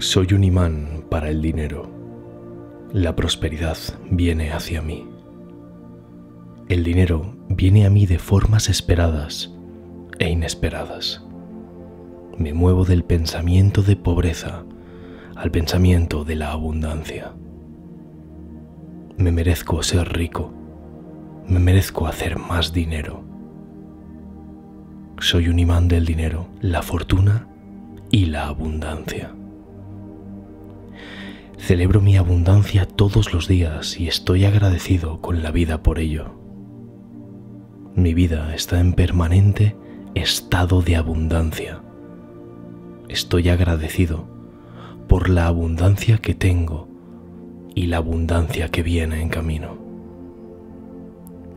Soy un imán para el dinero. La prosperidad viene hacia mí. El dinero viene a mí de formas esperadas e inesperadas. Me muevo del pensamiento de pobreza al pensamiento de la abundancia. Me merezco ser rico. Me merezco hacer más dinero. Soy un imán del dinero, la fortuna y la abundancia. Celebro mi abundancia todos los días y estoy agradecido con la vida por ello. Mi vida está en permanente estado de abundancia. Estoy agradecido por la abundancia que tengo y la abundancia que viene en camino.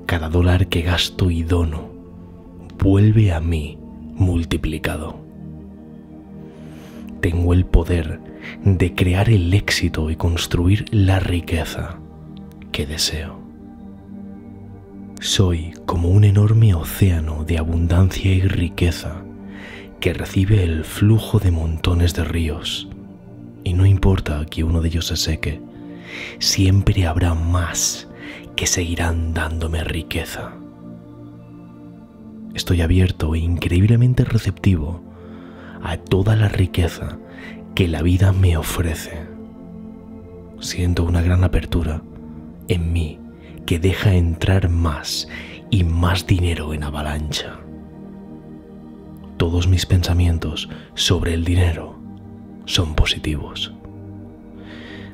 Cada dólar que gasto y dono vuelve a mí multiplicado. Tengo el poder de crear el éxito y construir la riqueza que deseo. Soy como un enorme océano de abundancia y riqueza que recibe el flujo de montones de ríos. Y no importa que uno de ellos se seque, siempre habrá más que seguirán dándome riqueza. Estoy abierto e increíblemente receptivo a toda la riqueza que la vida me ofrece. Siento una gran apertura en mí que deja entrar más y más dinero en avalancha. Todos mis pensamientos sobre el dinero son positivos.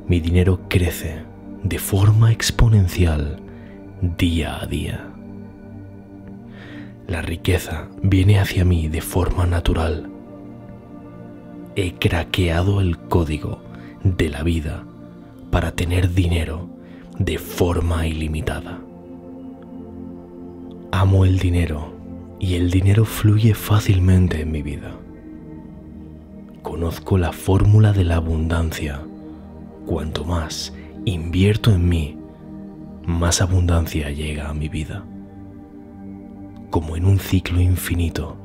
Mi dinero crece de forma exponencial día a día. La riqueza viene hacia mí de forma natural he craqueado el código de la vida para tener dinero de forma ilimitada. Amo el dinero y el dinero fluye fácilmente en mi vida. Conozco la fórmula de la abundancia. Cuanto más invierto en mí, más abundancia llega a mi vida. Como en un ciclo infinito,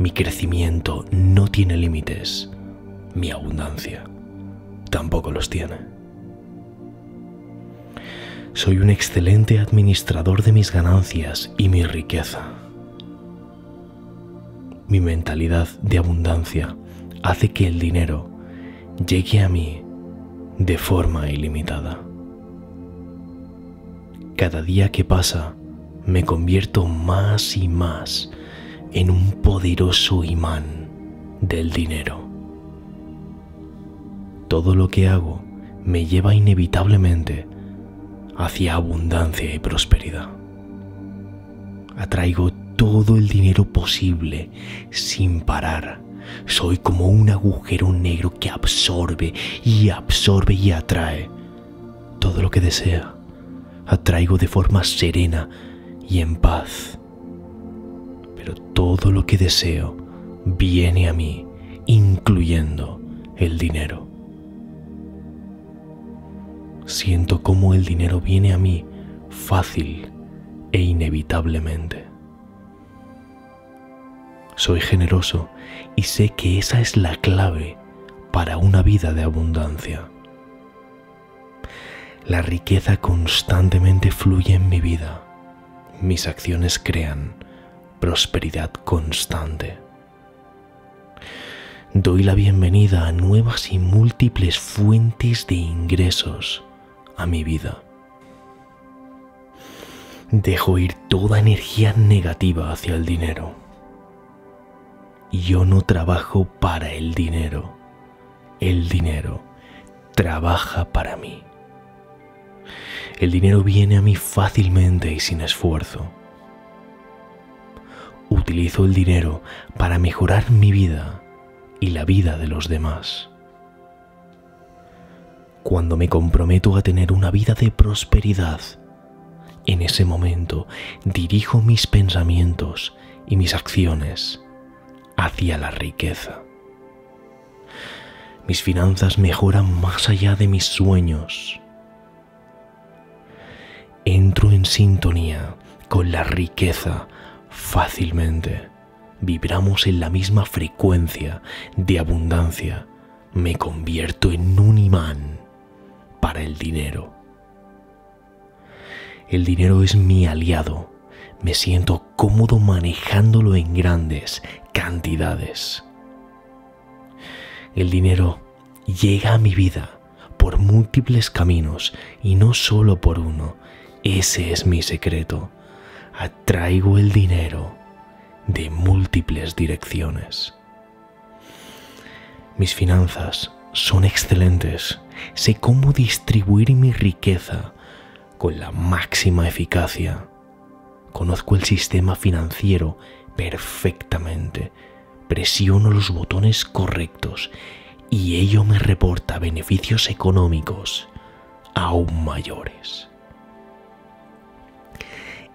mi crecimiento no tiene límites mi abundancia tampoco los tiene. Soy un excelente administrador de mis ganancias y mi riqueza. Mi mentalidad de abundancia hace que el dinero llegue a mí de forma ilimitada. Cada día que pasa me convierto más y más en un poderoso imán del dinero todo lo que hago me lleva inevitablemente hacia abundancia y prosperidad. Atraigo todo el dinero posible sin parar. Soy como un agujero negro que absorbe y absorbe y atrae todo lo que desea. Atraigo de forma serena y en paz. Pero todo lo que deseo viene a mí, incluyendo el dinero siento cómo el dinero viene a mí fácil e inevitablemente. Soy generoso y sé que esa es la clave para una vida de abundancia. La riqueza constantemente fluye en mi vida. Mis acciones crean prosperidad constante. Doy la bienvenida a nuevas y múltiples fuentes de ingresos a mi vida. Dejo ir toda energía negativa hacia el dinero. Yo no trabajo para el dinero. El dinero trabaja para mí. El dinero viene a mí fácilmente y sin esfuerzo. Utilizo el dinero para mejorar mi vida y la vida de los demás cuando me comprometo a tener una vida de prosperidad, en ese momento dirijo mis pensamientos y mis acciones hacia la riqueza. Mis finanzas mejoran más allá de mis sueños. Entro en sintonía con la riqueza fácilmente. Vibramos en la misma frecuencia de abundancia me convierto en un imán para el dinero. El dinero es mi aliado. Me siento cómodo manejándolo en grandes cantidades. El dinero llega a mi vida por múltiples caminos y no solo por uno. Ese es mi secreto. Atraigo el dinero de múltiples direcciones. Mis finanzas son excelentes. Sé cómo distribuir mi riqueza con la máxima eficacia. Conozco el sistema financiero perfectamente. Presiono los botones correctos y ello me reporta beneficios económicos aún mayores.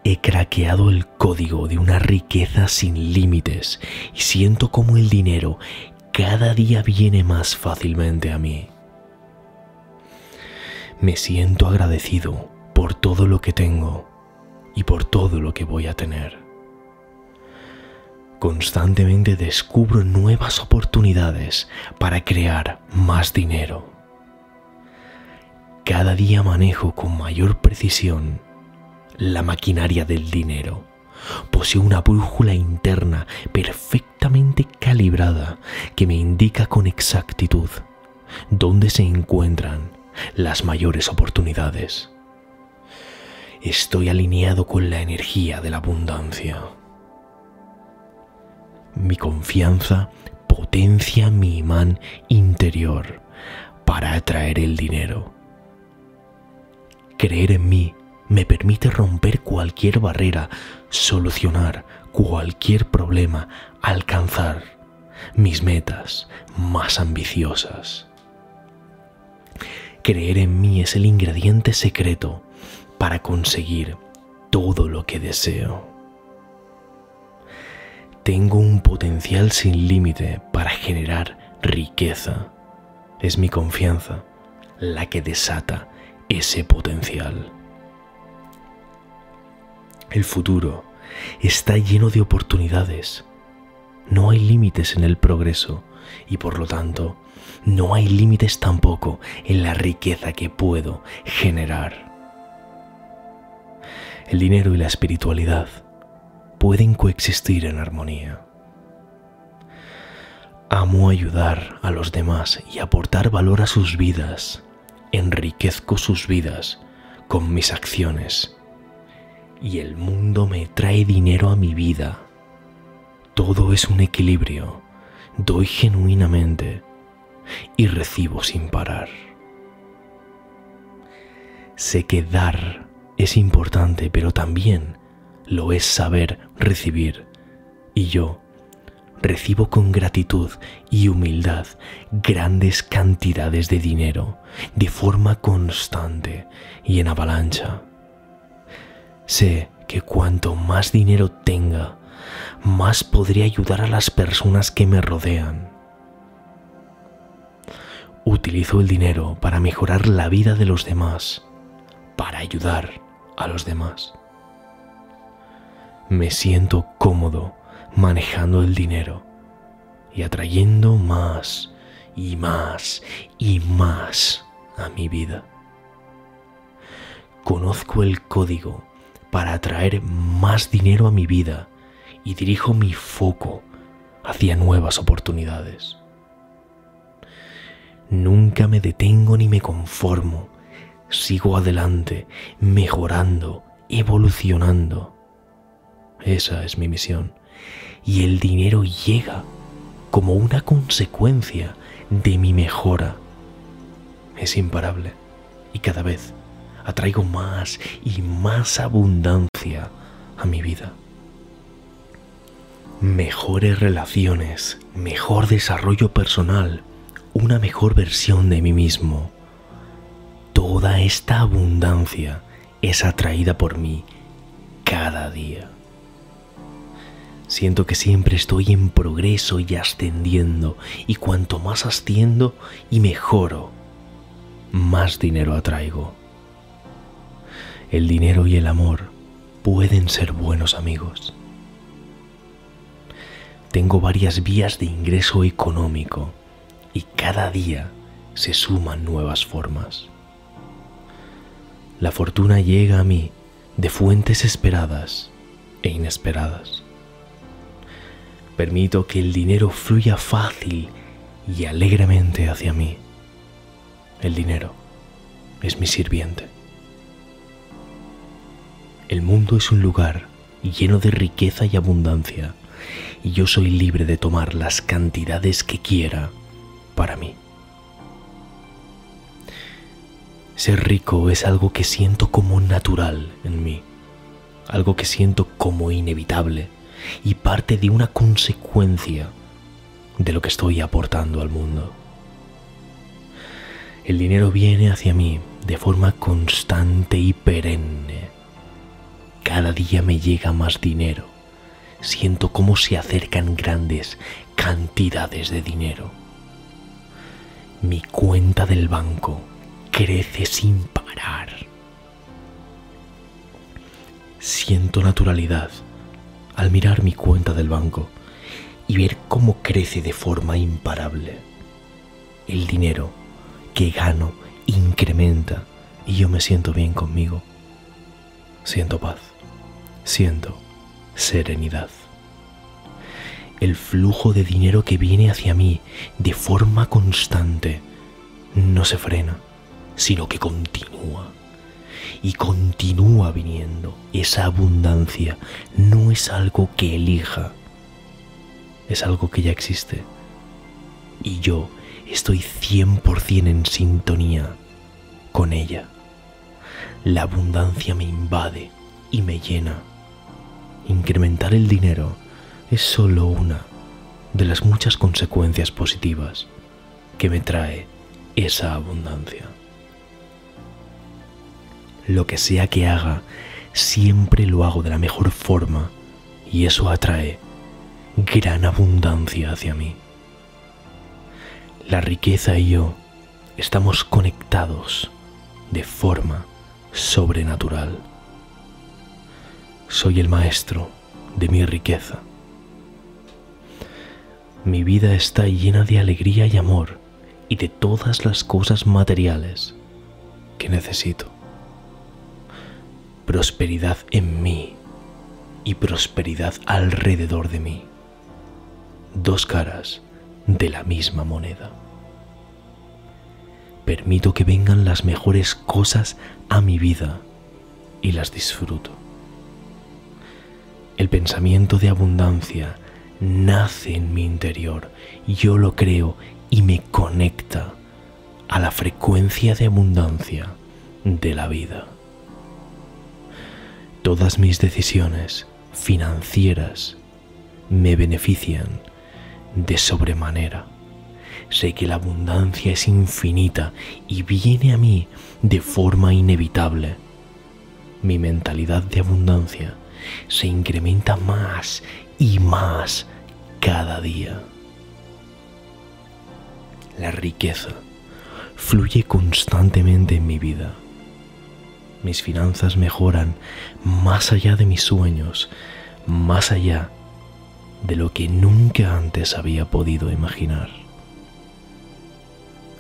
He craqueado el código de una riqueza sin límites y siento como el dinero cada día viene más fácilmente a mí. Me siento agradecido por todo lo que tengo y por todo lo que voy a tener. Constantemente descubro nuevas oportunidades para crear más dinero. Cada día manejo con mayor precisión la maquinaria del dinero. Poseo una brújula interna perfectamente calibrada que me indica con exactitud dónde se encuentran las mayores oportunidades. Estoy alineado con la energía de la abundancia. Mi confianza potencia mi imán interior para atraer el dinero. Creer en mí me permite romper cualquier barrera, solucionar cualquier problema, alcanzar mis metas más ambiciosas. Creer en mí es el ingrediente secreto para conseguir todo lo que deseo. Tengo un potencial sin límite para generar riqueza. Es mi confianza la que desata ese potencial. El futuro está lleno de oportunidades. No hay límites en el progreso y por lo tanto no hay límites tampoco en la riqueza que puedo generar. El dinero y la espiritualidad pueden coexistir en armonía. Amo ayudar a los demás y aportar valor a sus vidas. Enriquezco sus vidas con mis acciones y el mundo me trae dinero a mi vida. Todo es un equilibrio. Doy genuinamente y recibo sin parar. Sé que dar es importante, pero también lo es saber recibir. Y yo recibo con gratitud y humildad grandes cantidades de dinero de forma constante y en avalancha. Sé que cuanto más dinero tenga, más podré ayudar a las personas que me rodean. Utilizo el dinero para mejorar la vida de los demás, para ayudar a los demás. Me siento cómodo manejando el dinero y atrayendo más y más y más a mi vida. Conozco el código para atraer más dinero a mi vida y dirijo mi foco hacia nuevas oportunidades. Nunca me detengo ni me conformo, sigo adelante, mejorando, evolucionando. Esa es mi misión. Y el dinero llega como una consecuencia de mi mejora. Es imparable y cada vez atraigo más y más abundancia a mi vida. Mejores relaciones, mejor desarrollo personal, una mejor versión de mí mismo. Toda esta abundancia es atraída por mí cada día. Siento que siempre estoy en progreso y ascendiendo, y cuanto más asciendo y mejoro, más dinero atraigo el dinero y el amor pueden ser buenos amigos. Tengo varias vías de ingreso económico y cada día se suman nuevas formas. La fortuna llega a mí de fuentes esperadas e inesperadas. Permito que el dinero fluya fácil y alegremente hacia mí. El dinero es mi sirviente. El mundo es un lugar lleno de riqueza y abundancia y yo soy libre de tomar las cantidades que quiera para mí. Ser rico es algo que siento como natural en mí, algo que siento como inevitable y parte de una consecuencia de lo que estoy aportando al mundo. El dinero viene hacia mí de forma constante y perenne. Cada día me llega más dinero. Siento cómo se acercan grandes cantidades de dinero. Mi cuenta del banco crece sin parar. Siento naturalidad al mirar mi cuenta del banco y ver cómo crece de forma imparable. El dinero que gano incrementa y yo me siento bien conmigo. Siento paz, siento serenidad. El flujo de dinero que viene hacia mí de forma constante no se frena, sino que continúa. Y continúa viniendo. Esa abundancia no es algo que elija, es algo que ya existe. Y yo estoy 100% en sintonía con ella. La abundancia me invade y me llena. Incrementar el dinero es solo una de las muchas consecuencias positivas que me trae esa abundancia. Lo que sea que haga, siempre lo hago de la mejor forma y eso atrae gran abundancia hacia mí. La riqueza y yo estamos conectados de forma sobrenatural. Soy el maestro de mi riqueza. Mi vida está llena de alegría y amor y de todas las cosas materiales que necesito. Prosperidad en mí y prosperidad alrededor de mí dos caras de la misma moneda. Permito que vengan las mejores cosas a mi vida y las disfruto. El pensamiento de abundancia nace en mi interior, yo lo creo y me conecta a la frecuencia de abundancia de la vida. Todas mis decisiones financieras me benefician de sobremanera. Sé que la abundancia es infinita y viene a mí de forma inevitable. Mi mentalidad de abundancia se incrementa más y más cada día. La riqueza fluye constantemente en mi vida. Mis finanzas mejoran más allá de mis sueños, más allá de lo que nunca antes había podido imaginar.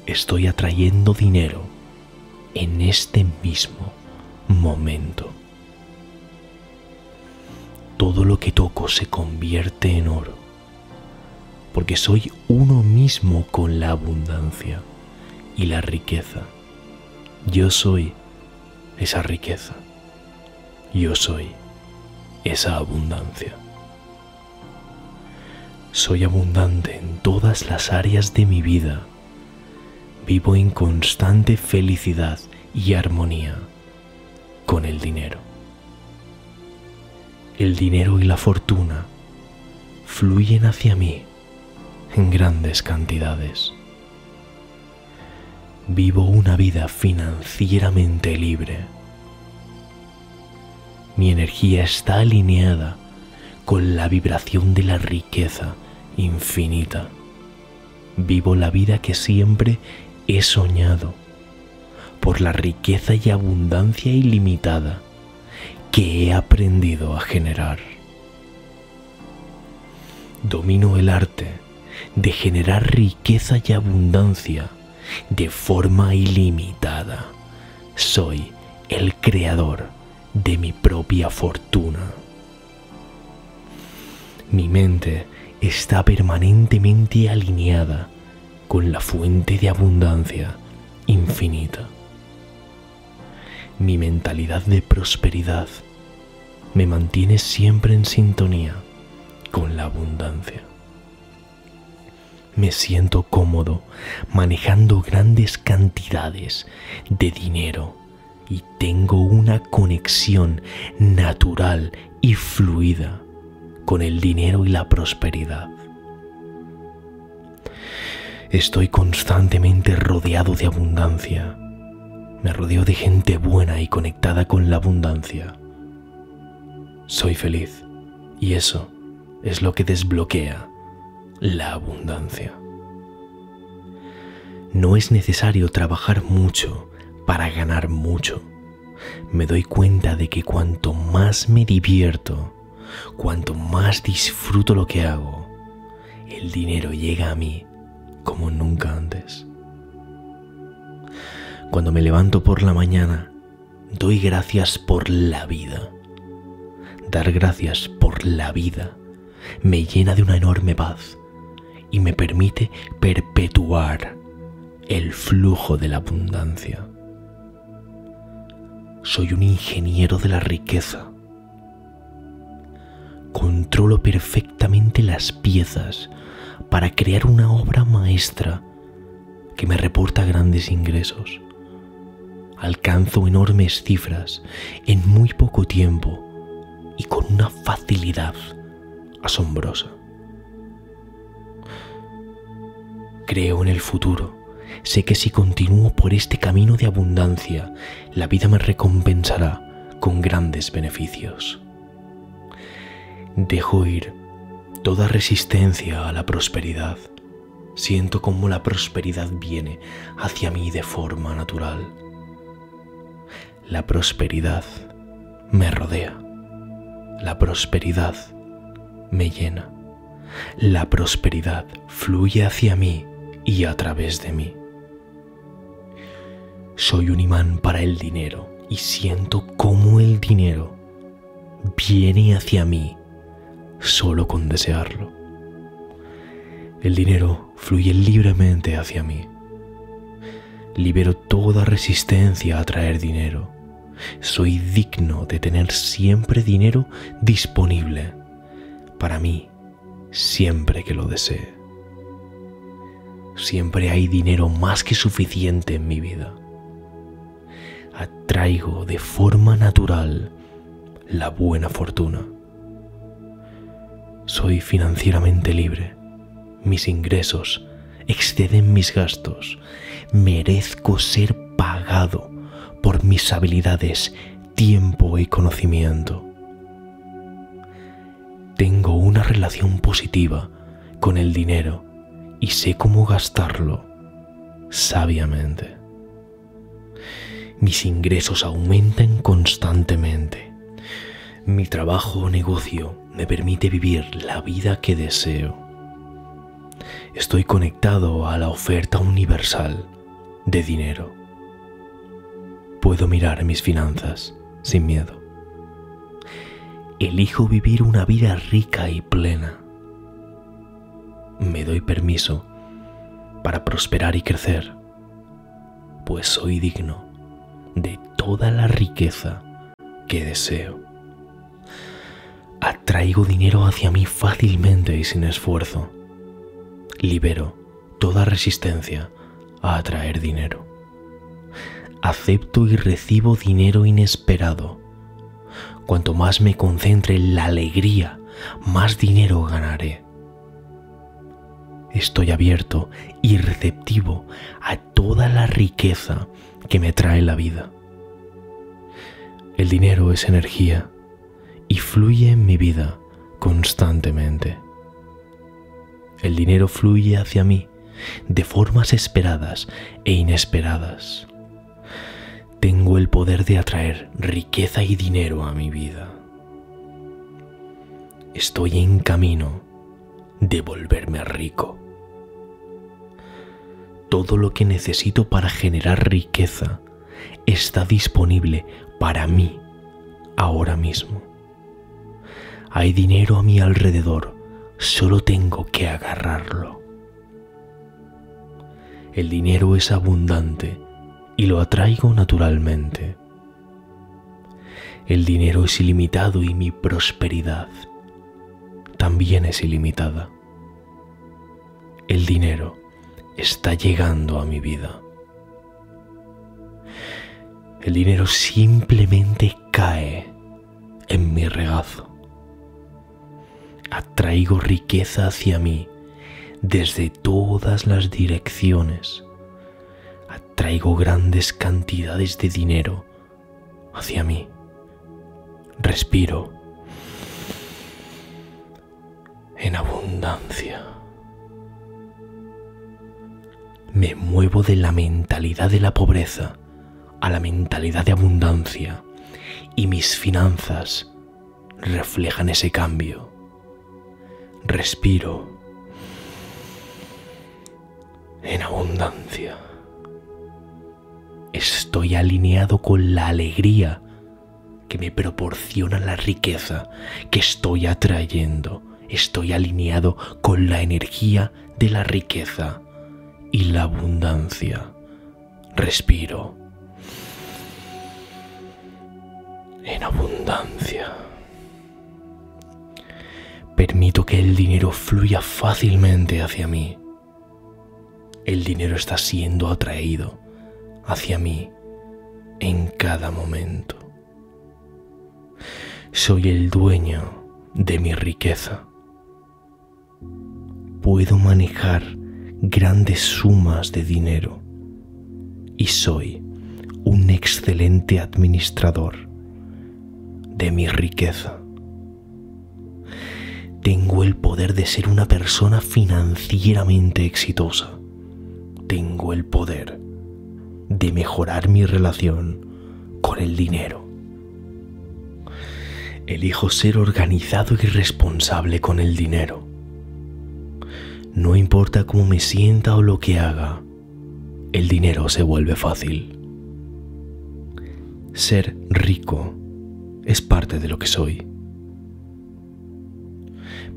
Estoy atrayendo dinero en este mismo momento. Todo lo que toco se convierte en oro, porque soy uno mismo con la abundancia y la riqueza. Yo soy esa riqueza. Yo soy esa abundancia. Soy abundante en todas las áreas de mi vida. Vivo en constante felicidad y armonía con el dinero. El dinero y la fortuna fluyen hacia mí en grandes cantidades. Vivo una vida financieramente libre. Mi energía está alineada con la vibración de la riqueza infinita. Vivo la vida que siempre he soñado por la riqueza y abundancia ilimitada he aprendido a generar. Domino el arte de generar riqueza y abundancia de forma ilimitada. Soy el creador de mi propia fortuna. Mi mente está permanentemente alineada con la fuente de abundancia infinita. Mi mentalidad de prosperidad me mantiene siempre en sintonía con la abundancia. Me siento cómodo manejando grandes cantidades de dinero y tengo una conexión natural y fluida con el dinero y la prosperidad. Estoy constantemente rodeado de abundancia. Me rodeo de gente buena y conectada con la abundancia. Soy feliz y eso es lo que desbloquea la abundancia. No es necesario trabajar mucho para ganar mucho. Me doy cuenta de que cuanto más me divierto, cuanto más disfruto lo que hago, el dinero llega a mí como nunca antes. Cuando me levanto por la mañana, doy gracias por la vida. Dar gracias por la vida me llena de una enorme paz y me permite perpetuar el flujo de la abundancia. Soy un ingeniero de la riqueza. Controlo perfectamente las piezas para crear una obra maestra que me reporta grandes ingresos. Alcanzo enormes cifras en muy poco tiempo y con una facilidad asombrosa. Creo en el futuro. Sé que si continúo por este camino de abundancia, la vida me recompensará con grandes beneficios. Dejo ir toda resistencia a la prosperidad. Siento como la prosperidad viene hacia mí de forma natural. La prosperidad me rodea. La prosperidad me llena. La prosperidad fluye hacia mí y a través de mí. Soy un imán para el dinero y siento cómo el dinero viene hacia mí solo con desearlo. El dinero fluye libremente hacia mí. Libero toda resistencia a traer dinero. Soy digno de tener siempre dinero disponible para mí siempre que lo desee. Siempre hay dinero más que suficiente en mi vida. Atraigo de forma natural la buena fortuna soy financieramente libre. Mis ingresos exceden mis gastos. Merezco ser pagado por mis habilidades, tiempo y conocimiento. Tengo una relación positiva con el dinero y sé cómo gastarlo sabiamente. Mis ingresos aumentan constantemente. Mi trabajo o negocio me permite vivir la vida que deseo. Estoy conectado a la oferta universal de dinero. Puedo mirar mis finanzas sin miedo. Elijo vivir una vida rica y plena. Me doy permiso para prosperar y crecer, pues soy digno de toda la riqueza que deseo atraigo dinero hacia mí fácilmente y sin esfuerzo. Libero toda resistencia a atraer dinero. Acepto y recibo dinero inesperado. Cuanto más me concentre en la alegría, más dinero ganaré. Estoy abierto y receptivo a toda la riqueza que me trae la vida. El dinero es energía y fluye en mi vida constantemente. El dinero fluye hacia mí de formas esperadas e inesperadas. Tengo el poder de atraer riqueza y dinero a mi vida. Estoy en camino de volverme rico. todo lo que necesito para generar riqueza está disponible para mí ahora mismo. Hay dinero a mi alrededor, solo tengo que agarrarlo. El dinero es abundante y lo atraigo naturalmente. El dinero es ilimitado y mi prosperidad también es ilimitada. El dinero está llegando a mi vida. El dinero simplemente cae en mi regazo. Atraigo riqueza hacia mí desde todas las direcciones. Atraigo grandes cantidades de dinero hacia mí. Respiro en abundancia. Me muevo de la mentalidad de la pobreza a la mentalidad de abundancia y mis finanzas reflejan ese cambio. Respiro en abundancia. Estoy alineado con la alegría que me proporciona la riqueza que estoy atrayendo. Estoy alineado con la energía de la riqueza y la abundancia. Respiro en abundancia. Permito que el dinero fluya fácilmente hacia mí. El dinero está siendo atraído hacia mí en cada momento. Soy el dueño de mi riqueza. Puedo manejar grandes sumas de dinero y soy un excelente administrador de mi riqueza. Tengo el poder de ser una persona financieramente exitosa. Tengo el poder de mejorar mi relación con el dinero. Elijo ser organizado y responsable con el dinero. No importa cómo me sienta o lo que haga, el dinero se vuelve fácil. Ser rico es parte de lo que soy.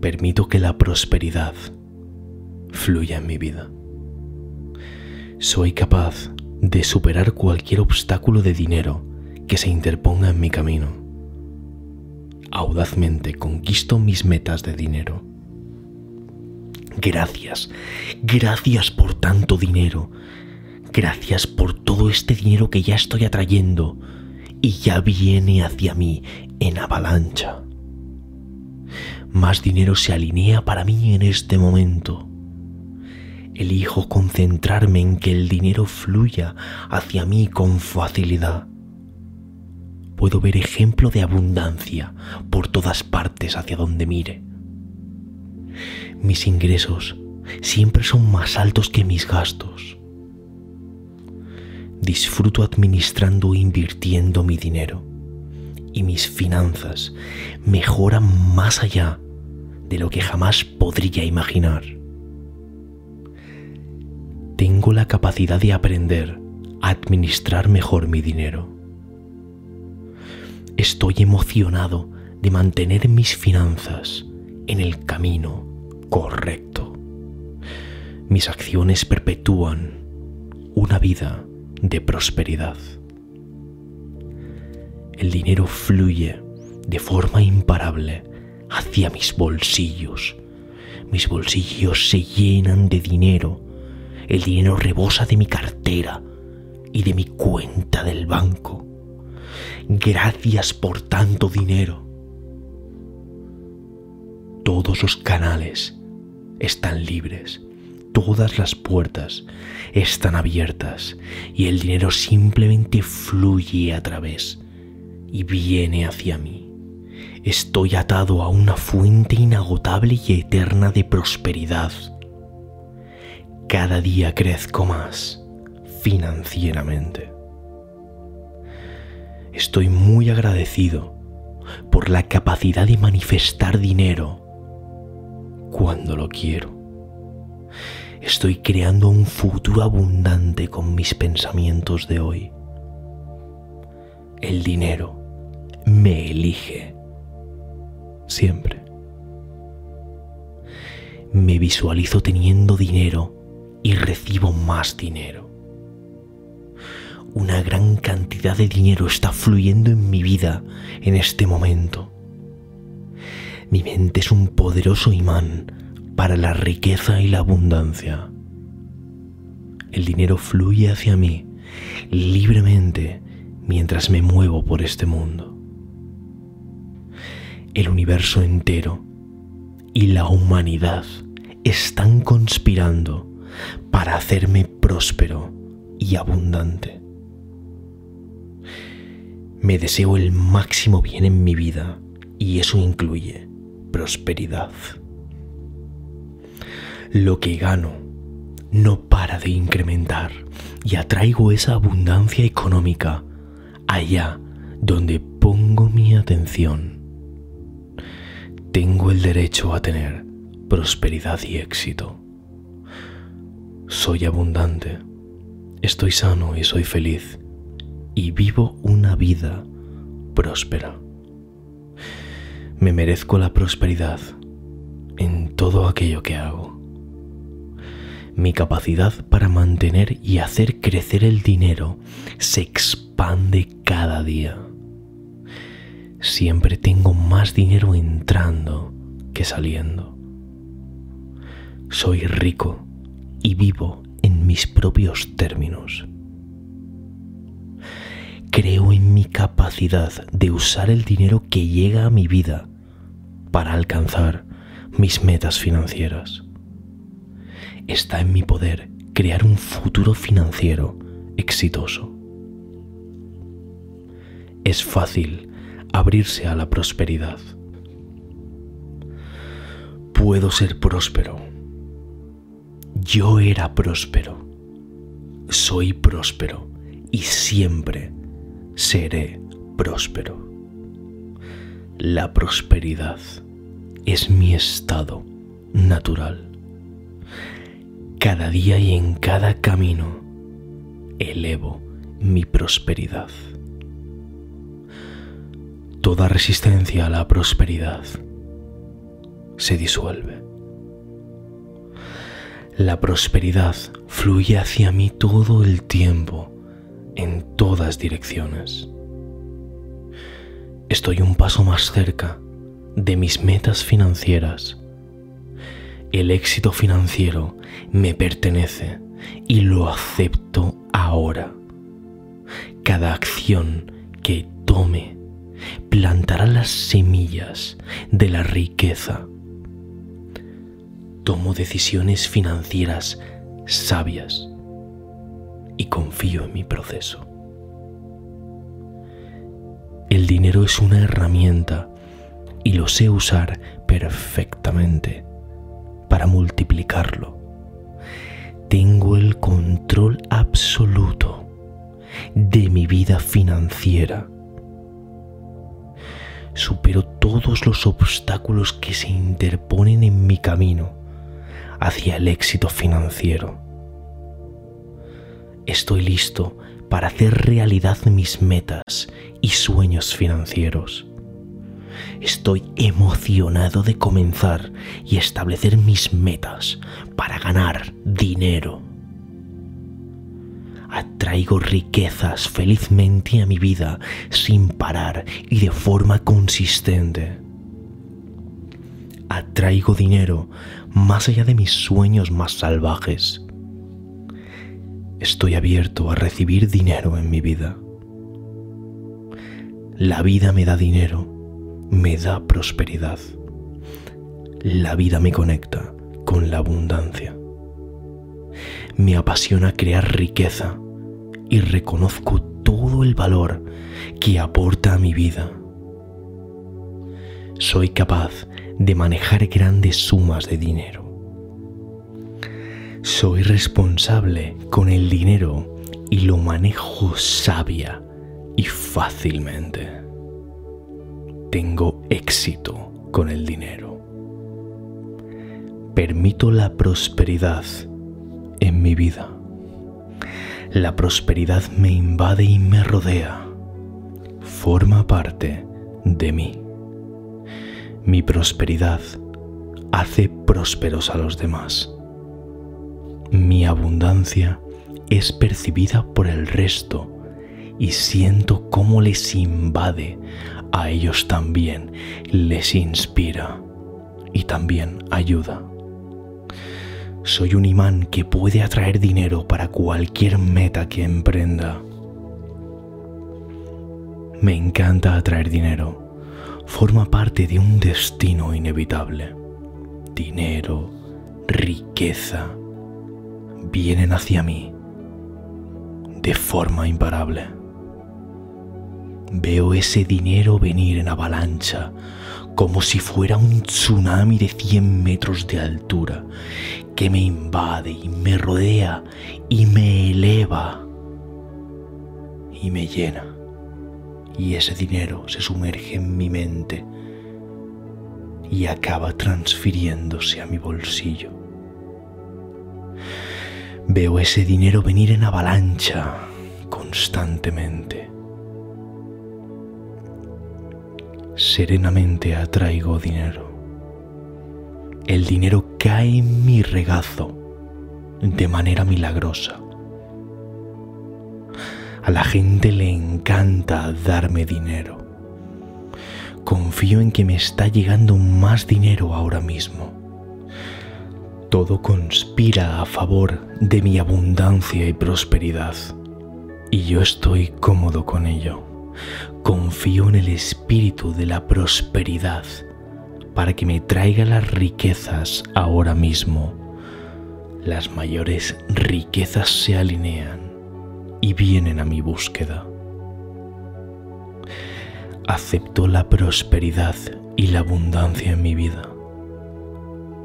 Permito que la prosperidad fluya en mi vida. Soy capaz de superar cualquier obstáculo de dinero que se interponga en mi camino. Audazmente conquisto mis metas de dinero. Gracias, gracias por tanto dinero. Gracias por todo este dinero que ya estoy atrayendo y ya viene hacia mí en avalancha. Más dinero se alinea para mí en este momento. Elijo concentrarme en que el dinero fluya hacia mí con facilidad. Puedo ver ejemplo de abundancia por todas partes hacia donde mire. Mis ingresos siempre son más altos que mis gastos disfruto administrando e invirtiendo mi dinero y mis finanzas mejoran más allá de lo que jamás podría imaginar. Tengo la capacidad de aprender a administrar mejor mi dinero. Estoy emocionado de mantener mis finanzas en el camino correcto. Mis acciones perpetúan una vida de prosperidad. El dinero fluye de forma imparable hacia mis bolsillos. Mis bolsillos se llenan de dinero. El dinero rebosa de mi cartera y de mi cuenta del banco. Gracias por tanto dinero. Todos los canales están libres todas las puertas están abiertas y el dinero simplemente fluye a través y viene hacia mí. Estoy atado a una fuente inagotable y eterna de prosperidad. Cada día crezco más financieramente. Estoy muy agradecido por la capacidad de manifestar dinero cuando lo quiero Estoy creando un futuro abundante con mis pensamientos de hoy. El dinero me elige. Siempre. Me visualizo teniendo dinero y recibo más dinero. Una gran cantidad de dinero está fluyendo en mi vida en este momento. Mi mente es un poderoso imán para la riqueza y la abundancia. El dinero fluye hacia mí libremente mientras me muevo por este mundo. El universo entero y la humanidad están conspirando para hacerme próspero y abundante. Me deseo el máximo bien en mi vida y eso incluye prosperidad. Lo que gano no para de incrementar y atraigo esa abundancia económica allá donde pongo mi atención. Tengo el derecho a tener prosperidad y éxito. Soy abundante, estoy sano y soy feliz y vivo una vida próspera. Me merezco la prosperidad en todo aquello que hago. Mi capacidad para mantener y hacer crecer el dinero se expande cada día. Siempre tengo más dinero entrando que saliendo. Soy rico y vivo en mis propios términos. Creo en mi capacidad de usar el dinero que llega a mi vida para alcanzar mis metas financieras. Está en mi poder crear un futuro financiero exitoso. Es fácil abrirse a la prosperidad. Puedo ser próspero. Yo era próspero. Soy próspero y siempre seré próspero. La prosperidad es mi estado natural. Cada día y en cada camino elevo mi prosperidad. Toda resistencia a la prosperidad se disuelve. La prosperidad fluye hacia mí todo el tiempo, en todas direcciones. Estoy un paso más cerca de mis metas financieras. El éxito financiero me pertenece y lo acepto ahora. Cada acción que tome plantará las semillas de la riqueza. Tomo decisiones financieras sabias y confío en mi proceso. El dinero es una herramienta y lo sé usar perfectamente para multiplicarlo. Tengo el control absoluto de mi vida financiera. Supero todos los obstáculos que se interponen en mi camino hacia el éxito financiero. Estoy listo para hacer realidad mis metas y sueños financieros. Estoy emocionado de comenzar y establecer mis metas para ganar dinero. Atraigo riquezas felizmente a mi vida sin parar y de forma consistente. Atraigo dinero más allá de mis sueños más salvajes. Estoy abierto a recibir dinero en mi vida. La vida me da dinero me da prosperidad. La vida me conecta con la abundancia. Me apasiona crear riqueza y reconozco todo el valor que aporta a mi vida. Soy capaz de manejar grandes sumas de dinero. Soy responsable con el dinero y lo manejo sabia y fácilmente tengo éxito con el dinero. Permito la prosperidad en mi vida. La prosperidad me invade y me rodea. Forma parte de mí. Mi prosperidad hace prósperos a los demás. Mi abundancia es percibida por el resto y siento cómo les invade, a ellos también les inspira y también ayuda. Soy un imán que puede atraer dinero para cualquier meta que emprenda. Me encanta atraer dinero. Forma parte de un destino inevitable. Dinero, riqueza, vienen hacia mí de forma imparable. Veo ese dinero venir en avalancha, como si fuera un tsunami de 100 metros de altura, que me invade y me rodea y me eleva y me llena. Y ese dinero se sumerge en mi mente y acaba transfiriéndose a mi bolsillo. Veo ese dinero venir en avalancha constantemente serenamente atraigo dinero. El dinero cae en mi regazo de manera milagrosa. A la gente le encanta darme dinero. Confío en que me está llegando más dinero ahora mismo. Todo conspira a favor de mi abundancia y prosperidad. Y yo estoy cómodo con ello confío en el espíritu de la prosperidad para que me traiga las riquezas ahora mismo. Las mayores riquezas se alinean y vienen a mi búsqueda. Acepto la prosperidad y la abundancia en mi vida.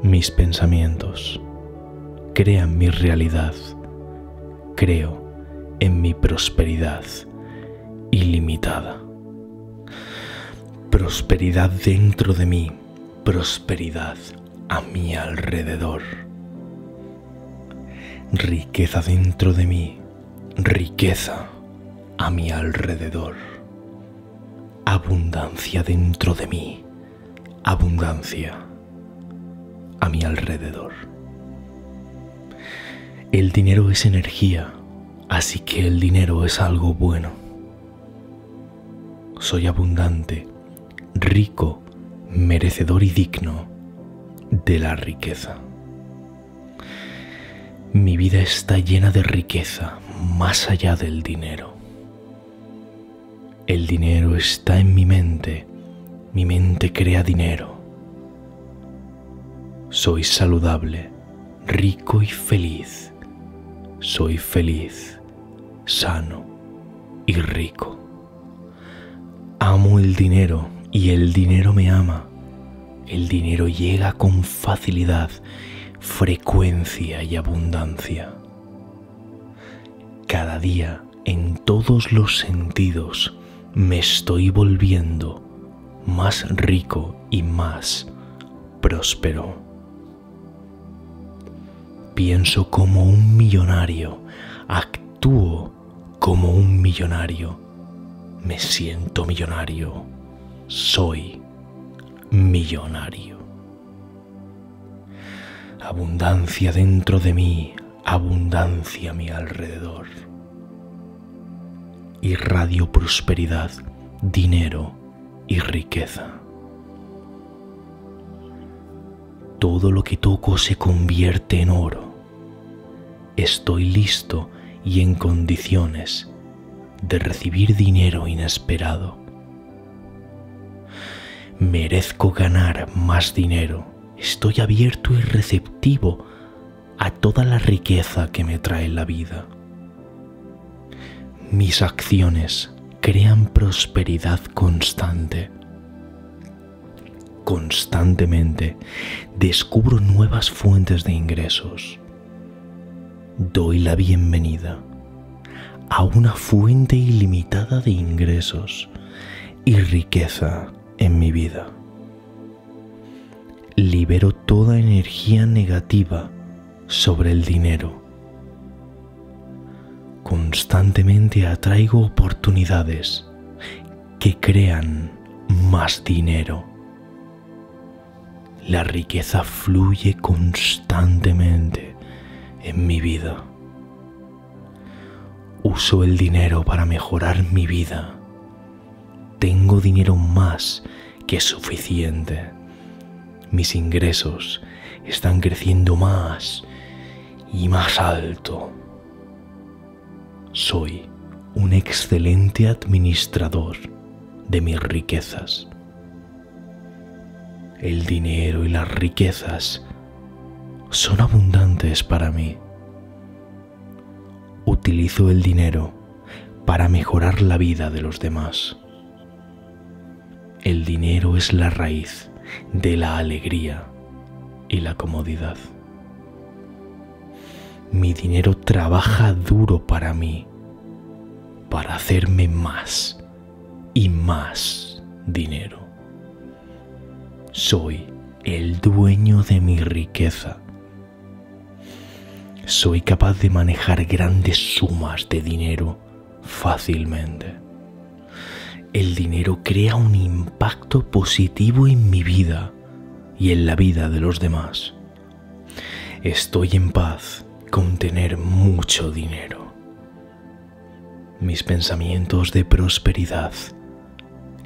Mis pensamientos crean mi realidad. Creo en mi prosperidad ilimitada. Prosperidad dentro de mí, prosperidad a mi alrededor. Riqueza dentro de mí, riqueza a mi alrededor. Abundancia dentro de mí, abundancia a mi alrededor. El dinero es energía, así que el dinero es algo bueno soy abundante, rico, merecedor y digno de la riqueza. Mi vida está llena de riqueza más allá del dinero. El dinero está en mi mente, mi mente crea dinero. Soy saludable, rico y feliz. Soy feliz, sano y rico. Amo el dinero y el dinero me ama. El dinero llega con facilidad, frecuencia y abundancia. Cada día, en todos los sentidos, me estoy volviendo más rico y más próspero. Pienso como un millonario, actúo como un millonario me siento millonario. Soy millonario. Abundancia dentro de mí, abundancia a mi alrededor. Irradio prosperidad, dinero y riqueza. Todo lo que toco se convierte en oro. Estoy listo y en condiciones de recibir dinero inesperado. Merezco ganar más dinero. Estoy abierto y receptivo a toda la riqueza que me trae la vida. Mis acciones crean prosperidad constante. Constantemente descubro nuevas fuentes de ingresos. Doy la bienvenida a una fuente ilimitada de ingresos y riqueza en mi vida. Libero toda energía negativa sobre el dinero constantemente atraigo oportunidades que crean más dinero. La riqueza fluye constantemente en mi vida. Uso el dinero para mejorar mi vida. Tengo dinero más que suficiente. Mis ingresos están creciendo más y más alto. Soy un excelente administrador de mis riquezas. El dinero y las riquezas son abundantes para mí. Utilizo el dinero para mejorar la vida de los demás. El dinero es la raíz de la alegría y la comodidad. Mi dinero trabaja duro para mí, para hacerme más y más dinero. Soy el dueño de mi riqueza. Soy capaz de manejar grandes sumas de dinero fácilmente. El dinero crea un impacto positivo en mi vida y en la vida de los demás. Estoy en paz con tener mucho dinero. Mis pensamientos de prosperidad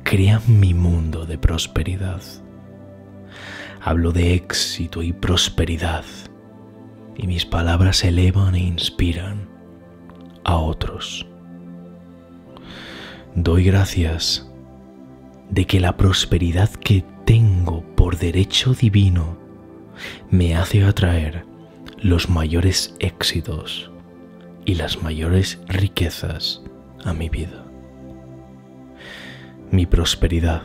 crean mi mundo de prosperidad. Hablo de éxito y prosperidad y mis palabras elevan e inspiran a otros. Doy gracias de que la prosperidad que tengo por derecho divino me hace atraer los mayores éxitos y las mayores riquezas a mi vida. Mi prosperidad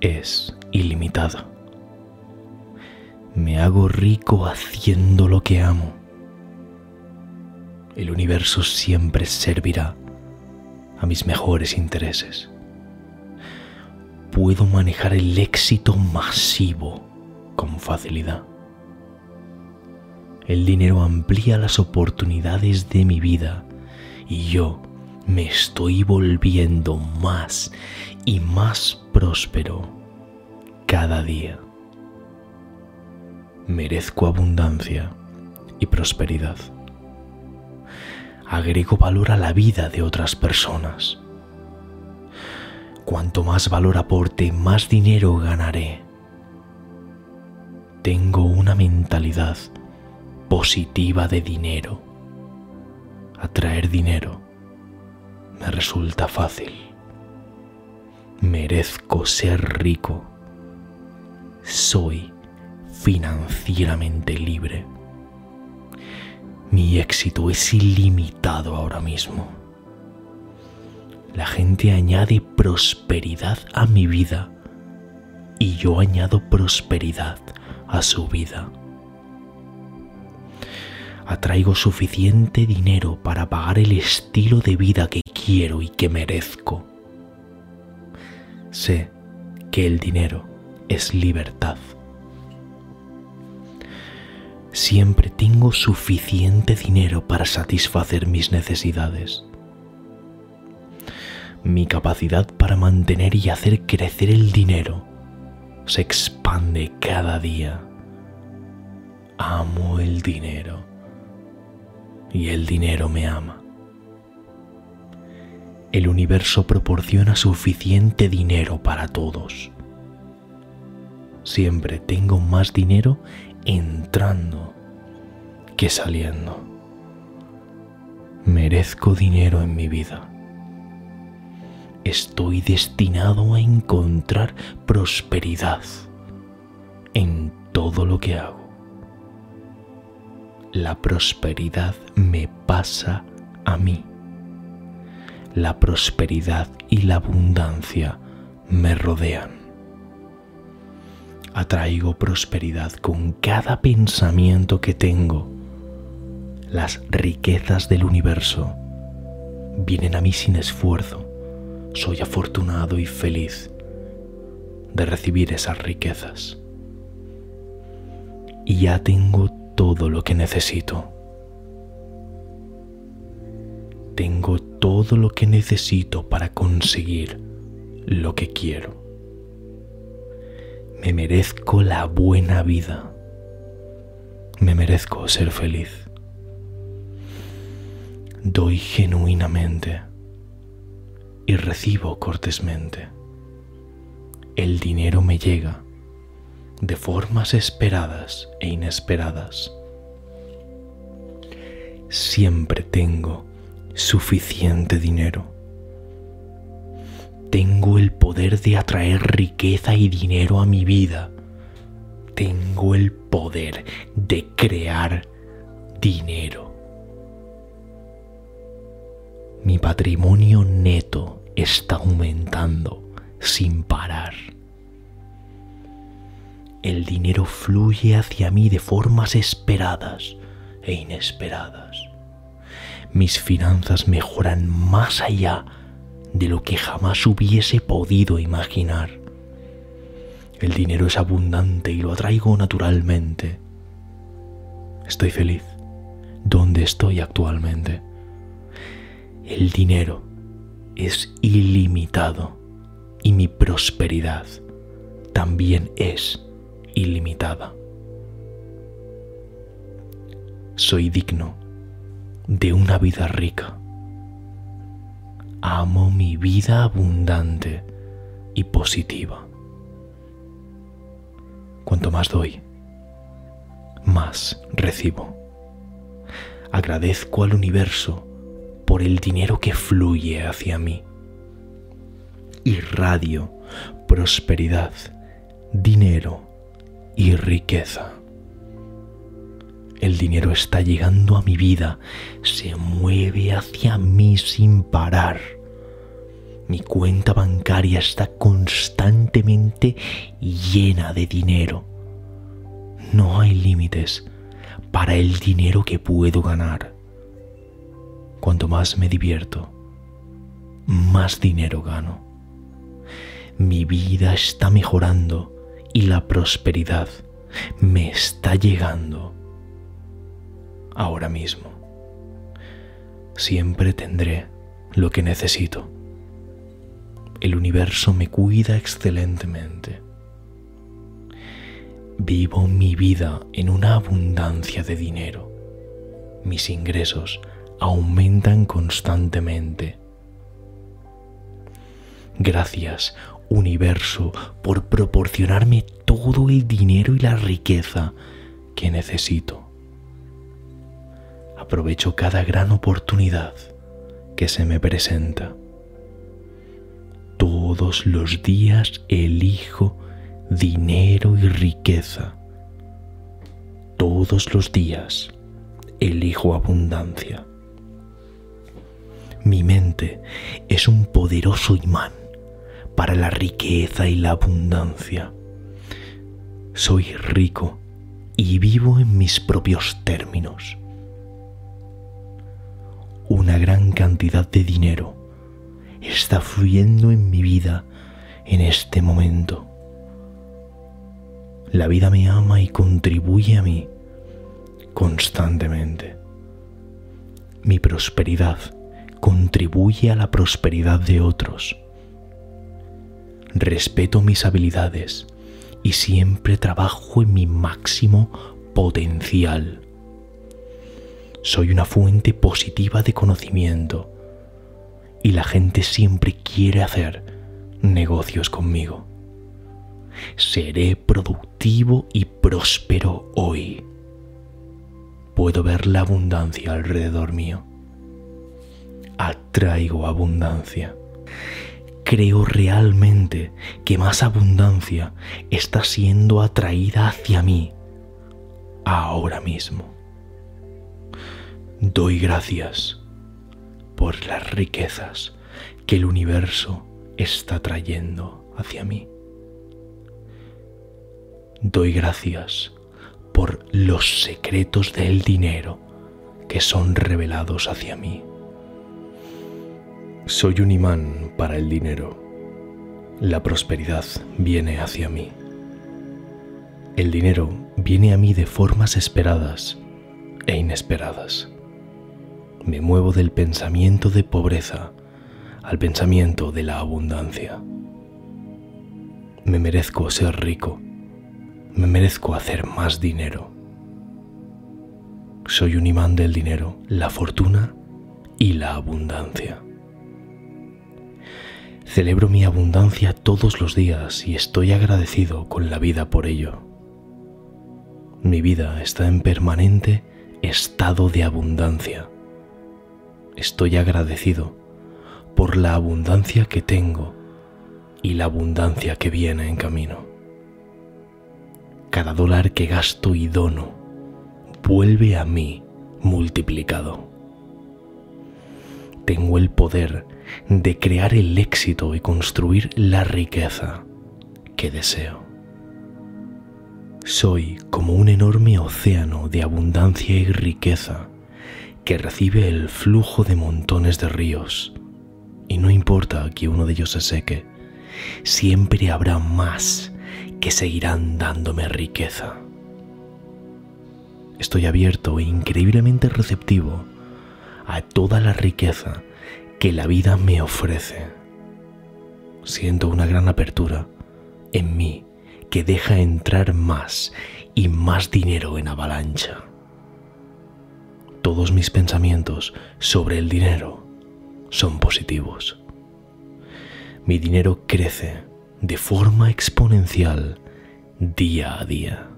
es ilimitada. Me hago rico haciendo lo que amo. El universo siempre servirá a mis mejores intereses puedo manejar el éxito masivo con facilidad. El dinero amplía las oportunidades de mi vida y yo me estoy volviendo más y más próspero cada día. Merezco abundancia y prosperidad. Agrego valor a la vida de otras personas Cuanto más valor aporte, más dinero ganaré. Tengo una mentalidad positiva de dinero. Atraer dinero me resulta fácil. Merezco ser rico. Soy financieramente libre. Mi éxito es ilimitado ahora mismo la gente añade prosperidad a mi vida y yo añado prosperidad a su vida. Atraigo suficiente dinero para pagar el estilo de vida que quiero y que merezco. Sé que el dinero es libertad. Siempre tengo suficiente dinero para satisfacer mis necesidades mi capacidad para mantener y hacer crecer el dinero se expande cada día. Amo el dinero y el dinero me ama. El universo proporciona suficiente dinero para todos. Siempre tengo más dinero entrando que saliendo. Merezco dinero en mi vida estoy destinado a encontrar prosperidad en todo lo que hago. La prosperidad me pasa a mí. La prosperidad y la abundancia me rodean. Atraigo prosperidad con cada pensamiento que tengo. Las riquezas del universo vienen a mí sin esfuerzo soy afortunado y feliz de recibir esas riquezas. Y ya tengo todo lo que necesito. todo lo que necesito para conseguir lo que quiero. Me merezco la buena vida. Me merezco ser feliz. Doy genuinamente y recibo cortésmente. El dinero me llega de formas esperadas e inesperadas. Siempre tengo suficiente dinero. Tengo el poder de atraer riqueza y dinero a mi vida. Tengo el poder de crear dinero. Mi patrimonio neto está aumentando sin parar. El dinero fluye hacia mí de formas esperadas e inesperadas. Mis finanzas mejoran más allá de lo que jamás hubiese podido imaginar. El dinero es abundante y lo atraigo naturalmente. Estoy feliz donde estoy actualmente. El dinero es ilimitado y mi prosperidad también es ilimitada. Soy digno de una vida rica. Amo mi vida abundante y positiva. Cuanto más doy, más recibo. Agradezco al universo por el dinero que fluye hacia mí. Irradio prosperidad, dinero y riqueza. El dinero está llegando a mi vida, se mueve hacia mí sin parar. Mi cuenta bancaria está constantemente llena de dinero. No hay límites para el dinero que puedo ganar. Cuanto más me divierto, más dinero gano. Mi vida está mejorando y la prosperidad me está llegando ahora mismo. Siempre tendré lo que necesito. El universo me cuida excelentemente. Vivo mi vida en una abundancia de dinero. Mis ingresos aumentan constantemente. Gracias, universo, por proporcionarme todo el dinero y la riqueza que necesito aprovecho cada gran oportunidad que se me presenta. Todos los días elijo dinero y riqueza. Todos los días elijo abundancia. Mi mente es un poderoso imán para la riqueza y la abundancia. Soy rico y vivo en mis propios términos una gran cantidad de dinero está fluyendo en mi vida en este momento. La vida me ama y contribuye a mí constantemente. Mi prosperidad contribuye a la prosperidad de otros. Respeto mis habilidades y siempre trabajo en mi máximo potencial soy una fuente positiva de conocimiento y la gente siempre quiere hacer negocios conmigo. Seré productivo y próspero hoy. Puedo ver la abundancia alrededor mío. Atraigo abundancia. Creo realmente que más abundancia está siendo atraída hacia mí ahora mismo. Doy gracias por las riquezas que el universo está trayendo hacia mí. Doy gracias por los secretos del dinero que son revelados hacia mí. Soy un imán para el dinero. La prosperidad viene hacia mí. El dinero viene a mí de formas esperadas e inesperadas me muevo del pensamiento de pobreza al pensamiento de la abundancia. Me merezco ser rico, me merezco hacer más dinero. Soy un imán del dinero, la fortuna y la abundancia. Celebro mi abundancia todos los días y estoy agradecido con la vida por ello. Mi vida está en permanente estado de abundancia. Estoy agradecido por la abundancia que tengo y la abundancia que viene en camino. Cada dólar que gasto y dono vuelve a mí multiplicado. Tengo el poder de crear el éxito y construir la riqueza que deseo. Soy como un enorme océano de abundancia y riqueza que recibe el flujo de montones de ríos. Y no importa que uno de ellos se seque, siempre habrá más que seguirán dándome riqueza. Estoy abierto e increíblemente receptivo a toda la riqueza que la vida me ofrece. Siento una gran apertura en mí que deja entrar más y más dinero en avalancha. Todos mis pensamientos sobre el dinero son positivos. Mi dinero crece de forma exponencial día a día.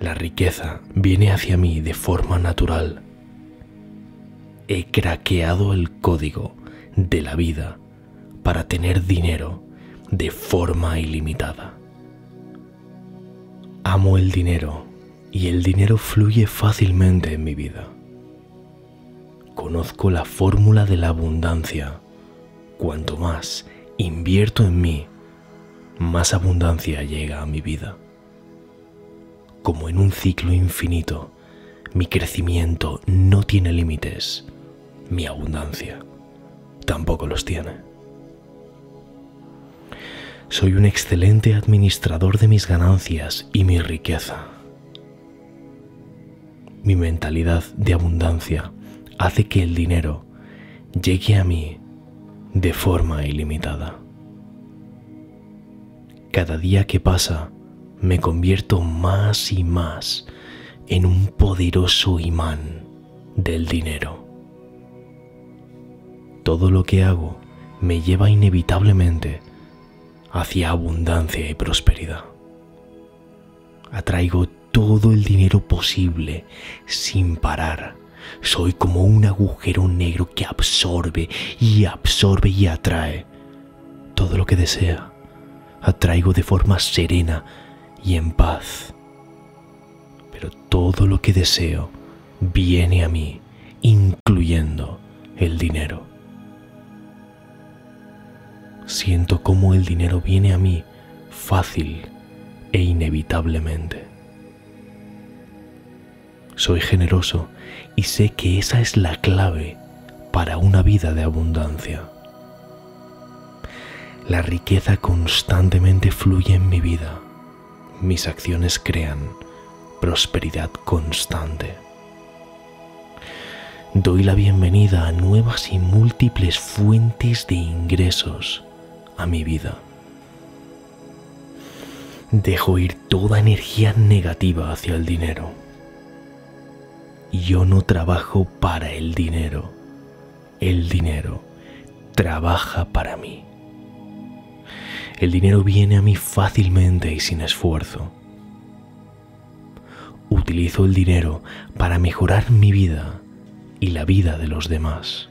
La riqueza viene hacia mí de forma natural he craqueado el código de la vida para tener dinero de forma ilimitada. Amo el dinero y el dinero fluye fácilmente en mi vida. Conozco la fórmula de la abundancia. Cuanto más invierto en mí, más abundancia llega a mi vida. Como en un ciclo infinito, mi crecimiento no tiene límites mi abundancia tampoco los tiene. Soy un excelente administrador de mis ganancias y mi riqueza. Mi mentalidad de abundancia hace que el dinero llegue a mí de forma ilimitada. Cada día que pasa me convierto más y más en un poderoso imán del dinero todo lo que hago me lleva inevitablemente hacia abundancia y prosperidad. Atraigo todo el dinero posible sin parar. Soy como un agujero negro que absorbe y absorbe y atrae todo lo que desea. Atraigo de forma serena y en paz. Pero todo lo que deseo viene a mí, incluyendo el dinero. Siento cómo el dinero viene a mí fácil e inevitablemente. Soy generoso y sé que esa es la clave para una vida de abundancia. La riqueza constantemente fluye en mi vida. Mis acciones crean prosperidad constante. Doy la bienvenida a nuevas y múltiples fuentes de ingresos a mi vida. Dejo ir toda energía negativa hacia el dinero. Yo no trabajo para el dinero. El dinero trabaja para mí. El dinero viene a mí fácilmente y sin esfuerzo. Utilizo el dinero para mejorar mi vida y la vida de los demás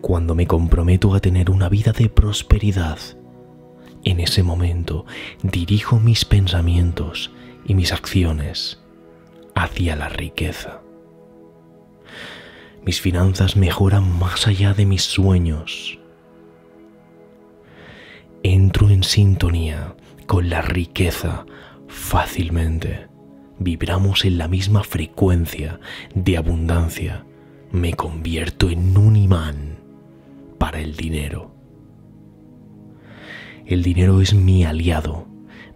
cuando me comprometo a tener una vida de prosperidad, en ese momento dirijo mis pensamientos y mis acciones hacia la riqueza. Mis finanzas mejoran más allá de mis sueños. Entro en sintonía con la riqueza fácilmente. Vibramos en la misma frecuencia de abundancia. Me convierto en un imán para el dinero. El dinero es mi aliado.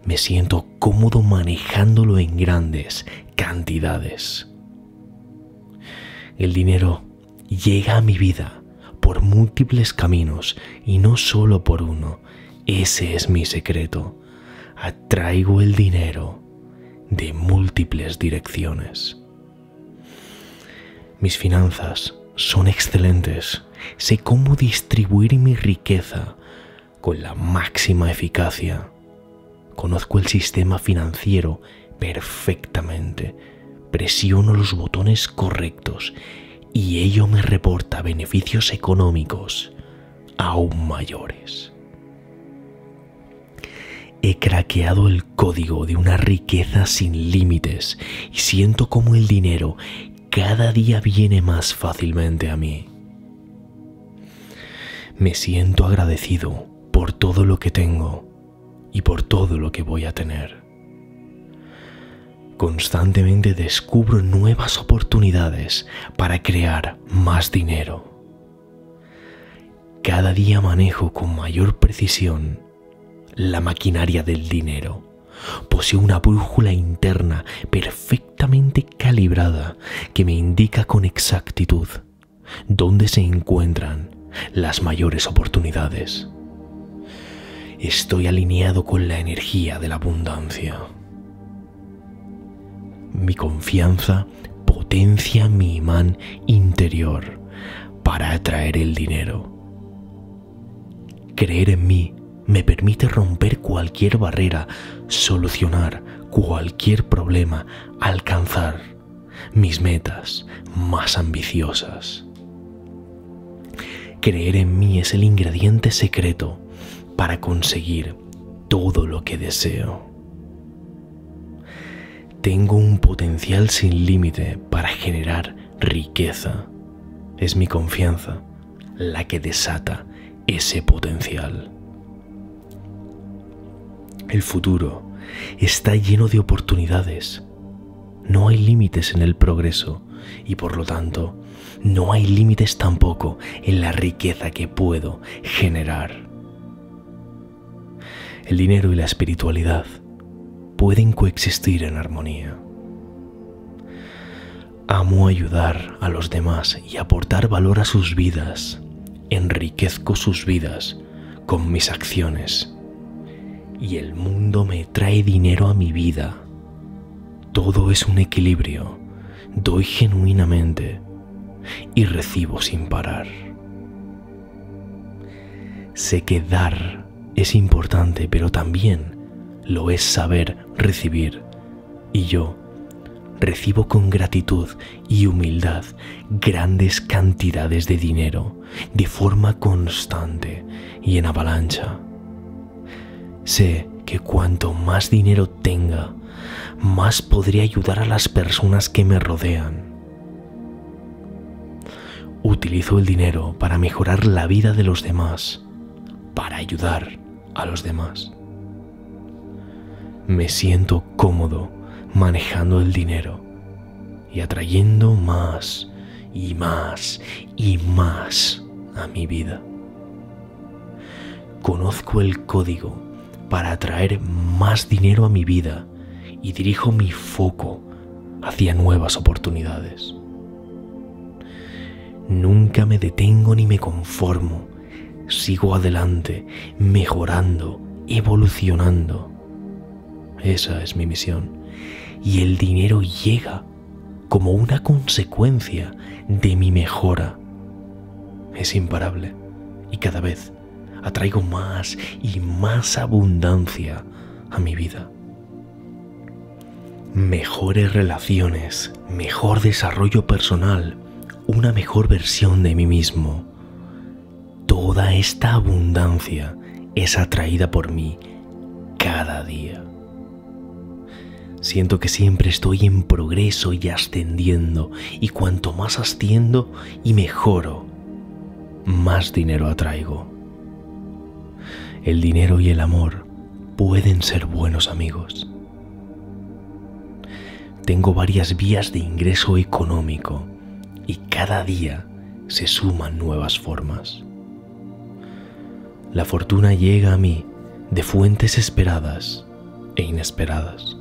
Me siento cómodo manejándolo en grandes cantidades. El dinero llega a mi vida por múltiples caminos y no solo por uno. Ese es mi secreto. Atraigo el dinero de múltiples direcciones. Mis finanzas son excelentes. Sé cómo distribuir mi riqueza con la máxima eficacia. Conozco el sistema financiero perfectamente. Presiono los botones correctos y ello me reporta beneficios económicos aún mayores. He craqueado el código de una riqueza sin límites y siento como el dinero cada día viene más fácilmente a mí. Me siento agradecido por todo lo que tengo y por todo lo que voy a tener. Constantemente descubro nuevas oportunidades para crear más dinero. Cada día manejo con mayor precisión la maquinaria del dinero. Poseo una brújula interna perfectamente calibrada que me indica con exactitud dónde se encuentran las mayores oportunidades. Estoy alineado con la energía de la abundancia. Mi confianza potencia mi imán interior para atraer el dinero. Creer en mí me permite romper cualquier barrera, solucionar cualquier problema, alcanzar mis metas más ambiciosas. Creer en mí es el ingrediente secreto para conseguir todo lo que deseo. Tengo un potencial sin límite para generar riqueza. Es mi confianza la que desata ese potencial. El futuro está lleno de oportunidades. No hay límites en el progreso y por lo tanto no hay límites tampoco en la riqueza que puedo generar. El dinero y la espiritualidad pueden coexistir en armonía. Amo ayudar a los demás y aportar valor a sus vidas. Enriquezco sus vidas con mis acciones. Y el mundo me trae dinero a mi vida. Todo es un equilibrio. Doy genuinamente y recibo sin parar. Sé que dar es importante, pero también lo es saber recibir. Y yo recibo con gratitud y humildad grandes cantidades de dinero de forma constante y en avalancha. Sé que cuanto más dinero tenga, más podré ayudar a las personas que me rodean. Utilizo el dinero para mejorar la vida de los demás, para ayudar a los demás me siento cómodo manejando el dinero y atrayendo más y más y más a mi vida. Conozco el código para atraer más dinero a mi vida y dirijo mi foco hacia nuevas oportunidades. Nunca me detengo ni me conformo. Sigo adelante, mejorando, evolucionando esa es mi misión. Y el dinero llega como una consecuencia de mi mejora. Es imparable y cada vez atraigo más y más abundancia a mi vida. Mejores relaciones, mejor desarrollo personal, una mejor versión de mí mismo. Toda esta abundancia es atraída por mí cada día. Siento que siempre estoy en progreso y ascendiendo, y cuanto más asciendo y mejoro, más dinero atraigo. El dinero y el amor pueden ser buenos amigos. Tengo varias vías de ingreso económico y cada día se suman nuevas formas. La fortuna llega a mí de fuentes esperadas e inesperadas.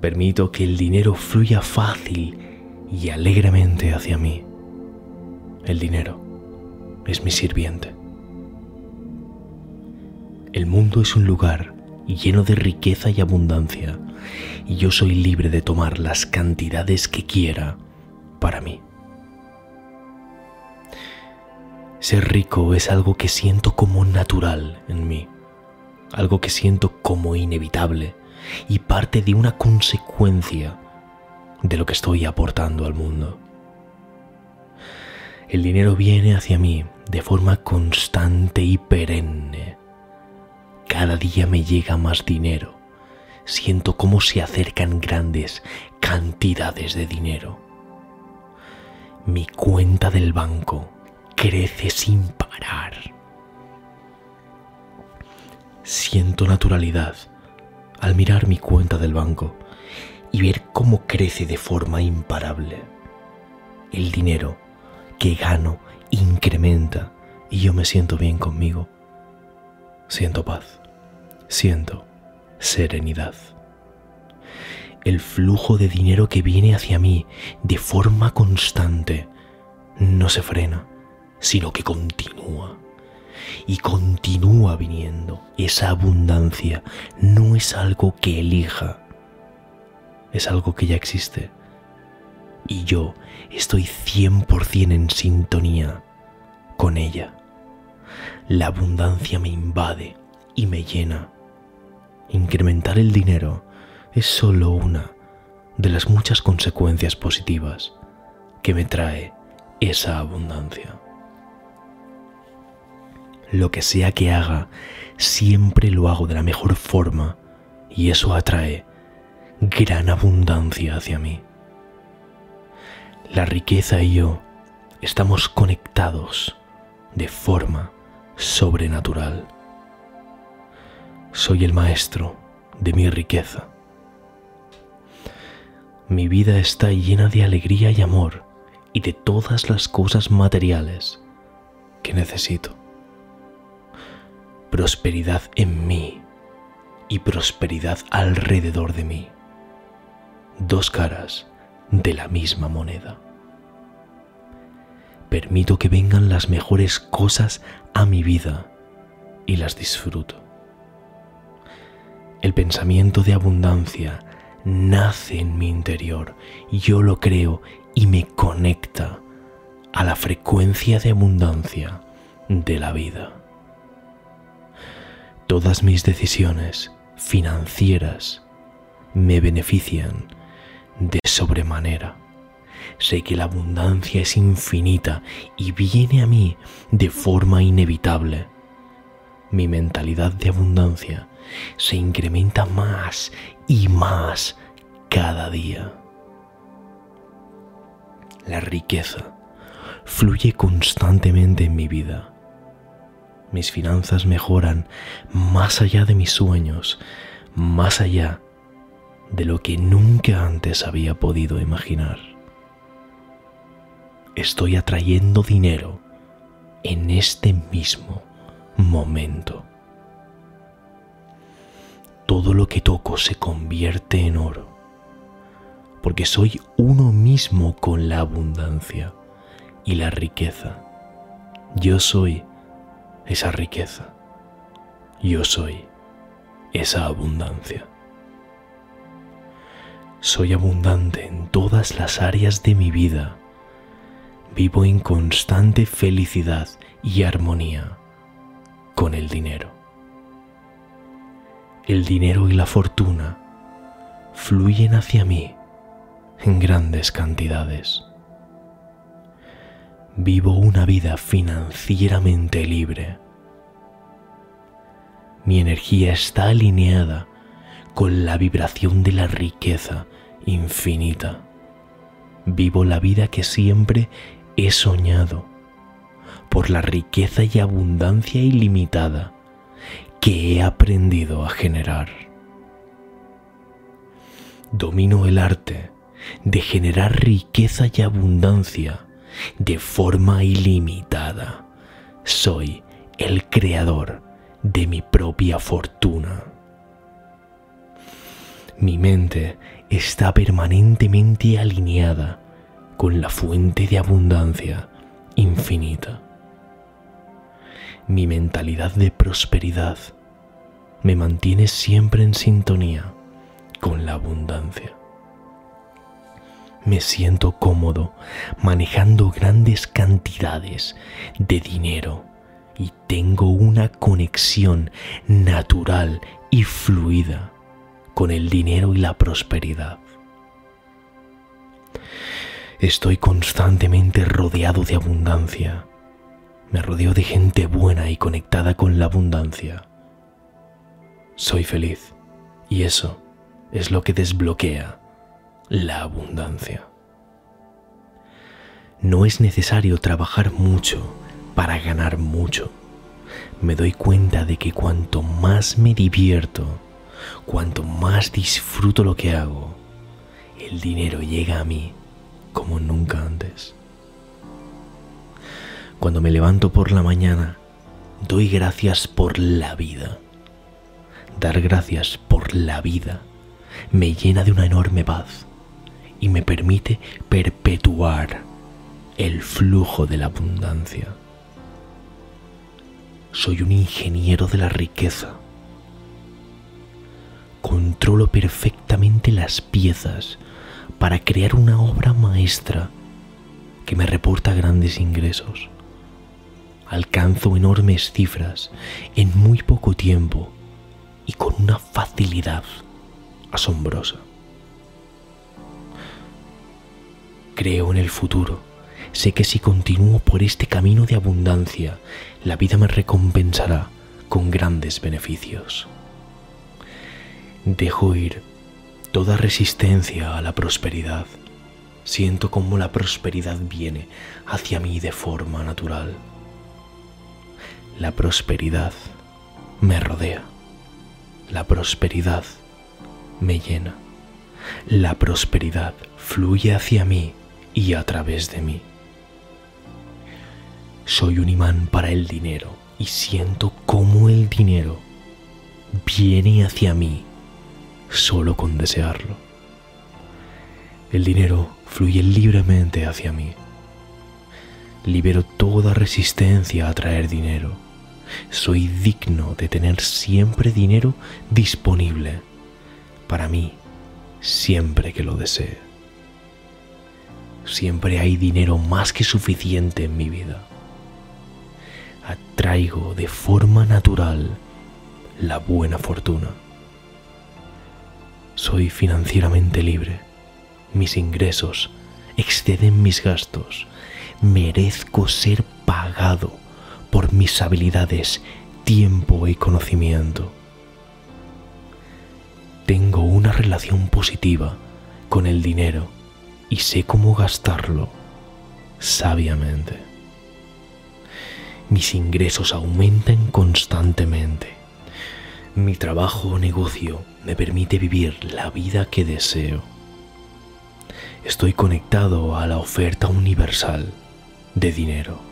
Permito que el dinero fluya fácil y alegremente hacia mí. el dinero, es mi sirviente. El mundo es un lugar lleno de riqueza y abundancia, y yo soy libre de tomar las cantidades que quiera para mí. Ser rico es algo que siento como natural en mí, algo que siento como inevitable y parte de una consecuencia de lo que estoy aportando al mundo. El dinero viene hacia mí de forma constante y perenne. Cada día me llega más dinero. Siento cómo se acercan grandes cantidades de dinero. Mi cuenta del banco crece sin parar. Siento naturalidad al mirar mi cuenta del banco y ver cómo crece de forma imparable. El dinero que gano incrementa y yo me siento bien conmigo. Siento paz, siento serenidad. El flujo de dinero que viene hacia mí de forma constante no se frena, sino que continúa. Y continúa viniendo. Esa abundancia no es algo que elija, es algo que ya existe. Y yo estoy 100% en sintonía con ella. La abundancia me invade y me llena. Incrementar el dinero es solo una de las muchas consecuencias positivas que me trae esa abundancia. Lo que sea que haga, siempre lo hago de la mejor forma y eso atrae gran abundancia hacia mí. La riqueza y yo estamos conectados de forma sobrenatural. Soy el maestro de mi riqueza. Mi vida está llena de alegría y amor y de todas las cosas materiales que necesito. Prosperidad en mí y prosperidad alrededor de mí dos caras de la misma moneda. Permito que vengan las mejores cosas a mi vida y las disfruto. El pensamiento de abundancia nace en mi interior, yo lo creo y me conecta a la frecuencia de abundancia de la vida. Todas mis decisiones financieras me benefician de sobremanera. Sé que la abundancia es infinita y viene a mí de forma inevitable. Mi mentalidad de abundancia se incrementa más y más cada día. La riqueza fluye constantemente en mi vida. Mis finanzas mejoran más allá de mis sueños, más allá de lo que nunca antes había podido imaginar. Estoy atrayendo dinero en este mismo momento. Todo lo que toco se convierte en oro, porque soy uno mismo con la abundancia y la riqueza. Yo soy esa riqueza. Yo soy esa abundancia. Soy abundante en todas las áreas de mi vida. Vivo en constante felicidad y armonía con el dinero. El dinero y la fortuna fluyen hacia mí en grandes cantidades. Vivo una vida financieramente libre. Mi energía está alineada con la vibración de la riqueza infinita. Vivo la vida que siempre he soñado por la riqueza y abundancia ilimitada que he aprendido a generar. Domino el arte de generar riqueza y abundancia de forma ilimitada. Soy el creador de mi propia fortuna. Mi mente está permanentemente alineada con la fuente de abundancia infinita. Mi mentalidad de prosperidad me mantiene siempre en sintonía con la abundancia. Me siento cómodo manejando grandes cantidades de dinero y tengo una conexión natural y fluida con el dinero y la prosperidad. Estoy constantemente rodeado de abundancia. Me rodeo de gente buena y conectada con la abundancia. Soy feliz y eso es lo que desbloquea la abundancia. No es necesario trabajar mucho para ganar mucho. Me doy cuenta de que cuanto más me divierto, cuanto más disfruto lo que hago, el dinero llega a mí como nunca antes. Cuando me levanto por la mañana, doy gracias por la vida. Dar gracias por la vida me llena de una enorme paz y me permite perpetuar el flujo de la abundancia. Soy un ingeniero de la riqueza. Controlo perfectamente las piezas para crear una obra maestra que me reporta grandes ingresos. Alcanzo enormes cifras en muy poco tiempo y con una facilidad asombrosa. Creo en el futuro. Sé que si continúo por este camino de abundancia, la vida me recompensará con grandes beneficios. Dejo ir toda resistencia a la prosperidad. Siento como la prosperidad viene hacia mí de forma natural. La prosperidad me rodea. La prosperidad me llena. La prosperidad fluye hacia mí y a través de mí. Soy un imán para el dinero y siento cómo el dinero viene hacia mí solo con desearlo. El dinero fluye libremente hacia mí. Libero toda resistencia a traer dinero. Soy digno de tener siempre dinero disponible para mí siempre que lo desee. Siempre hay dinero más que suficiente en mi vida. Atraigo de forma natural la buena fortuna soy financieramente libre. Mis ingresos exceden mis gastos. Merezco ser pagado por mis habilidades, tiempo y conocimiento. Tengo una relación positiva con el dinero y sé cómo gastarlo sabiamente. Mis ingresos aumentan constantemente. Mi trabajo o negocio me permite vivir la vida que deseo. Estoy conectado a la oferta universal de dinero.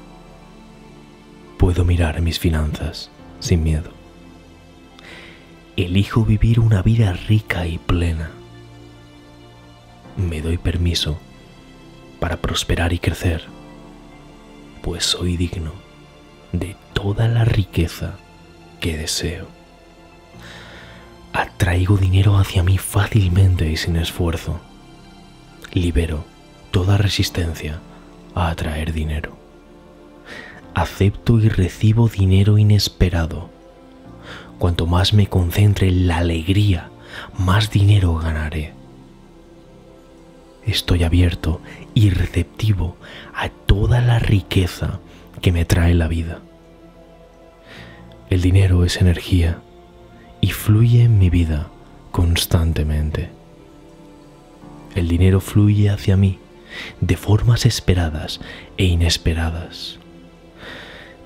Puedo mirar mis finanzas sin miedo. Elijo vivir una vida rica y plena. Me doy permiso para prosperar y crecer, pues soy digno de toda la riqueza que deseo atraigo dinero hacia mí fácilmente y sin esfuerzo. Libero toda resistencia a atraer dinero. Acepto y recibo dinero inesperado. Cuanto más me concentre en la alegría, más dinero ganaré. Estoy abierto y receptivo a toda la riqueza que me trae la vida. El dinero es energía y fluye en mi vida constantemente. El dinero fluye hacia mí de formas esperadas e inesperadas.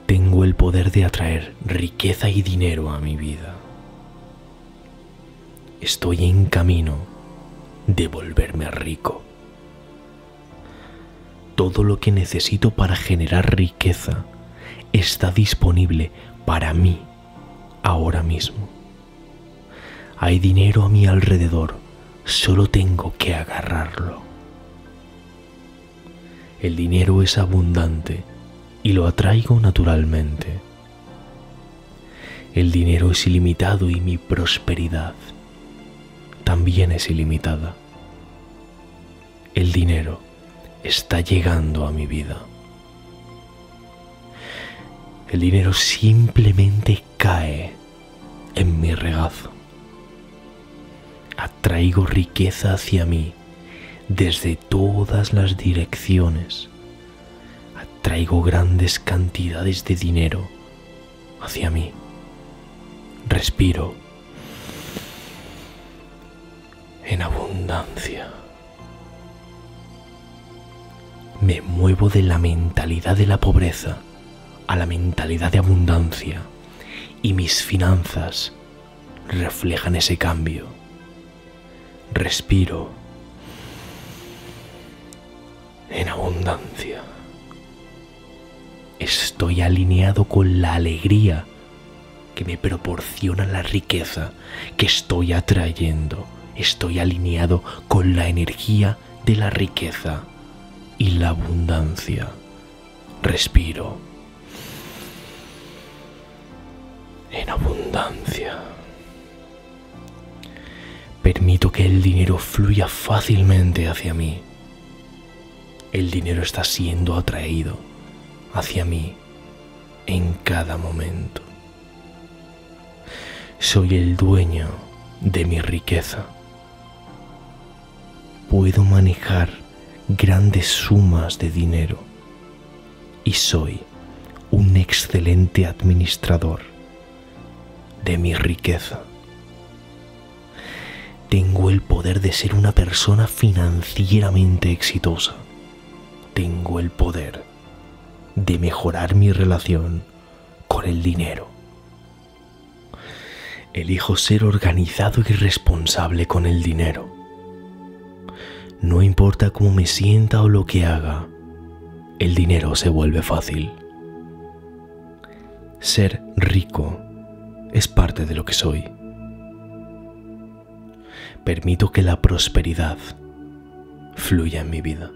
Tengo el poder de atraer riqueza y dinero a mi vida. Estoy en camino de volverme rico. Todo lo que necesito para generar riqueza está disponible para mí ahora mismo. Hay dinero a mi alrededor, solo tengo que agarrarlo. El dinero es abundante y lo atraigo naturalmente. El dinero es ilimitado y mi prosperidad también es ilimitada. El dinero está llegando a mi vida. El dinero simplemente cae en mi regazo. Atraigo riqueza hacia mí desde todas las direcciones. Atraigo grandes cantidades de dinero hacia mí. Respiro en abundancia. Me muevo de la mentalidad de la pobreza a la mentalidad de abundancia y mis finanzas reflejan ese cambio. Respiro en abundancia. Estoy alineado con la alegría que me proporciona la riqueza que estoy atrayendo. Estoy alineado con la energía de la riqueza y la abundancia. Respiro en abundancia. Permito que el dinero fluya fácilmente hacia mí. El dinero está siendo atraído hacia mí en cada momento. Soy el dueño de mi riqueza. Puedo manejar grandes sumas de dinero y soy un excelente administrador de mi riqueza. Tengo el poder de ser una persona financieramente exitosa. Tengo el poder de mejorar mi relación con el dinero. Elijo ser organizado y responsable con el dinero. No importa cómo me sienta o lo que haga, el dinero se vuelve fácil. Ser rico es parte de lo que soy. Permito que la prosperidad fluya en mi vida.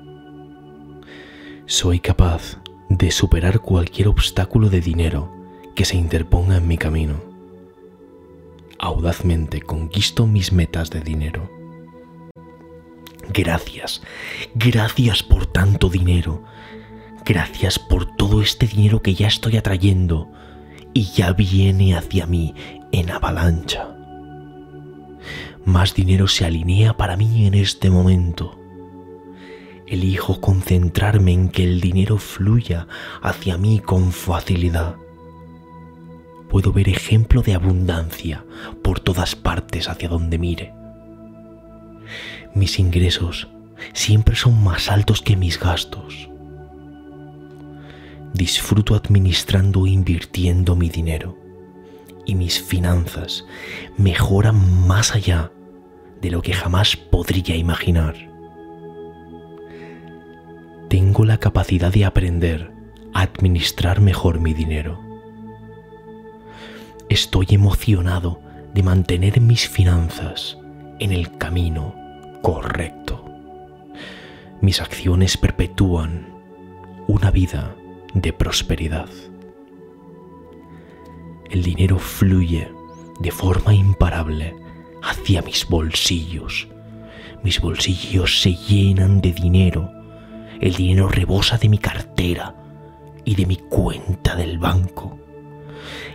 Soy capaz de superar cualquier obstáculo de dinero que se interponga en mi camino. Audazmente conquisto mis metas de dinero. Gracias, gracias por tanto dinero. Gracias por todo este dinero que ya estoy atrayendo y ya viene hacia mí en avalancha. Más dinero se alinea para mí en este momento. Elijo concentrarme en que el dinero fluya hacia mí con facilidad. Puedo ver ejemplo de abundancia por todas partes hacia donde mire. Mis ingresos siempre son más altos que mis gastos disfruto administrando e invirtiendo mi dinero y mis finanzas mejoran más allá de lo que jamás podría imaginar. Tengo la capacidad de aprender a administrar mejor mi dinero. Estoy emocionado de mantener mis finanzas en el camino correcto. Mis acciones perpetúan una vida de prosperidad. El dinero fluye de forma imparable hacia mis bolsillos. Mis bolsillos se llenan de dinero. El dinero rebosa de mi cartera y de mi cuenta del banco.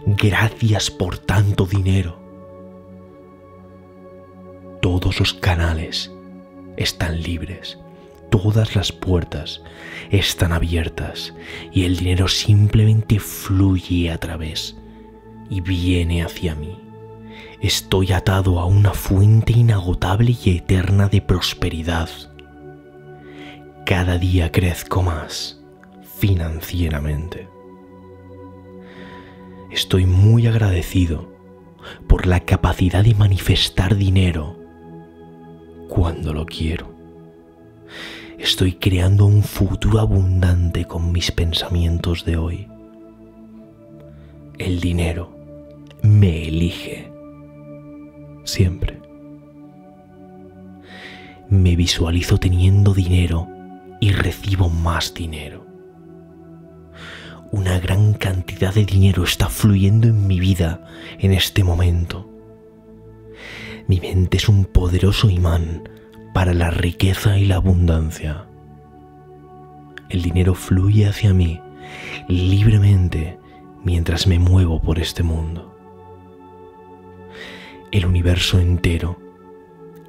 Gracias por tanto dinero. Todos los canales están libres todas las puertas están abiertas y el dinero simplemente fluye a través y viene hacia mí. Estoy atado a una fuente inagotable y eterna de prosperidad. Cada día crezco más financieramente. Estoy muy agradecido por la capacidad de manifestar dinero cuando lo quiero. Estoy creando un futuro abundante con mis pensamientos de hoy. El dinero me elige. Siempre. Me visualizo teniendo dinero y recibo más dinero. Una gran cantidad de dinero está fluyendo en mi vida en este momento. Mi mente es un poderoso imán para la riqueza y la abundancia. El dinero fluye hacia mí libremente mientras me muevo por este mundo. El universo entero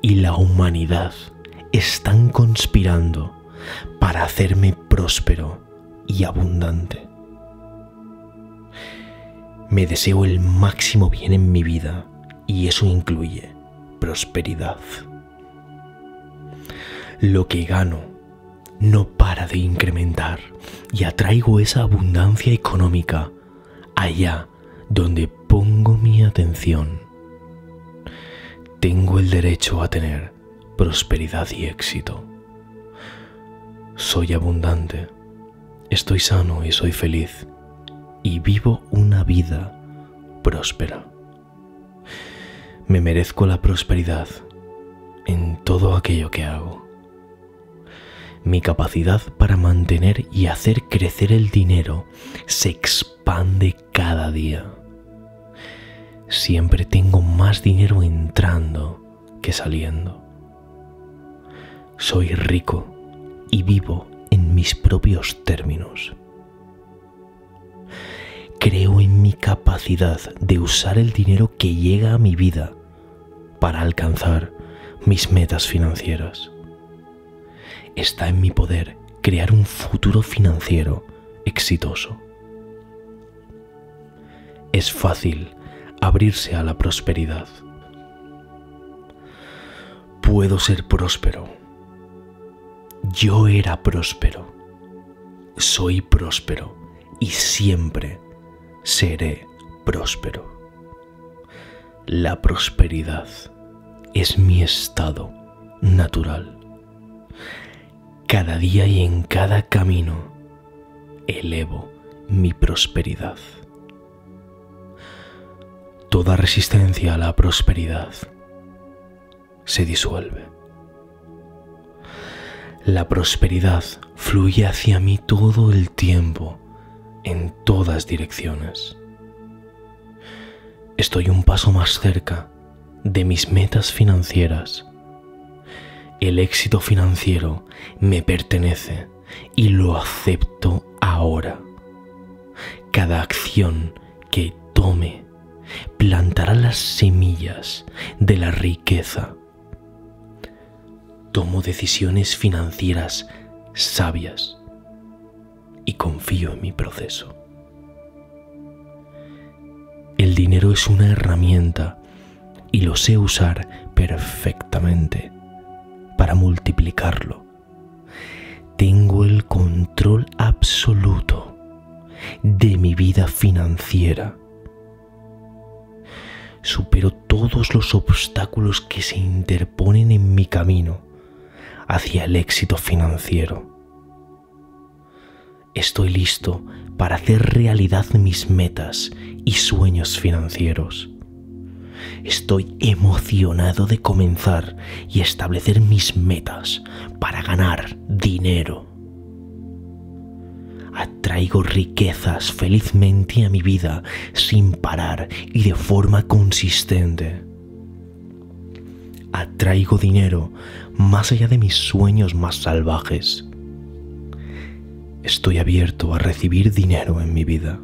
y la humanidad están conspirando para hacerme próspero y abundante. Me deseo el máximo bien en mi vida y eso incluye prosperidad. Lo que gano no para de incrementar y atraigo esa abundancia económica allá donde pongo mi atención. Tengo el derecho a tener prosperidad y éxito. Soy abundante, estoy sano y soy feliz y vivo una vida próspera. Me merezco la prosperidad en todo aquello que hago. Mi capacidad para mantener y hacer crecer el dinero se expande cada día. Siempre tengo más dinero entrando que saliendo. Soy rico y vivo en mis propios términos. Creo en mi capacidad de usar el dinero que llega a mi vida para alcanzar mis metas financieras. Está en mi poder crear un futuro financiero exitoso. Es fácil abrirse a la prosperidad. Puedo ser próspero yo era próspero, soy próspero y siempre seré próspero. La prosperidad es mi estado natural. Cada día y en cada camino elevo mi prosperidad. Toda resistencia a la prosperidad se disuelve. La prosperidad fluye hacia mí todo el tiempo, en todas direcciones. Estoy un paso más cerca de mis metas financieras. El éxito financiero me pertenece y lo acepto ahora. Cada acción que tome plantará las semillas de la riqueza tomo decisiones financieras sabias y confío en mi proceso. El dinero es una herramienta y lo sé usar perfectamente para multiplicarlo. Tengo el control absoluto de mi vida financiera. Supero todos los obstáculos que se interponen en mi camino hacia el éxito financiero. Estoy listo para hacer realidad mis metas y sueños financieros. Estoy emocionado de comenzar y establecer mis metas para ganar dinero. Atraigo riquezas felizmente a mi vida sin parar y de forma consistente atraigo dinero más allá de mis sueños más salvajes. Estoy abierto a recibir dinero en mi vida.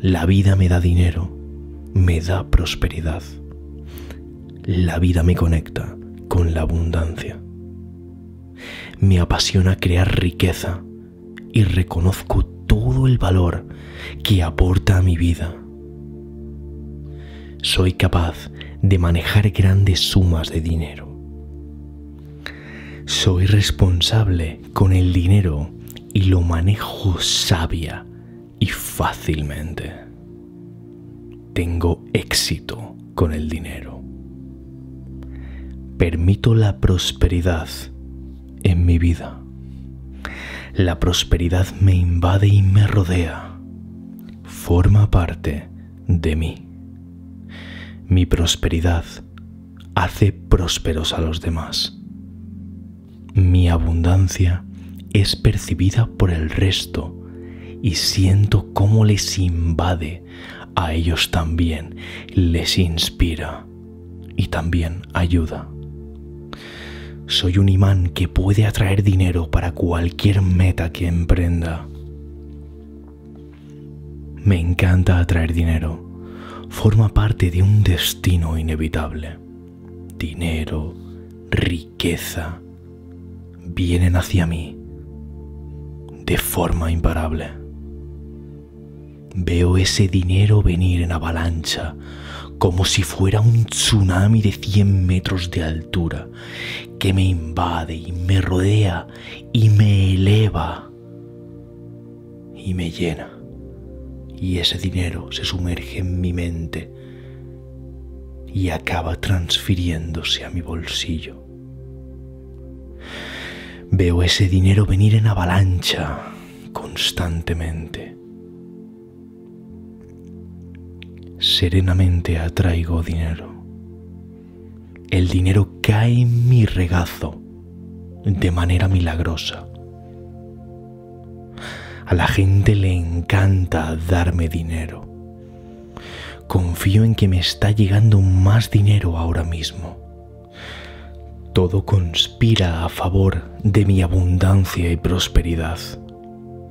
La vida me da dinero, me da prosperidad. La vida me conecta con la abundancia. Me apasiona crear riqueza y reconozco todo el valor que aporta a mi vida. Soy capaz de manejar grandes sumas de dinero. Soy responsable con el dinero y lo manejo sabia y fácilmente. Tengo éxito con el dinero. Permito la prosperidad en mi vida. La prosperidad me invade y me rodea. Forma parte de mí. Mi prosperidad hace prósperos a los demás. Mi abundancia es percibida por el resto y siento cómo les invade, a ellos también les inspira y también ayuda. Soy un imán que puede atraer dinero para cualquier meta que emprenda. Me encanta atraer dinero. Forma parte de un destino inevitable. Dinero, riqueza, vienen hacia mí de forma imparable. Veo ese dinero venir en avalancha, como si fuera un tsunami de 100 metros de altura, que me invade y me rodea y me eleva y me llena. Y ese dinero se sumerge en mi mente y acaba transfiriéndose a mi bolsillo. Veo ese dinero venir en avalancha constantemente. Serenamente atraigo dinero. El dinero cae en mi regazo de manera milagrosa. A la gente le encanta darme dinero. Confío en que me está llegando más dinero ahora mismo todo conspira a favor de mi abundancia y prosperidad.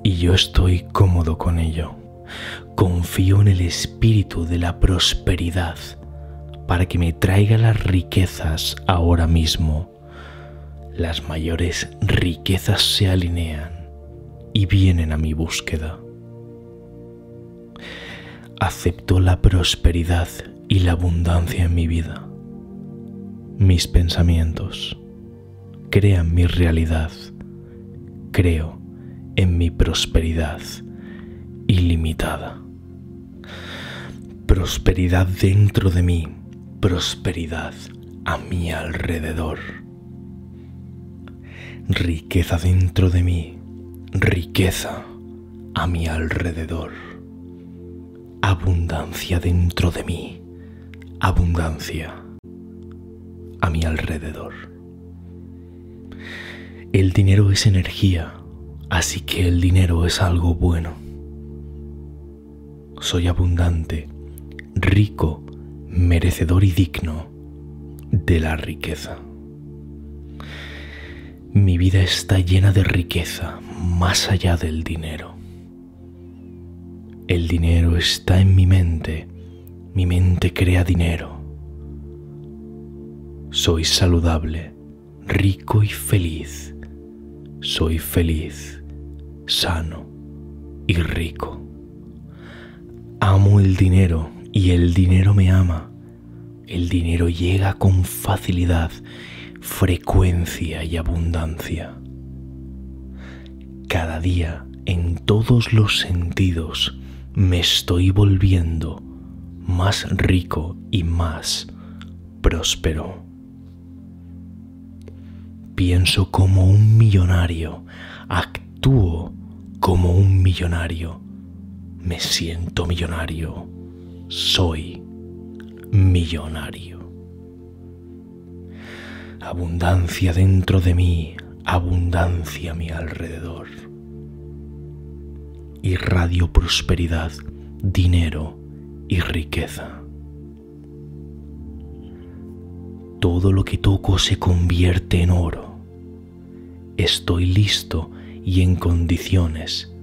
Y yo estoy cómodo con ello. Confío en el espíritu de la prosperidad para que me traiga las riquezas ahora mismo. Las mayores riquezas se alinean y vienen a mi búsqueda. Acepto la prosperidad y la abundancia en mi vida mis pensamientos, crean mi realidad, creo en mi prosperidad ilimitada. Prosperidad dentro de mí, prosperidad a mi alrededor. Riqueza dentro de mí, riqueza a mi alrededor. Abundancia dentro de mí, abundancia a mi alrededor. El dinero es energía, así que el dinero es algo bueno. Soy abundante, rico, merecedor y digno de la riqueza. Mi vida está llena de riqueza más allá del dinero. El dinero está en mi mente, mi mente crea dinero soy saludable, rico y feliz. Soy feliz, sano y rico. Amo el dinero y el dinero me ama. El dinero llega con facilidad, frecuencia y abundancia. Cada día, en todos los sentidos, me estoy volviendo más rico y más próspero pienso como un millonario, actúo como un millonario, me siento millonario, soy millonario. Abundancia dentro de mí, abundancia a mi alrededor. Irradio prosperidad, dinero y riqueza. Todo lo que toco se convierte en oro estoy listo y en condiciones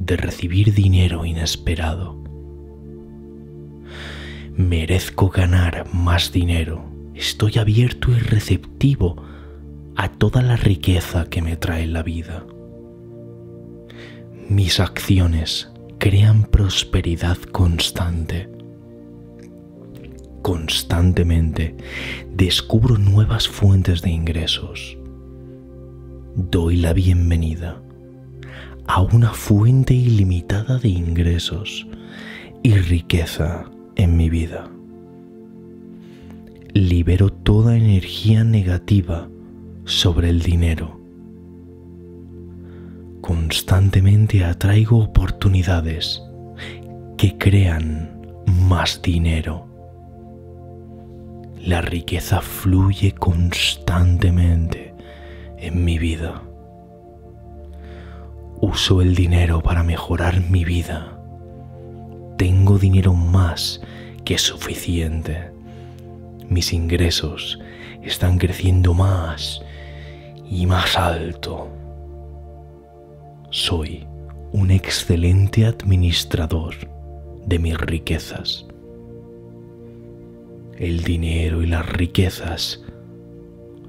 de recibir dinero inesperado. Merezco ganar más dinero. Estoy abierto y receptivo a toda la riqueza que me trae la vida. Mis acciones crean prosperidad constante. Constantemente descubro nuevas fuentes de ingresos doy la bienvenida a una fuente ilimitada de ingresos y riqueza en mi vida. Libero toda energía negativa sobre el dinero. Constantemente atraigo oportunidades que crean más dinero. La riqueza fluye constantemente en mi vida. Uso el dinero para mejorar mi vida. Tengo dinero más que suficiente. Mis ingresos están creciendo más y más alto. Soy un excelente administrador de mis riquezas. El dinero y las riquezas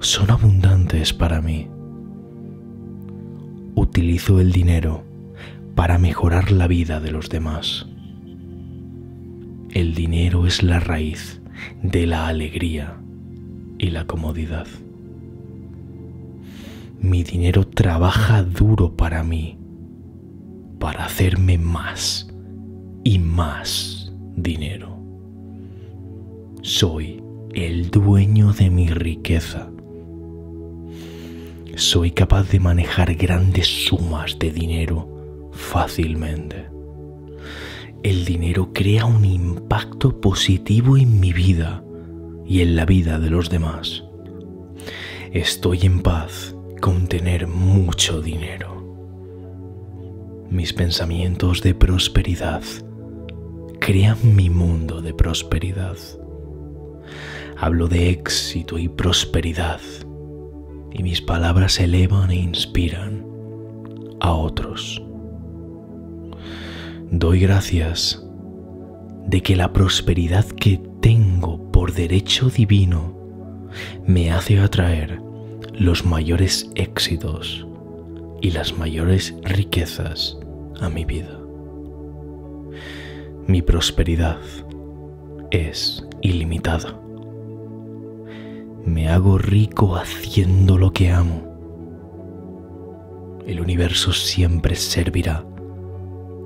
son abundantes para mí. Utilizo el dinero para mejorar la vida de los demás. El dinero es la raíz de la alegría y la comodidad. Mi dinero trabaja duro para mí, para hacerme más y más dinero. Soy el dueño de mi riqueza. Soy capaz de manejar grandes sumas de dinero fácilmente. El dinero crea un impacto positivo en mi vida y en la vida de los demás. Estoy en paz con tener mucho dinero. Mis pensamientos de prosperidad crean mi mundo de prosperidad. Hablo de éxito y prosperidad y mis palabras elevan e inspiran a otros. Doy gracias de que la prosperidad que tengo por derecho divino me hace atraer los mayores éxitos y las mayores riquezas a mi vida. Mi prosperidad es ilimitada. Me hago rico haciendo lo que amo. El universo siempre servirá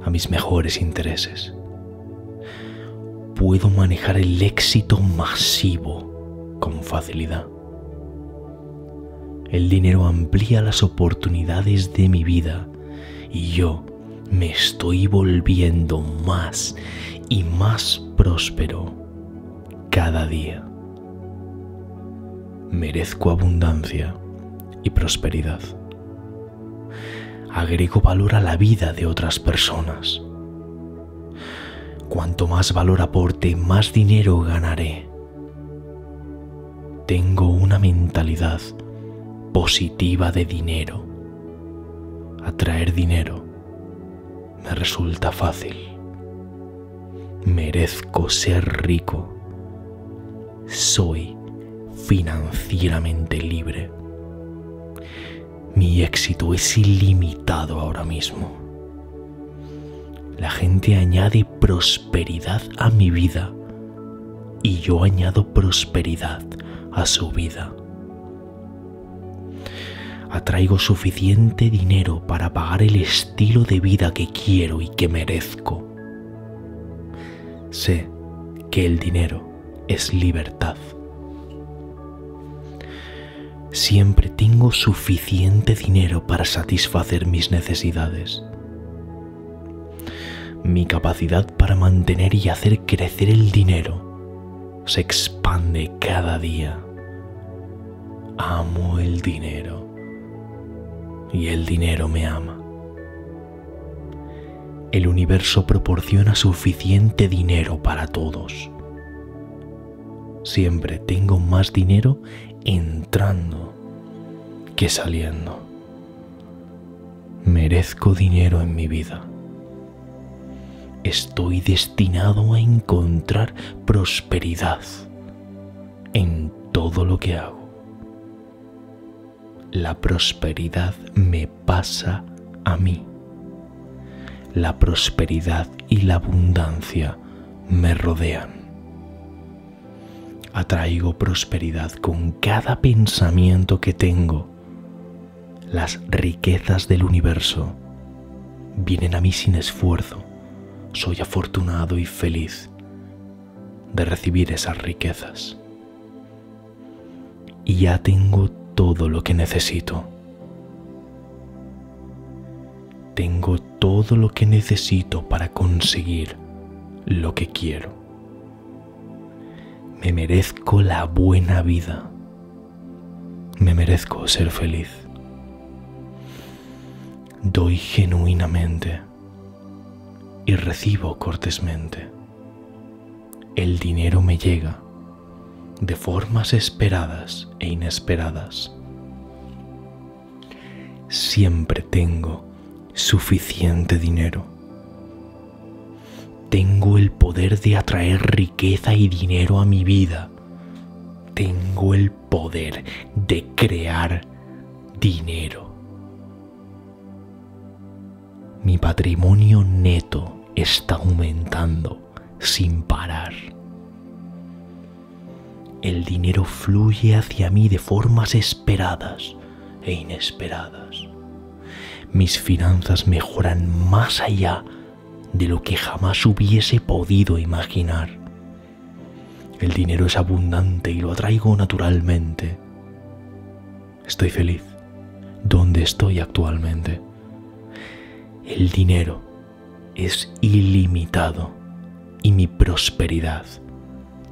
a mis mejores intereses. Puedo manejar el éxito masivo con facilidad. El dinero amplía las oportunidades de mi vida y yo me estoy volviendo más y más próspero cada día. Merezco abundancia y prosperidad. Agrego valor a la vida de otras personas. Cuanto más valor aporte, más dinero ganaré. Tengo una mentalidad positiva de dinero. Atraer dinero me resulta fácil. Merezco ser rico. Soy financieramente libre. Mi éxito es ilimitado ahora mismo. La gente añade prosperidad a mi vida y yo añado prosperidad a su vida atraigo suficiente dinero para pagar el estilo de vida que quiero y que merezco. Sé que el dinero es libertad. Siempre tengo suficiente dinero para satisfacer mis necesidades. Mi capacidad para mantener y hacer crecer el dinero se expande cada día. Amo el dinero y el dinero me ama. El universo proporciona suficiente dinero para todos. Siempre tengo más dinero entrando que saliendo. Merezco dinero en mi vida. Estoy destinado a encontrar prosperidad en todo lo que hago la prosperidad me pasa a mí. La prosperidad y la abundancia me rodean. Atraigo prosperidad con cada pensamiento que tengo. Las riquezas del universo vienen a mí sin esfuerzo. Soy afortunado y feliz de recibir esas riquezas. Y ya tengo todo lo que necesito. Tengo todo lo que necesito para conseguir lo que quiero. Me merezco la buena vida. Me merezco ser feliz. Doy genuinamente y recibo cortésmente. El dinero me llega de formas esperadas e inesperadas. Siempre tengo suficiente dinero. Tengo el poder de atraer riqueza y dinero a mi vida. Tengo el poder de crear dinero. Mi patrimonio neto está aumentando sin parar. El dinero fluye hacia mí de formas esperadas e inesperadas. Mis finanzas mejoran más allá de lo que jamás hubiese podido imaginar. El dinero es abundante y lo atraigo naturalmente. Estoy feliz donde estoy actualmente. El dinero es ilimitado y mi prosperidad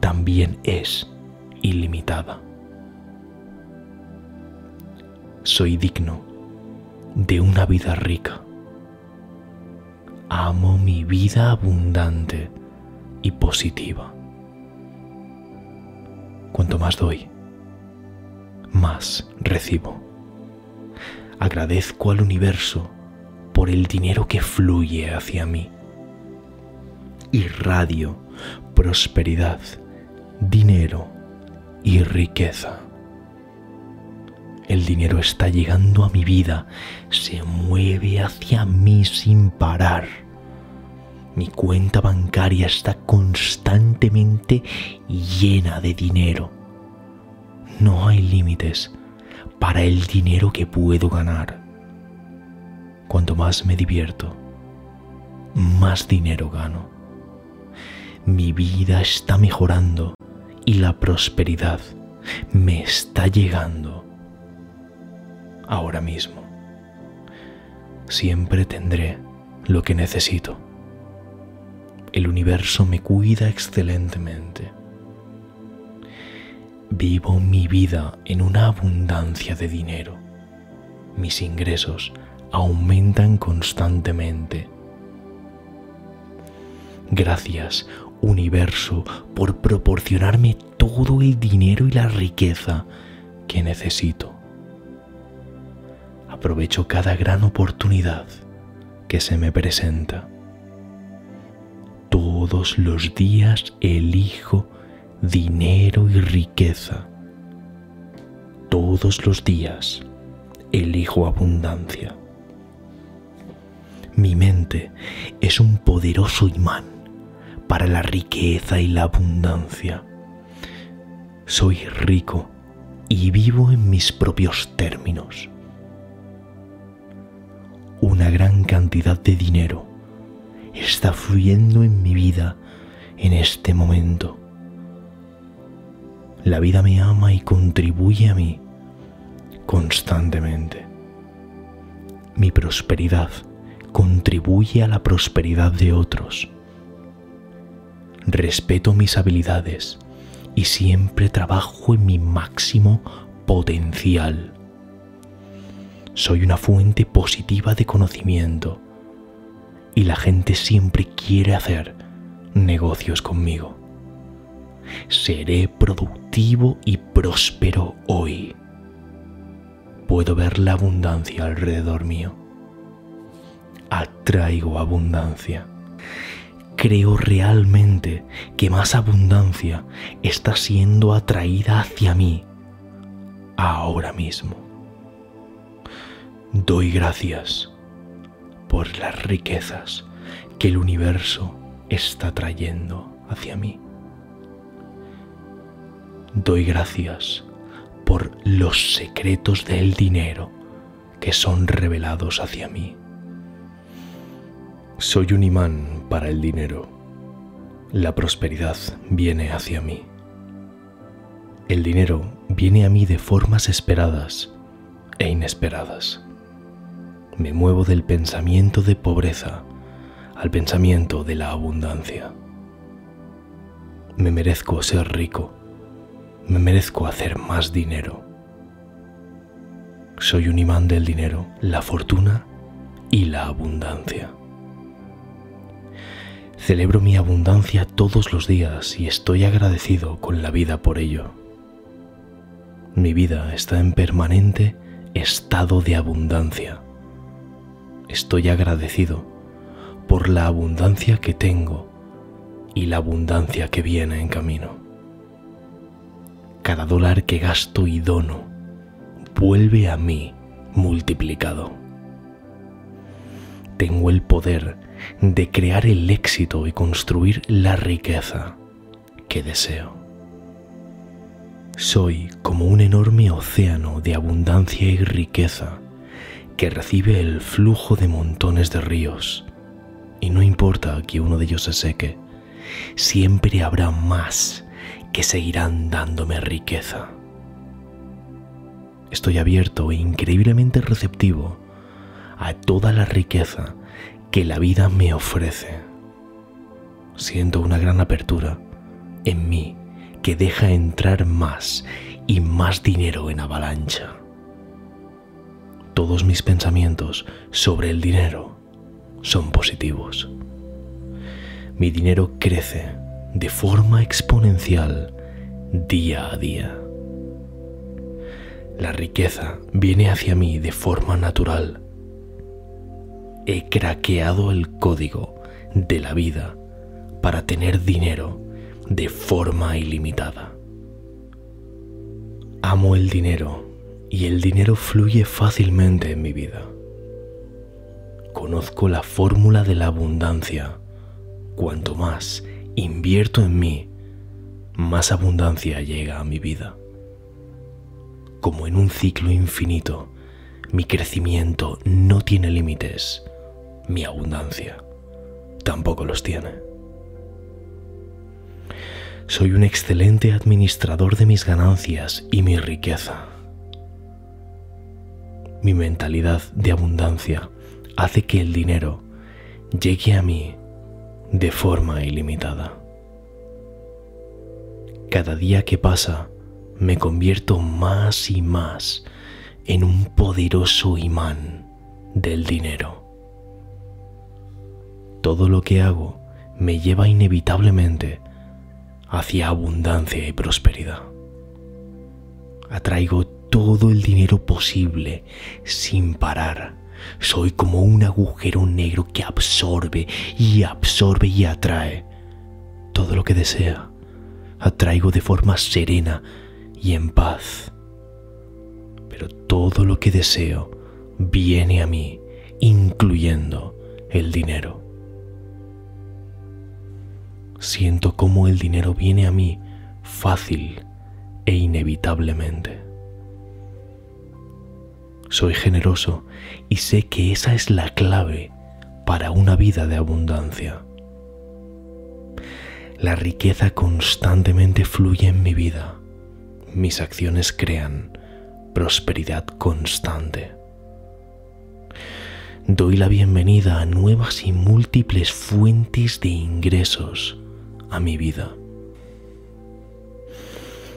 también es ilimitada. Soy digno de una vida rica. Amo mi vida abundante y positiva. Cuanto más doy, más recibo. Agradezco al universo por el dinero que fluye hacia mí. Irradio prosperidad, dinero y riqueza. El dinero está llegando a mi vida, se mueve hacia mí sin parar. Mi cuenta bancaria está constantemente llena de dinero. No hay límites para el dinero que puedo ganar. Cuanto más me divierto, más dinero gano. Mi vida está mejorando y la prosperidad me está llegando ahora mismo. Siempre tendré lo que necesito. El universo me cuida excelentemente. Vivo mi vida en una abundancia de dinero. Mis ingresos aumentan constantemente. Gracias, universo, por proporcionarme todo el dinero y la riqueza que necesito. Aprovecho cada gran oportunidad que se me presenta. Todos los días elijo dinero y riqueza. Todos los días elijo abundancia. Mi mente es un poderoso imán para la riqueza y la abundancia. Soy rico y vivo en mis propios términos. Una gran cantidad de dinero está fluyendo en mi vida en este momento. La vida me ama y contribuye a mí constantemente. Mi prosperidad contribuye a la prosperidad de otros. Respeto mis habilidades y siempre trabajo en mi máximo potencial. Soy una fuente positiva de conocimiento y la gente siempre quiere hacer negocios conmigo. Seré productivo y próspero hoy puedo ver la abundancia alrededor mío. Atraigo abundancia. Creo realmente que más abundancia está siendo atraída hacia mí ahora mismo. Doy gracias por las riquezas que el universo está trayendo hacia mí. Doy gracias por los secretos del dinero que son revelados hacia mí. Soy un imán para el dinero. La prosperidad viene hacia mí. El dinero viene a mí de formas esperadas e inesperadas. Me muevo del pensamiento de pobreza al pensamiento de la abundancia. Me merezco ser rico me merezco hacer más dinero. Soy un imán del dinero, la fortuna y la abundancia. Celebro mi abundancia todos los días y estoy agradecido con la vida por ello. Mi vida está en permanente estado de abundancia. Estoy agradecido por la abundancia que tengo y la abundancia que viene en camino. Cada dólar que gasto y dono vuelve a mí multiplicado. Tengo el poder de crear el éxito y construir la riqueza que deseo. Soy como un enorme océano de abundancia y riqueza que recibe el flujo de montones de ríos. Y no importa que uno de ellos se seque, siempre habrá más que seguirán dándome riqueza. Estoy abierto e increíblemente receptivo a toda la riqueza que la vida me ofrece. Siento una gran apertura en mí que deja entrar más y más dinero en avalancha. Todos mis pensamientos sobre el dinero son positivos. Mi dinero crece de forma exponencial día a día. La riqueza viene hacia mí de forma natural. He craqueado el código de la vida para tener dinero de forma ilimitada. Amo el dinero y el dinero fluye fácilmente en mi vida. Conozco la fórmula de la abundancia. Cuanto más invierto en mí, más abundancia llega a mi vida. Como en un ciclo infinito, mi crecimiento no tiene límites, mi abundancia tampoco los tiene. Soy un excelente administrador de mis ganancias y mi riqueza. Mi mentalidad de abundancia hace que el dinero llegue a mí de forma ilimitada. Cada día que pasa me convierto más y más en un poderoso imán del dinero. Todo lo que hago me lleva inevitablemente hacia abundancia y prosperidad. Atraigo todo el dinero posible sin parar. Soy como un agujero negro que absorbe y absorbe y atrae todo lo que desea. Atraigo de forma serena y en paz. Pero todo lo que deseo viene a mí, incluyendo el dinero siento cómo el dinero viene a mí fácil e inevitablemente. Soy generoso y sé que esa es la clave para una vida de abundancia. La riqueza constantemente fluye en mi vida. Mis acciones crean prosperidad constante. Doy la bienvenida a nuevas y múltiples fuentes de ingresos a mi vida.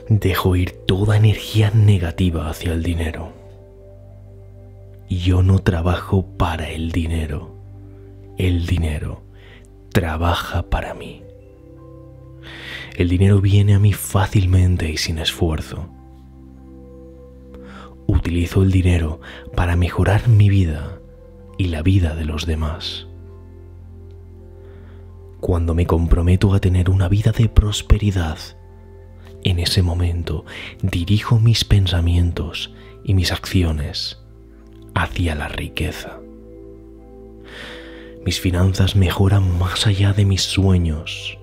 Dejo ir toda energía negativa hacia el dinero. Yo no trabajo para el dinero. El dinero trabaja para mí. El dinero viene a mí fácilmente y sin esfuerzo. Utilizo el dinero para mejorar mi vida y la vida de los demás cuando me comprometo a tener una vida de prosperidad, en ese momento dirijo mis pensamientos y mis acciones hacia la riqueza. Mis finanzas mejoran más allá de mis sueños.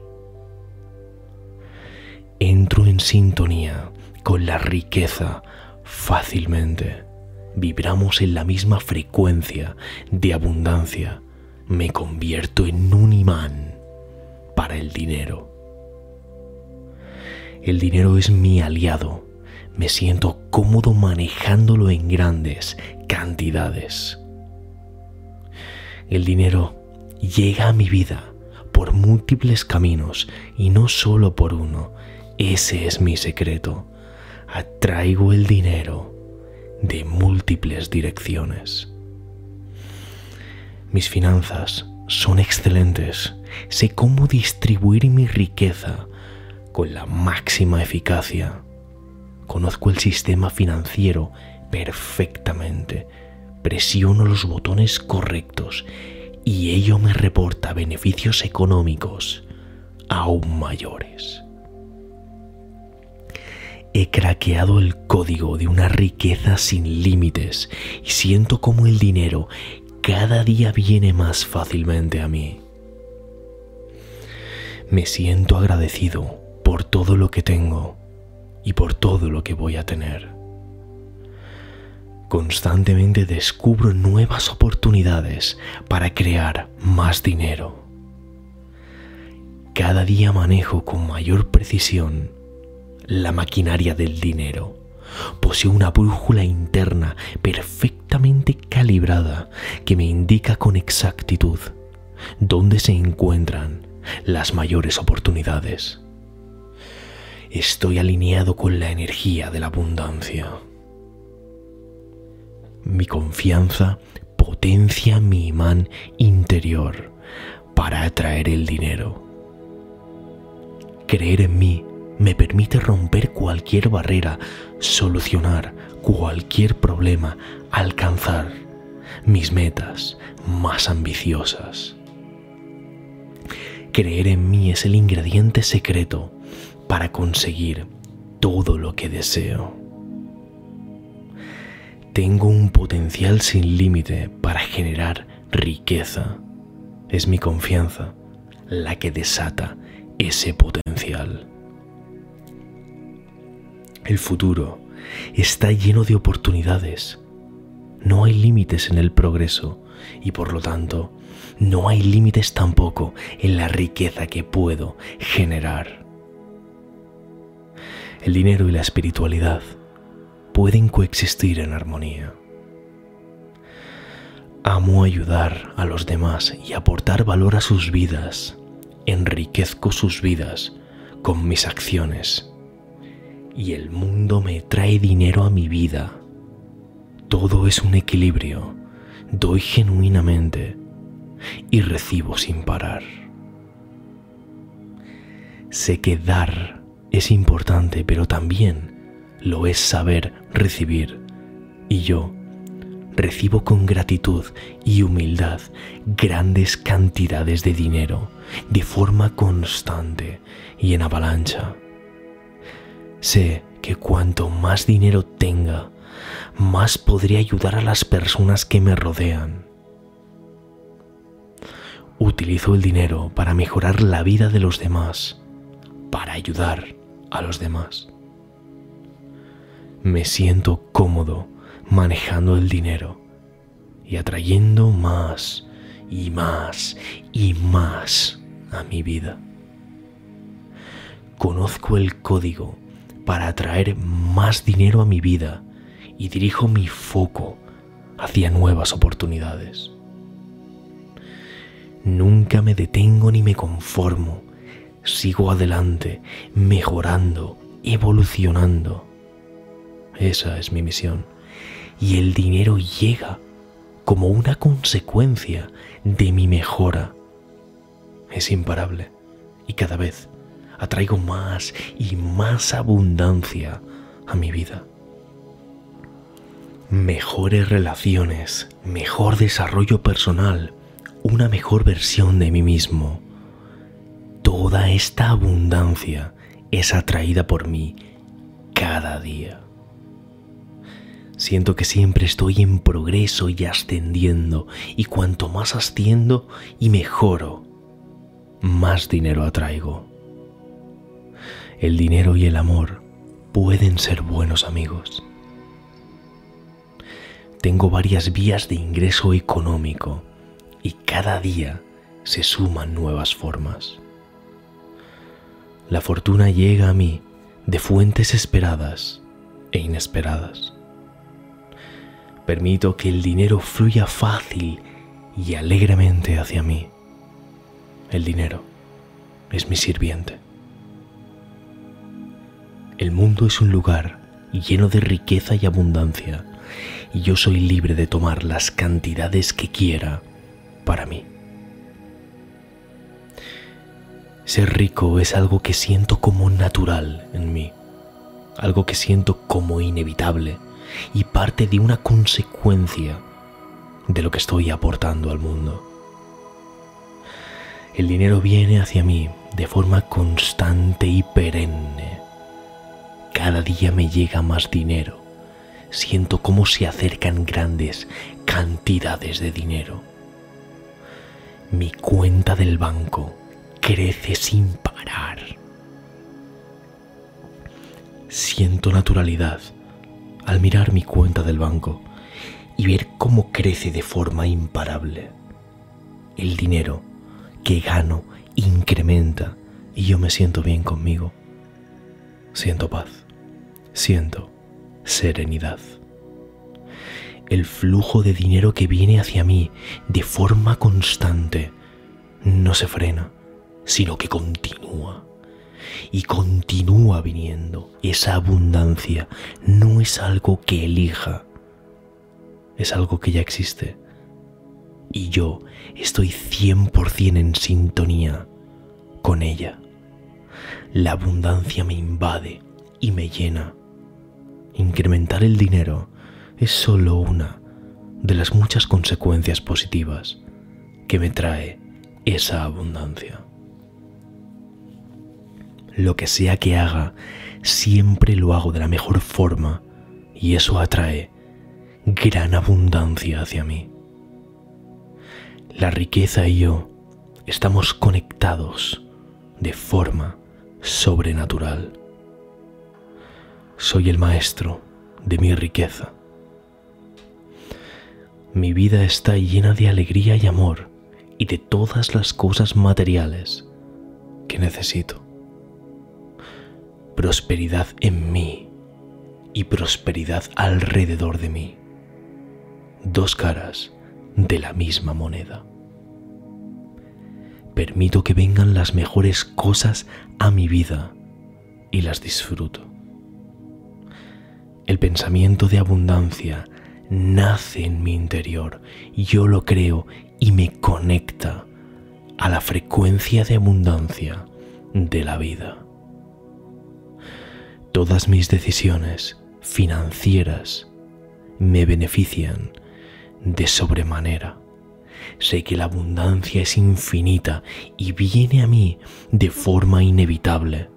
Entro en sintonía con la riqueza fácilmente. Vibramos en la misma frecuencia de abundancia. Me convierto en un imán para el dinero. El dinero es mi aliado. Me siento cómodo manejándolo en grandes cantidades. El dinero llega a mi vida por múltiples caminos y no solo por uno. Ese es mi secreto. Atraigo el dinero de múltiples direcciones. Mis finanzas son excelentes. Sé cómo distribuir mi riqueza con la máxima eficacia. Conozco el sistema financiero perfectamente. Presiono los botones correctos y ello me reporta beneficios económicos aún mayores. He craqueado el código de una riqueza sin límites y siento como el dinero cada día viene más fácilmente a mí. Me siento agradecido por todo lo que tengo y por todo lo que voy a tener. Constantemente descubro nuevas oportunidades para crear más dinero. Cada día manejo con mayor precisión la maquinaria del dinero. Poseo una brújula interna perfectamente calibrada que me indica con exactitud dónde se encuentran las mayores oportunidades. Estoy alineado con la energía de la abundancia. Mi confianza potencia mi imán interior para atraer el dinero. Creer en mí me permite romper cualquier barrera, solucionar cualquier problema, alcanzar mis metas más ambiciosas. Creer en mí es el ingrediente secreto para conseguir todo lo que deseo. Tengo un potencial sin límite para generar riqueza. Es mi confianza la que desata ese potencial. El futuro está lleno de oportunidades. No hay límites en el progreso y por lo tanto no hay límites tampoco en la riqueza que puedo generar. El dinero y la espiritualidad pueden coexistir en armonía. Amo ayudar a los demás y aportar valor a sus vidas. Enriquezco sus vidas con mis acciones. Y el mundo me trae dinero a mi vida. Todo es un equilibrio. Doy genuinamente y recibo sin parar. Sé que dar es importante, pero también lo es saber recibir. Y yo recibo con gratitud y humildad grandes cantidades de dinero de forma constante y en avalancha. Sé que cuanto más dinero tenga, más podré ayudar a las personas que me rodean. Utilizo el dinero para mejorar la vida de los demás, para ayudar a los demás. Me siento cómodo manejando el dinero y atrayendo más y más y más a mi vida. Conozco el código para atraer más dinero a mi vida y dirijo mi foco hacia nuevas oportunidades. Nunca me detengo ni me conformo. Sigo adelante, mejorando, evolucionando. Esa es mi misión. Y el dinero llega como una consecuencia de mi mejora. Es imparable y cada vez atraigo más y más abundancia a mi vida. Mejores relaciones, mejor desarrollo personal, una mejor versión de mí mismo. Toda esta abundancia es atraída por mí cada día. Siento que siempre estoy en progreso y ascendiendo, y cuanto más asciendo y mejoro, más dinero atraigo. El dinero y el amor pueden ser buenos amigos. Tengo varias vías de ingreso económico y cada día se suman nuevas formas. La fortuna llega a mí de fuentes esperadas e inesperadas. Permito que el dinero fluya fácil y alegremente hacia mí. El dinero es mi sirviente. El mundo es un lugar lleno de riqueza y abundancia y yo soy libre de tomar las cantidades que quiera para mí. Ser rico es algo que siento como natural en mí, algo que siento como inevitable y parte de una consecuencia de lo que estoy aportando al mundo. El dinero viene hacia mí de forma constante y perenne. Cada día me llega más dinero. Siento cómo se acercan grandes cantidades de dinero. Mi cuenta del banco crece sin parar. Siento naturalidad al mirar mi cuenta del banco y ver cómo crece de forma imparable. El dinero que gano incrementa y yo me siento bien conmigo. Siento paz, siento serenidad. El flujo de dinero que viene hacia mí de forma constante no se frena sino que continúa. Y continúa viniendo. Esa abundancia no es algo que elija, es algo que ya existe. Y yo estoy 100% en sintonía con ella. La abundancia me invade y me llena. Incrementar el dinero es solo una de las muchas consecuencias positivas que me trae esa abundancia lo que sea que haga, siempre lo hago de la mejor forma y eso atrae gran abundancia hacia mí. La riqueza y yo estamos conectados de forma sobrenatural. Soy el maestro de mi riqueza. Mi vida está llena de alegría y amor y de todas las cosas materiales que necesito prosperidad en mí y prosperidad alrededor de mí. Dos caras de la misma moneda. Permito que vengan las mejores cosas a mi vida y las disfruto. El pensamiento de abundancia nace en mi interior, yo lo creo y me conecta a la frecuencia de abundancia de la vida. Todas mis decisiones financieras me benefician de sobremanera. Sé que la abundancia es infinita y viene a mí de forma inevitable.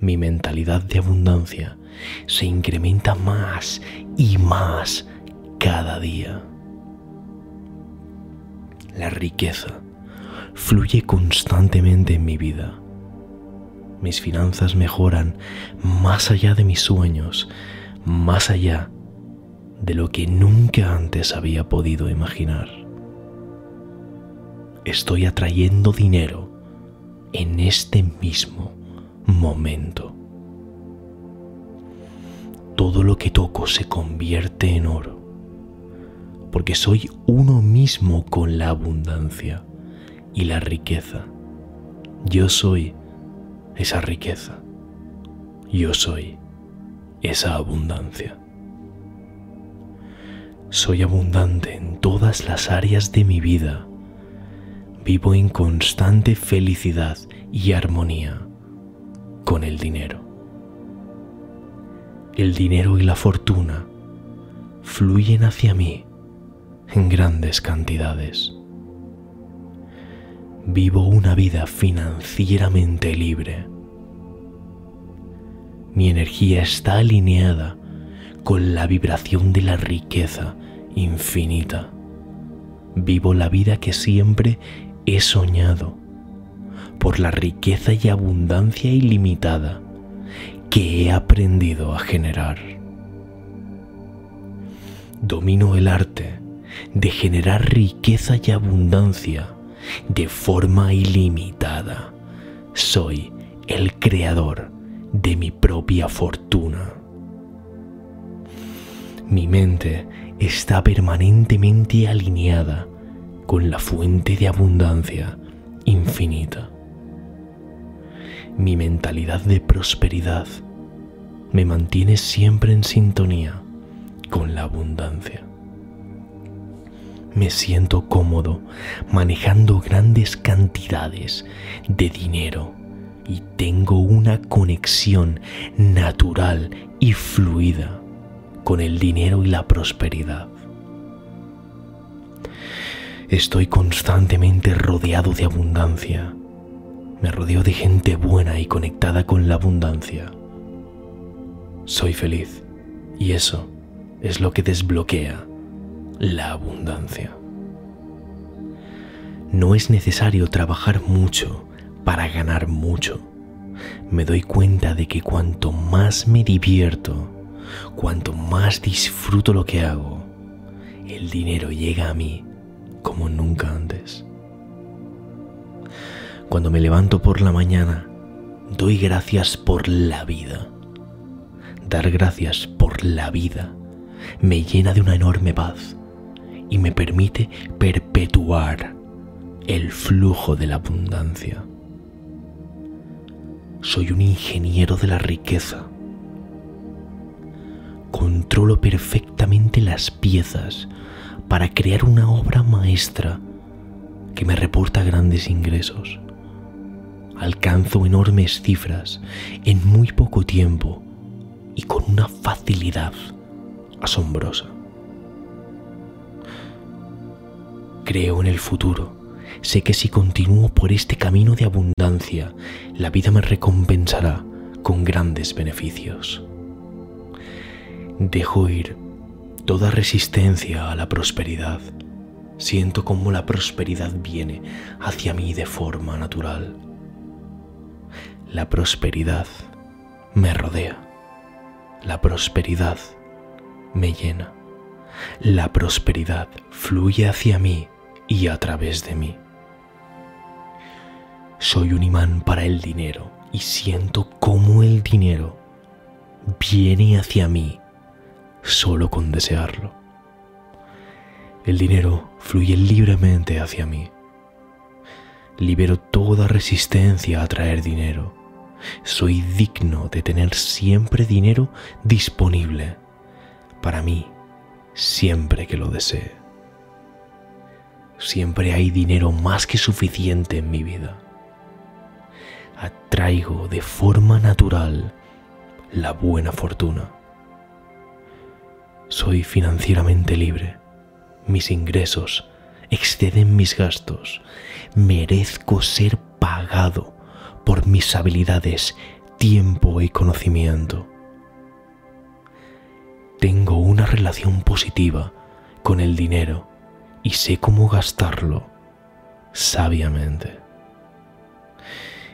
Mi mentalidad de abundancia se incrementa más y más cada día. La riqueza fluye constantemente en mi vida mis finanzas mejoran más allá de mis sueños, más allá de lo que nunca antes había podido imaginar. Estoy atrayendo dinero en este mismo momento. Todo lo que toco se convierte en oro, porque soy uno mismo con la abundancia y la riqueza. Yo soy esa riqueza. Yo soy esa abundancia. Soy abundante en todas las áreas de mi vida. Vivo en constante felicidad y armonía con el dinero. El dinero y la fortuna fluyen hacia mí en grandes cantidades vivo una vida financieramente libre. Mi energía está alineada con la vibración de la riqueza infinita. Vivo la vida que siempre he soñado por la riqueza y abundancia ilimitada que he aprendido a generar. Domino el arte de generar riqueza y abundancia de forma ilimitada. Soy el creador de mi propia fortuna. Mi mente está permanentemente alineada con la fuente de abundancia infinita. Mi mentalidad de prosperidad me mantiene siempre en sintonía con la abundancia. me siento cómodo manejando grandes cantidades de dinero y tengo una conexión natural y fluida con el dinero y la prosperidad. Estoy constantemente rodeado de abundancia. Me rodeo de gente buena y conectada con la abundancia. Soy feliz y eso es lo que desbloquea la abundancia. No es necesario trabajar mucho para ganar mucho. Me doy cuenta de que cuanto más me divierto, cuanto más disfruto lo que hago, el dinero llega a mí como nunca antes. Cuando me levanto por la mañana, doy gracias por la vida. Dar gracias por la vida me llena de una enorme paz y me permite perpetuar el flujo de la abundancia. Soy un ingeniero de la riqueza. Controlo perfectamente las piezas para crear una obra maestra que me reporta grandes ingresos. Alcanzo enormes cifras en muy poco tiempo y con una facilidad asombrosa. Creo en el futuro. Sé que si continúo por este camino de abundancia, la vida me recompensará con grandes beneficios. Dejo ir toda resistencia a la prosperidad. Siento como la prosperidad viene hacia mí de forma natural. La prosperidad me rodea. La prosperidad me llena. La prosperidad fluye hacia mí y a través de mí. Soy un imán para el dinero y siento cómo el dinero viene hacia mí solo con desearlo. El dinero fluye libremente hacia mí. Libero toda resistencia a traer dinero. Soy digno de tener siempre dinero disponible para mí siempre que lo desee. Siempre hay dinero más que suficiente en mi vida. Atraigo de forma natural la buena fortuna. Soy financieramente libre. Mis ingresos exceden mis gastos. Merezco ser pagado por mis habilidades, tiempo y conocimiento. Tengo una relación positiva con el dinero y sé cómo gastarlo sabiamente.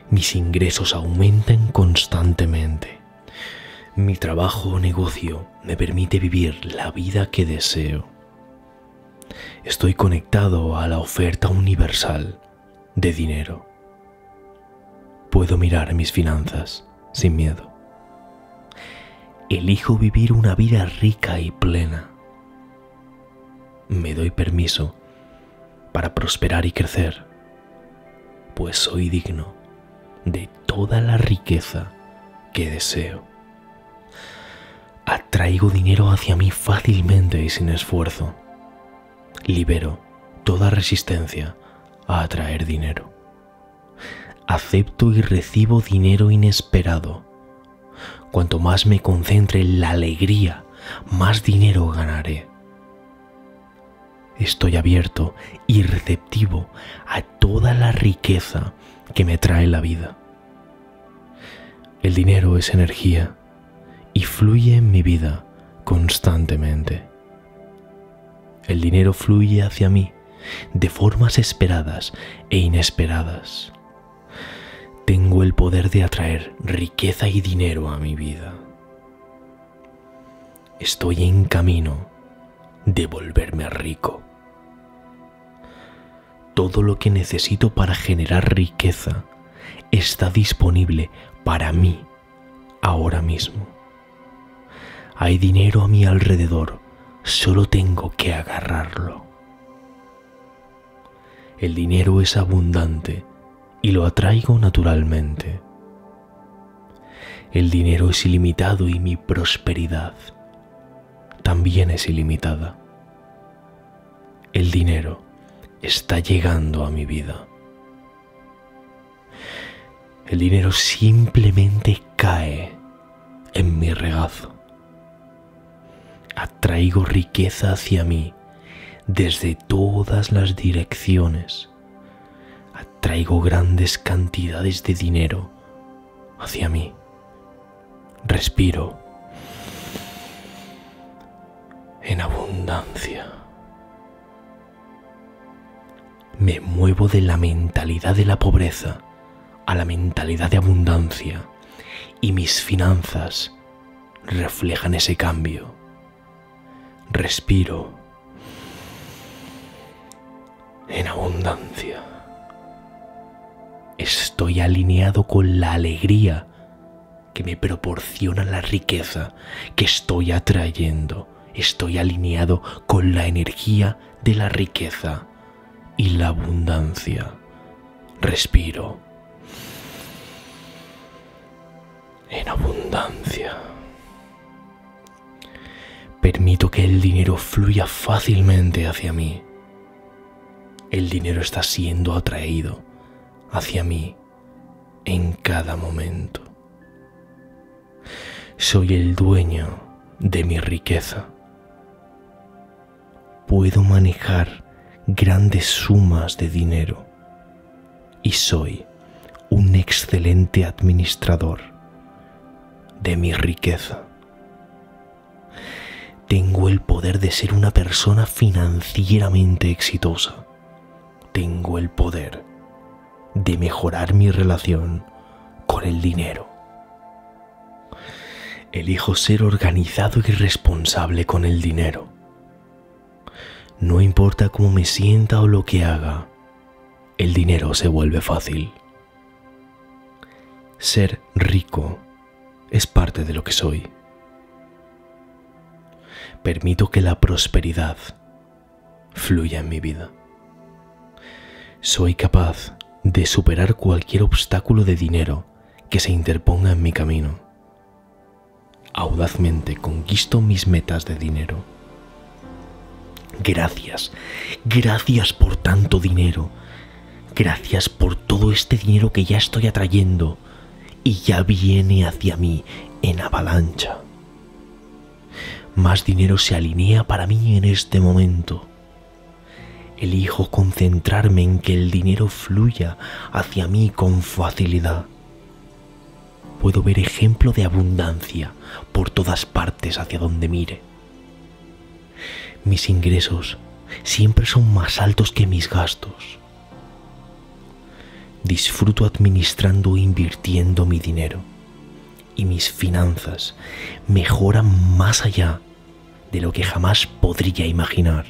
Mis ingresos aumentan constantemente mi trabajo o negocio me permite vivir la vida que deseo. Estoy conectado a la oferta universal de dinero. Puedo mirar mis finanzas sin miedo. Elijo vivir una vida rica y plena. Me doy permiso para prosperar y crecer, pues soy digno de toda la riqueza que deseo atraigo dinero hacia mí fácilmente y sin esfuerzo. Libero toda resistencia a atraer dinero. Acepto y recibo dinero inesperado. Cuanto más me concentre en la alegría, más dinero ganaré. Estoy abierto y receptivo a toda la riqueza que me trae la vida. El dinero es energía y fluye en mi vida constantemente. El dinero fluye hacia mí de formas esperadas e inesperadas. Tengo el poder de atraer riqueza y dinero a mi vida. Estoy en camino de volverme rico. Todo lo que necesito para generar riqueza está disponible para mí ahora mismo. Hay dinero a mi alrededor, solo tengo que agarrarlo. El dinero es abundante y lo atraigo naturalmente. El dinero es ilimitado y mi prosperidad también es ilimitada. el dinero está llegando a mi vida. El dinero simplemente cae en mi regazo. Atraigo riqueza hacia mí desde todas las direcciones. Atraigo grandes cantidades de dinero hacia mí. Respiro en abundancia. Me muevo de la mentalidad de la pobreza a la mentalidad de abundancia y mis finanzas reflejan ese cambio. Respiro en abundancia. Estoy alineado con la alegría que me proporciona la riqueza que estoy atrayendo. Estoy alineado con la energía de la riqueza y la abundancia. Respiro en abundancia. Permito que el dinero fluya fácilmente hacia mí. El dinero está siendo atraído hacia mí en cada momento. Soy el dueño de mi riqueza. Puedo manejar grandes sumas de dinero y soy un excelente administrador de mi riqueza. Tengo el poder de ser una persona financieramente exitosa. Tengo el poder de mejorar mi relación con el dinero. Elijo ser organizado y responsable con el dinero. No importa cómo me sienta o lo que haga, el dinero se vuelve fácil. Ser rico es parte de lo que soy. Permito que la prosperidad fluya en mi vida. Soy capaz de superar cualquier obstáculo de dinero que se interponga en mi camino. Audazmente conquisto mis metas de dinero. Gracias, gracias por tanto dinero. Gracias por todo este dinero que ya estoy atrayendo y ya viene hacia mí en avalancha. Más dinero se alinea para mí en este momento elijo concentrarme en que el dinero fluya hacia mí con facilidad. Puedo ver ejemplo de abundancia por todas partes hacia donde mire. Mis ingresos siempre son más altos que mis gastos. Disfruto administrando e invirtiendo mi dinero y mis finanzas mejoran más allá de lo que jamás podría imaginar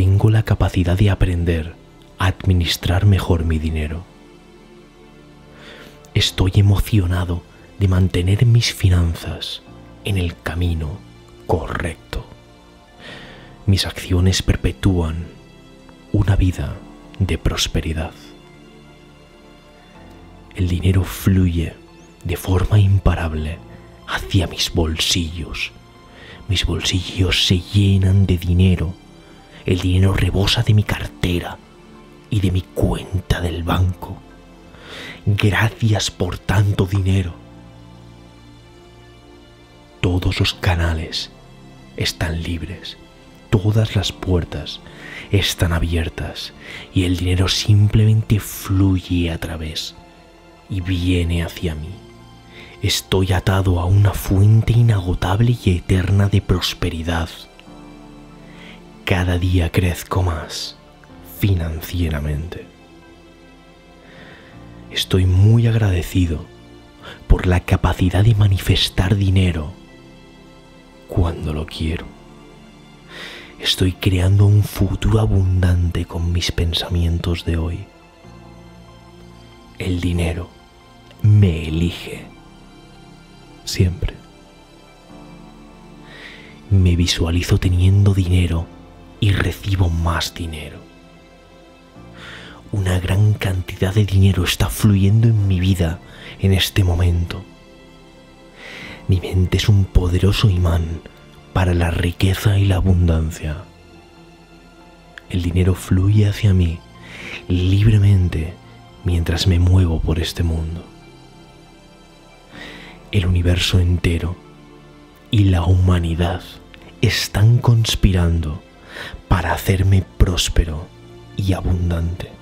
tengo la capacidad de aprender a administrar mejor mi dinero. Estoy emocionado de mantener mis finanzas en el camino correcto. Mis acciones perpetúan una vida de prosperidad. El dinero fluye de forma imparable hacia mis bolsillos. Mis bolsillos se llenan de dinero el dinero rebosa de mi cartera y de mi cuenta del banco. Gracias por tanto dinero. Todos los canales están libres, todas las puertas están abiertas y el dinero simplemente fluye a través y viene hacia mí. Estoy atado a una fuente inagotable y eterna de prosperidad cada día crezco más financieramente. Estoy muy agradecido por la capacidad de manifestar dinero cuando lo quiero. Estoy creando un futuro abundante con mis pensamientos de hoy. El dinero me elige siempre. Me visualizo teniendo dinero y recibo más dinero. Una gran cantidad de dinero está fluyendo en mi vida en este momento. Mi mente es un poderoso imán para la riqueza y la abundancia. El dinero fluye hacia mí libremente mientras me muevo por este mundo. El universo entero y la humanidad están conspirando para hacerme próspero y abundante.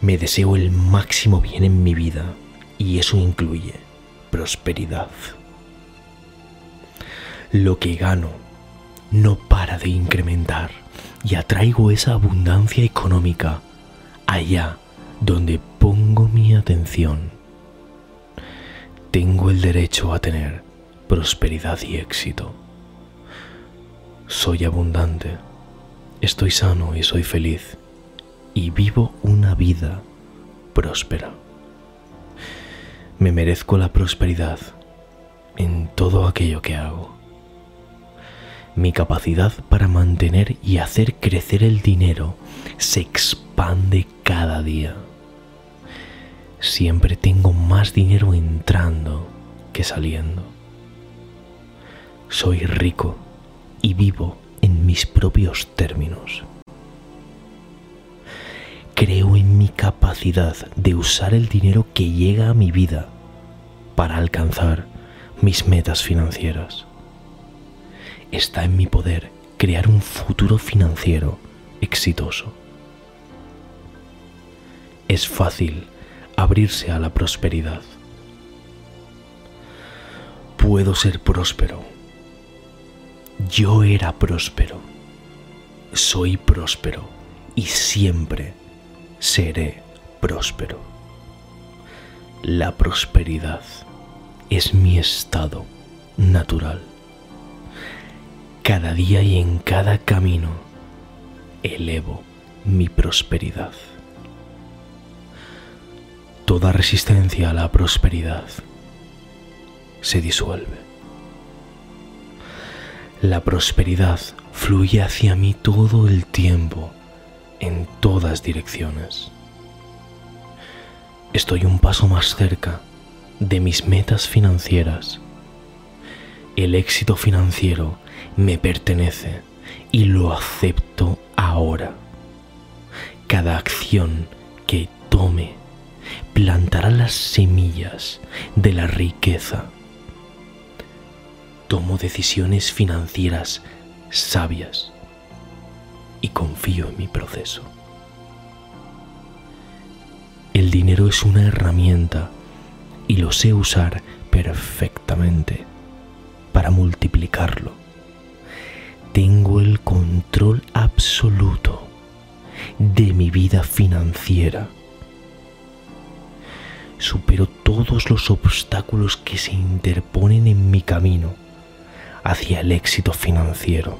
Me deseo el máximo bien en mi vida y eso incluye prosperidad. Lo que gano no para de incrementar y atraigo esa abundancia económica allá donde pongo mi atención. Tengo el derecho a tener prosperidad y éxito. Soy abundante, estoy sano y soy feliz y vivo una vida próspera. Me merezco la prosperidad en todo aquello que hago. Mi capacidad para mantener y hacer crecer el dinero se expande cada día. Siempre tengo más dinero entrando que saliendo. Soy rico y vivo en mis propios términos. Creo en mi capacidad de usar el dinero que llega a mi vida para alcanzar mis metas financieras. Está en mi poder crear un futuro financiero exitoso. Es fácil abrirse a la prosperidad. Puedo ser próspero. Yo era próspero. Soy próspero y siempre seré próspero. La prosperidad es mi estado natural. Cada día y en cada camino elevo mi prosperidad. Toda resistencia a la prosperidad se disuelve. La prosperidad fluye hacia mí todo el tiempo, en todas direcciones. Estoy un paso más cerca de mis metas financieras. El éxito financiero me pertenece y lo acepto ahora. Cada acción que tome plantará las semillas de la riqueza. Tomo decisiones financieras sabias y confío en mi proceso. El dinero es una herramienta y lo sé usar perfectamente para multiplicarlo. Tengo el control absoluto de mi vida financiera. Supero todos los obstáculos que se interponen en mi camino hacia el éxito financiero.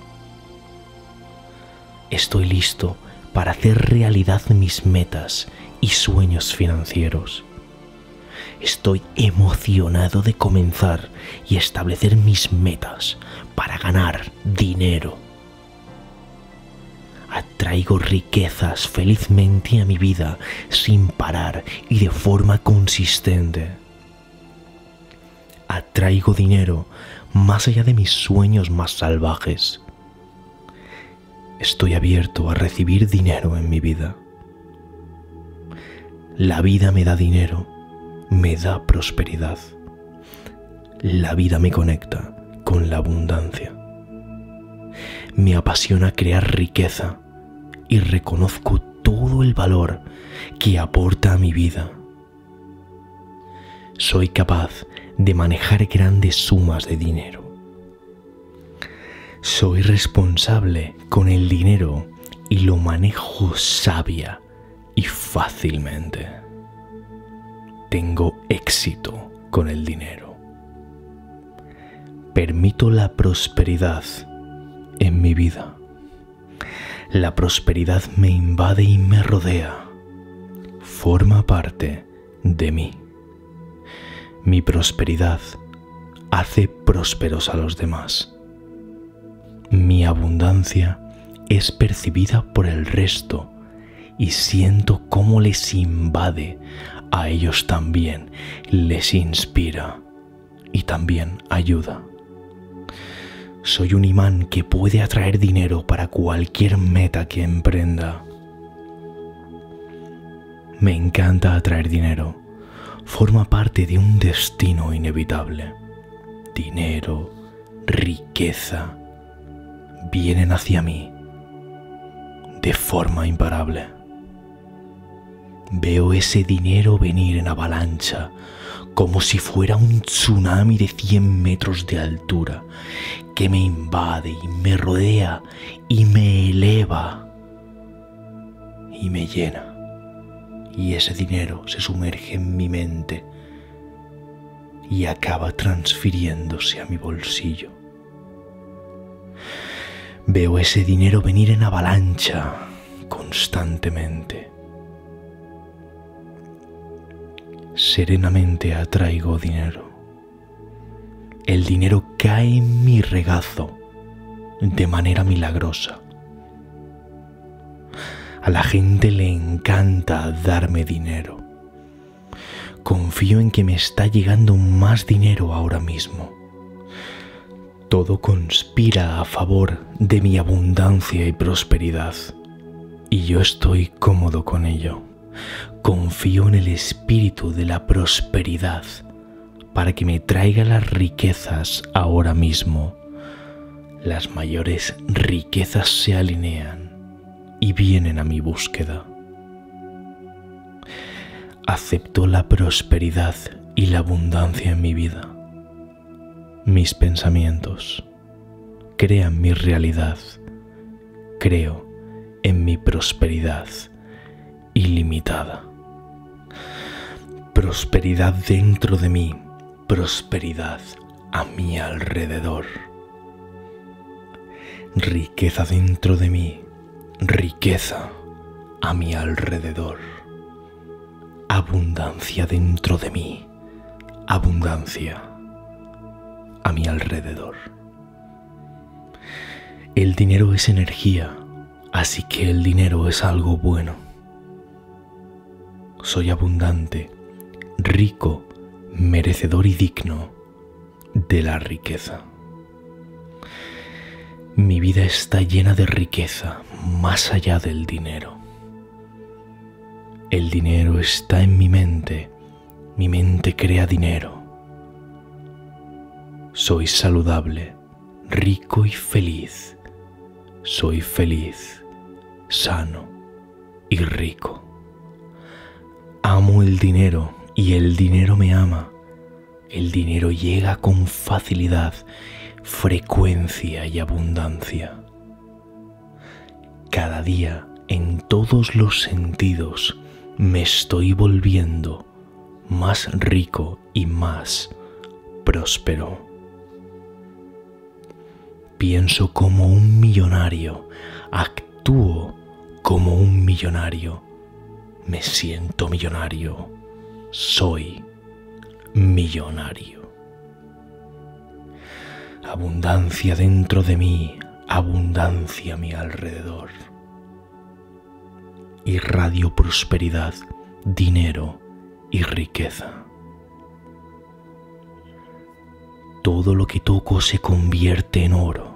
Estoy listo para hacer realidad mis metas y sueños financieros. Estoy emocionado de comenzar y establecer mis metas para ganar dinero. Atraigo riquezas felizmente a mi vida sin parar y de forma consistente. Atraigo dinero más allá de mis sueños más salvajes. Estoy abierto a recibir dinero en mi vida. La vida me da dinero, me da prosperidad. La vida me conecta con la abundancia. Me apasiona crear riqueza y reconozco todo el valor que aporta a mi vida. Soy capaz de manejar grandes sumas de dinero. Soy responsable con el dinero y lo manejo sabia y fácilmente. Tengo éxito con el dinero. Permito la prosperidad en mi vida. La prosperidad me invade y me rodea. Forma parte de mí. Mi prosperidad hace prósperos a los demás. Mi abundancia es percibida por el resto y siento cómo les invade, a ellos también les inspira y también ayuda Soy un imán que puede atraer dinero para cualquier meta que emprenda. Me encanta atraer dinero. Forma parte de un destino inevitable. Dinero, riqueza, vienen hacia mí de forma imparable. Veo ese dinero venir en avalancha, como si fuera un tsunami de 100 metros de altura, que me invade y me rodea y me eleva y me llena. Y ese dinero se sumerge en mi mente y acaba transfiriéndose a mi bolsillo. Veo ese dinero venir en avalancha constantemente. Serenamente atraigo dinero. El dinero cae en mi regazo de manera milagrosa. A la gente le encanta darme dinero. Confío en que me está llegando más dinero ahora mismo todo conspira a favor de mi abundancia y prosperidad. Y yo estoy cómodo con ello. Confío en el espíritu de la prosperidad para que me traiga las riquezas ahora mismo. Las mayores riquezas se alinean y vienen a mi búsqueda. Acepto la prosperidad y la abundancia en mi vida mis pensamientos, crean mi realidad, creo en mi prosperidad ilimitada. Prosperidad dentro de mí, prosperidad a mi alrededor. Riqueza dentro de mí, riqueza a mi alrededor. Abundancia dentro de mí, abundancia a mi alrededor. El dinero es energía, así que el dinero es algo bueno. Soy abundante, rico, merecedor y digno de la riqueza. Mi vida está llena de riqueza más allá del dinero. El dinero está en mi mente, mi mente crea dinero soy saludable, rico y feliz. Soy feliz, sano y rico. Amo el dinero y el dinero me ama. El dinero llega con facilidad, frecuencia y abundancia. Cada día, en todos los sentidos, me estoy volviendo más rico y más próspero pienso como un millonario, actúo como un millonario, me siento millonario, soy millonario. Abundancia dentro de mí, abundancia a mi alrededor. Irradio prosperidad, dinero y riqueza. Todo lo que toco se convierte en oro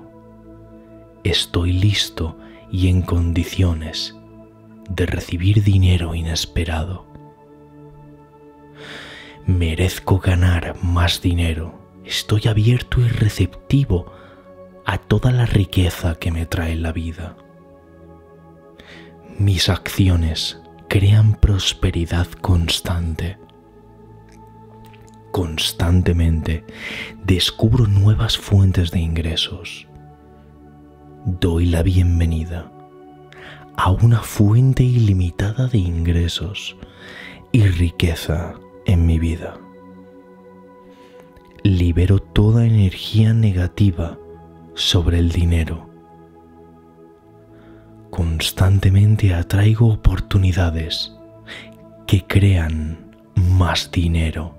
estoy listo y en condiciones de recibir dinero inesperado. Merezco ganar más dinero. Estoy abierto y receptivo a toda la riqueza que me trae la vida. Mis acciones crean prosperidad constante. Constantemente descubro nuevas fuentes de ingresos doy la bienvenida a una fuente ilimitada de ingresos y riqueza en mi vida. Libero toda energía negativa sobre el dinero. Constantemente atraigo oportunidades que crean más dinero.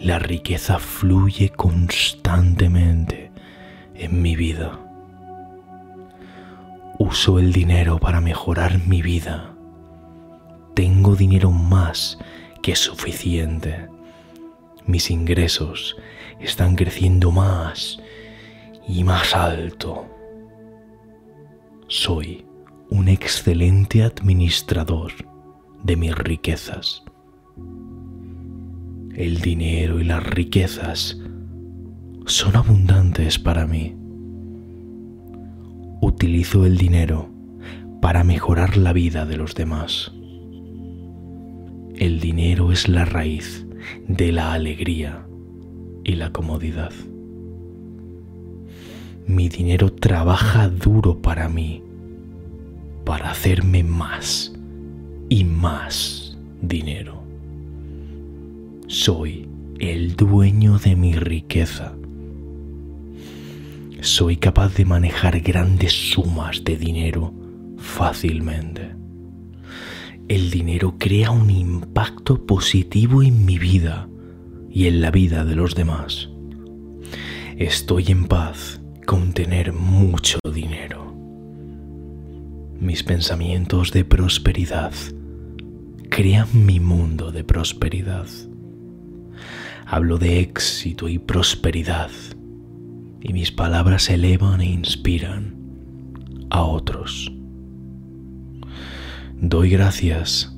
La riqueza fluye constantemente en mi vida. Uso el dinero para mejorar mi vida. Tengo dinero más que suficiente. Mis ingresos están creciendo más y más alto. Soy un excelente administrador de mis riquezas. El dinero y las riquezas son abundantes para mí. Utilizo el dinero para mejorar la vida de los demás. El dinero es la raíz de la alegría y la comodidad. Mi dinero trabaja duro para mí, para hacerme más y más dinero. Soy el dueño de mi riqueza. Soy capaz de manejar grandes sumas de dinero fácilmente. El dinero crea un impacto positivo en mi vida y en la vida de los demás. Estoy en paz con tener mucho dinero. Mis pensamientos de prosperidad crean mi mundo de prosperidad. Hablo de éxito y prosperidad y mis palabras elevan e inspiran a otros. Doy gracias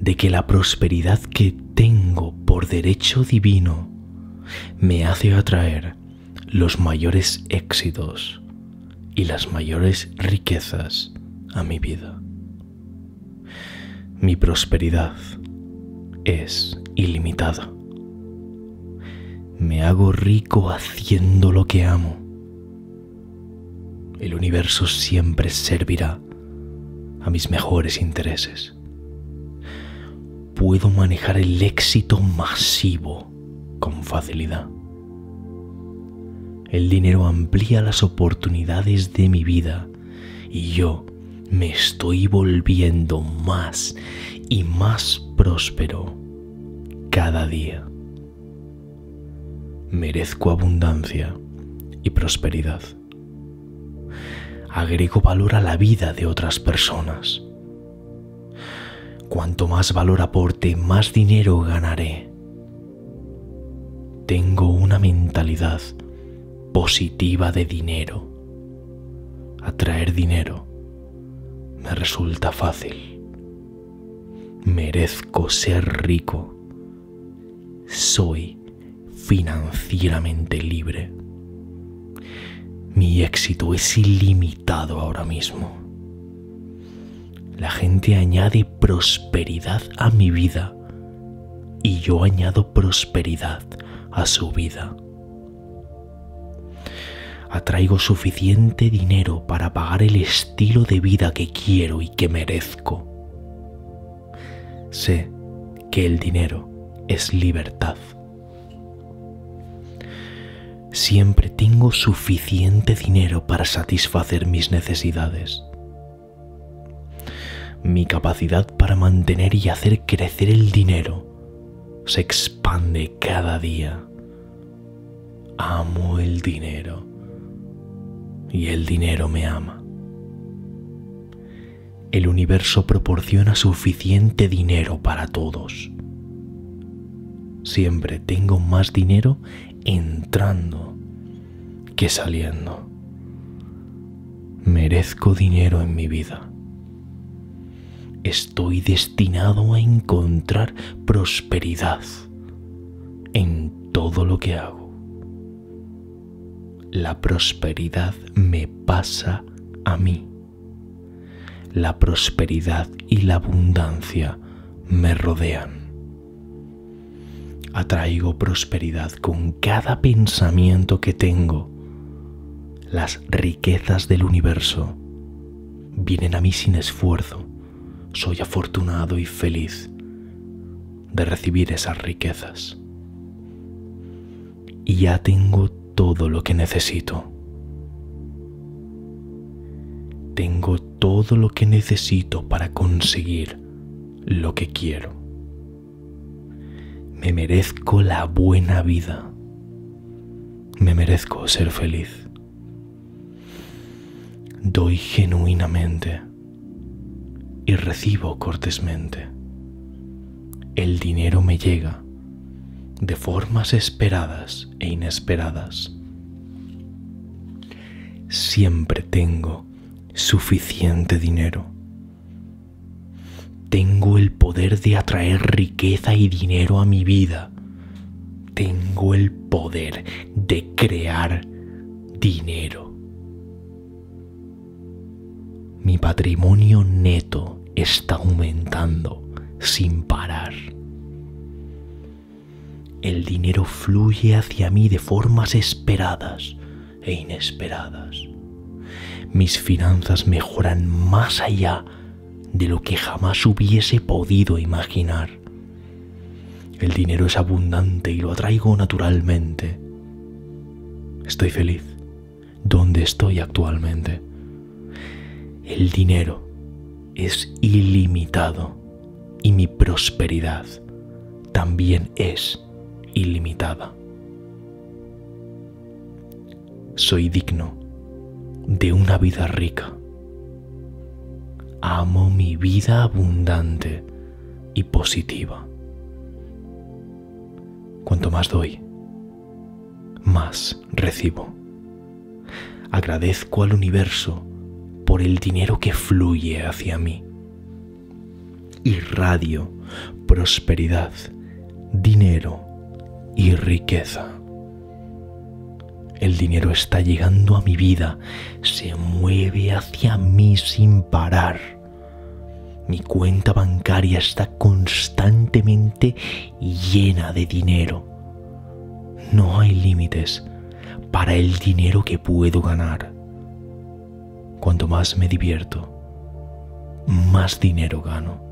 de que la prosperidad que tengo por derecho divino me hace atraer los mayores éxitos y las mayores riquezas a mi vida. Mi prosperidad es ilimitada. Me hago rico haciendo lo que amo. El universo siempre servirá a mis mejores intereses. Puedo manejar el éxito masivo con facilidad. El dinero amplía las oportunidades de mi vida y yo me estoy volviendo más y más próspero cada día. Merezco abundancia y prosperidad. Agrego valor a la vida de otras personas. Cuanto más valor aporte, más dinero ganaré. Tengo una mentalidad positiva de dinero. Atraer dinero me resulta fácil. Merezco ser rico. Soy financieramente libre. Mi éxito es ilimitado ahora mismo. La gente añade prosperidad a mi vida y yo añado prosperidad a su vida atraigo suficiente dinero para pagar el estilo de vida que quiero y que merezco. Sé que el dinero es libertad. Siempre tengo suficiente dinero para satisfacer mis necesidades. Mi capacidad para mantener y hacer crecer el dinero se expande cada día. Amo el dinero y el dinero me ama. El universo proporciona suficiente dinero para todos. Siempre tengo más dinero entrando que saliendo. Merezco dinero en mi vida. Estoy destinado a encontrar prosperidad en todo lo que hago la prosperidad me pasa a mí. La prosperidad y la abundancia me rodean. Atraigo prosperidad con cada pensamiento que tengo. Las riquezas del universo vienen a mí sin esfuerzo. Soy afortunado y feliz de recibir esas riquezas. Y ya tengo todo lo que necesito. Tengo todo lo que necesito para conseguir lo que quiero. Me merezco la buena vida. Me merezco ser feliz. Doy genuinamente y recibo cortésmente. El dinero me llega de formas esperadas e inesperadas. siempre tengo suficiente dinero. Tengo el poder de atraer riqueza y dinero a mi vida. Tengo el poder de crear dinero. Mi patrimonio neto está aumentando sin parar. El dinero fluye hacia mí de formas esperadas e inesperadas. Mis finanzas mejoran más allá de lo que jamás hubiese podido imaginar. El dinero es abundante y lo atraigo naturalmente. Estoy feliz donde estoy actualmente. El dinero es ilimitado y mi prosperidad también es ilimitada. Soy digno de una vida rica. Amo mi vida abundante y positiva. Cuanto más doy, más recibo. Agradezco al universo por el dinero que fluye hacia mí. Irradio prosperidad, dinero y riqueza. El dinero está llegando a mi vida, se mueve hacia mí sin parar. Mi cuenta bancaria está constantemente llena de dinero. No hay límites para el dinero que puedo ganar. Cuanto más me divierto, más dinero gano.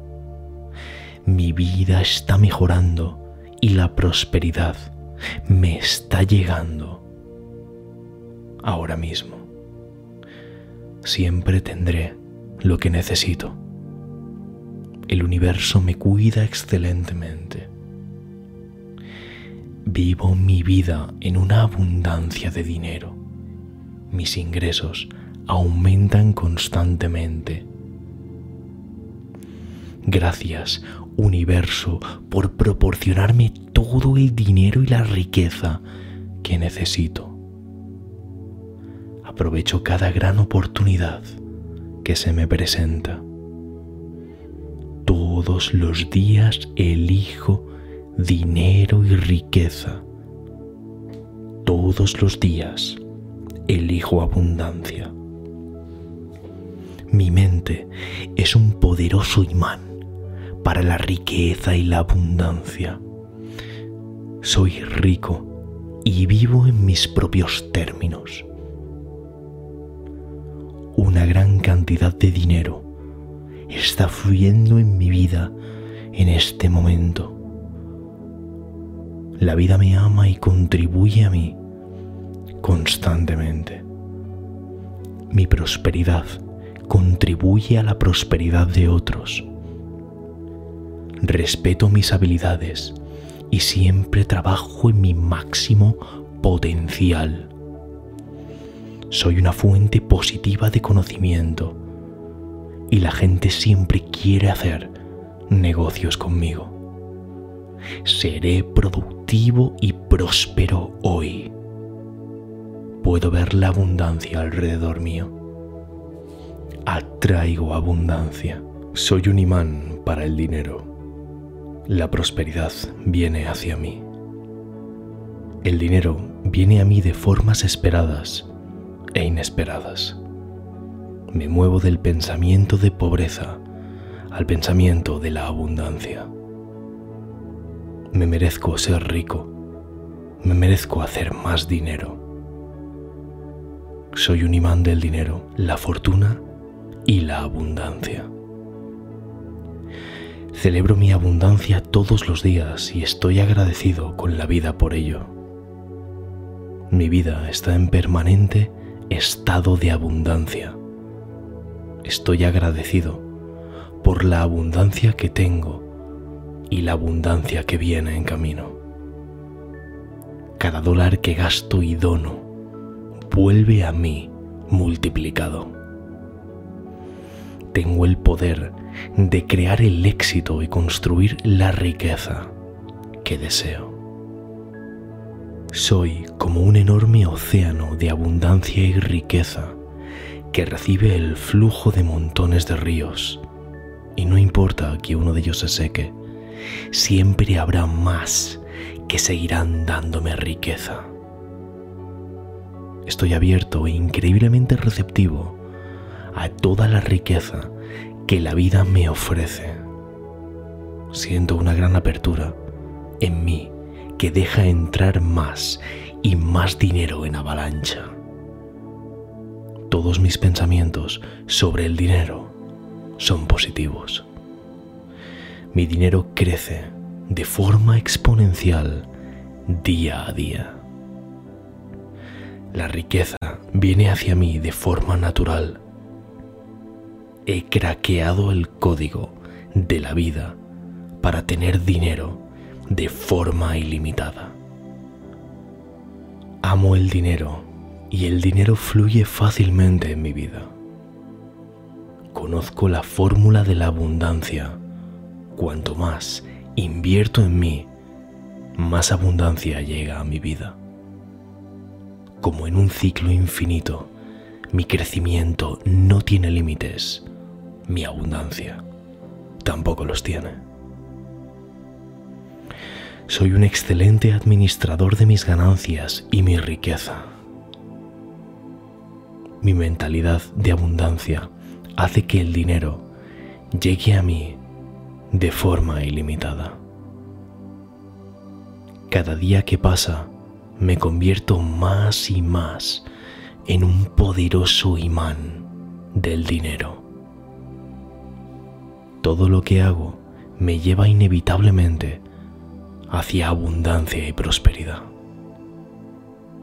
Mi vida está mejorando y la prosperidad me está llegando ahora mismo. Siempre tendré lo que necesito. El universo me cuida excelentemente. Vivo mi vida en una abundancia de dinero. Mis ingresos aumentan constantemente. Gracias, universo, por proporcionarme todo el dinero y la riqueza que necesito aprovecho cada gran oportunidad que se me presenta. Todos los días elijo dinero y riqueza. Todos los días elijo abundancia. Mi mente es un poderoso imán para la riqueza y la abundancia. Soy rico y vivo en mis propios términos una gran cantidad de dinero está fluyendo en mi vida en este momento. La vida me ama y contribuye a mí constantemente. Mi prosperidad contribuye a la prosperidad de otros. Respeto mis habilidades y siempre trabajo en mi máximo potencial soy una fuente positiva de conocimiento y la gente siempre quiere hacer negocios conmigo. Seré productivo y próspero hoy. Puedo ver la abundancia alrededor mío. Atraigo abundancia. Soy un imán para el dinero. La prosperidad viene hacia mí. El dinero viene a mí de formas esperadas e inesperadas. Me muevo del pensamiento de pobreza al pensamiento de la abundancia. Me merezco ser rico. Me merezco hacer más dinero. Soy un imán del dinero, la fortuna y la abundancia. Celebro mi abundancia todos los días y estoy agradecido con la vida por ello. Mi vida está en permanente estado de abundancia. Estoy agradecido por la abundancia que tengo y la abundancia que viene en camino. Cada dólar que gasto y dono vuelve a mí multiplicado. Tengo el poder de crear el éxito y construir la riqueza que deseo. Soy como un enorme océano de abundancia y riqueza que recibe el flujo de montones de ríos. Y no importa que uno de ellos se seque, siempre habrá más que seguirán dándome riqueza. Estoy abierto e increíblemente receptivo a toda la riqueza que la vida me ofrece. Siento una gran apertura en mí que deja entrar más y más dinero en avalancha. Todos mis pensamientos sobre el dinero son positivos. Mi dinero crece de forma exponencial día a día. La riqueza viene hacia mí de forma natural. He craqueado el código de la vida para tener dinero de forma ilimitada. Amo el dinero y el dinero fluye fácilmente en mi vida. Conozco la fórmula de la abundancia. Cuanto más invierto en mí, más abundancia llega a mi vida. Como en un ciclo infinito, mi crecimiento no tiene límites, mi abundancia tampoco los tiene. Soy un excelente administrador de mis ganancias y mi riqueza. Mi mentalidad de abundancia hace que el dinero llegue a mí de forma ilimitada. Cada día que pasa me convierto más y más en un poderoso imán del dinero. Todo lo que hago me lleva inevitablemente hacia abundancia y prosperidad.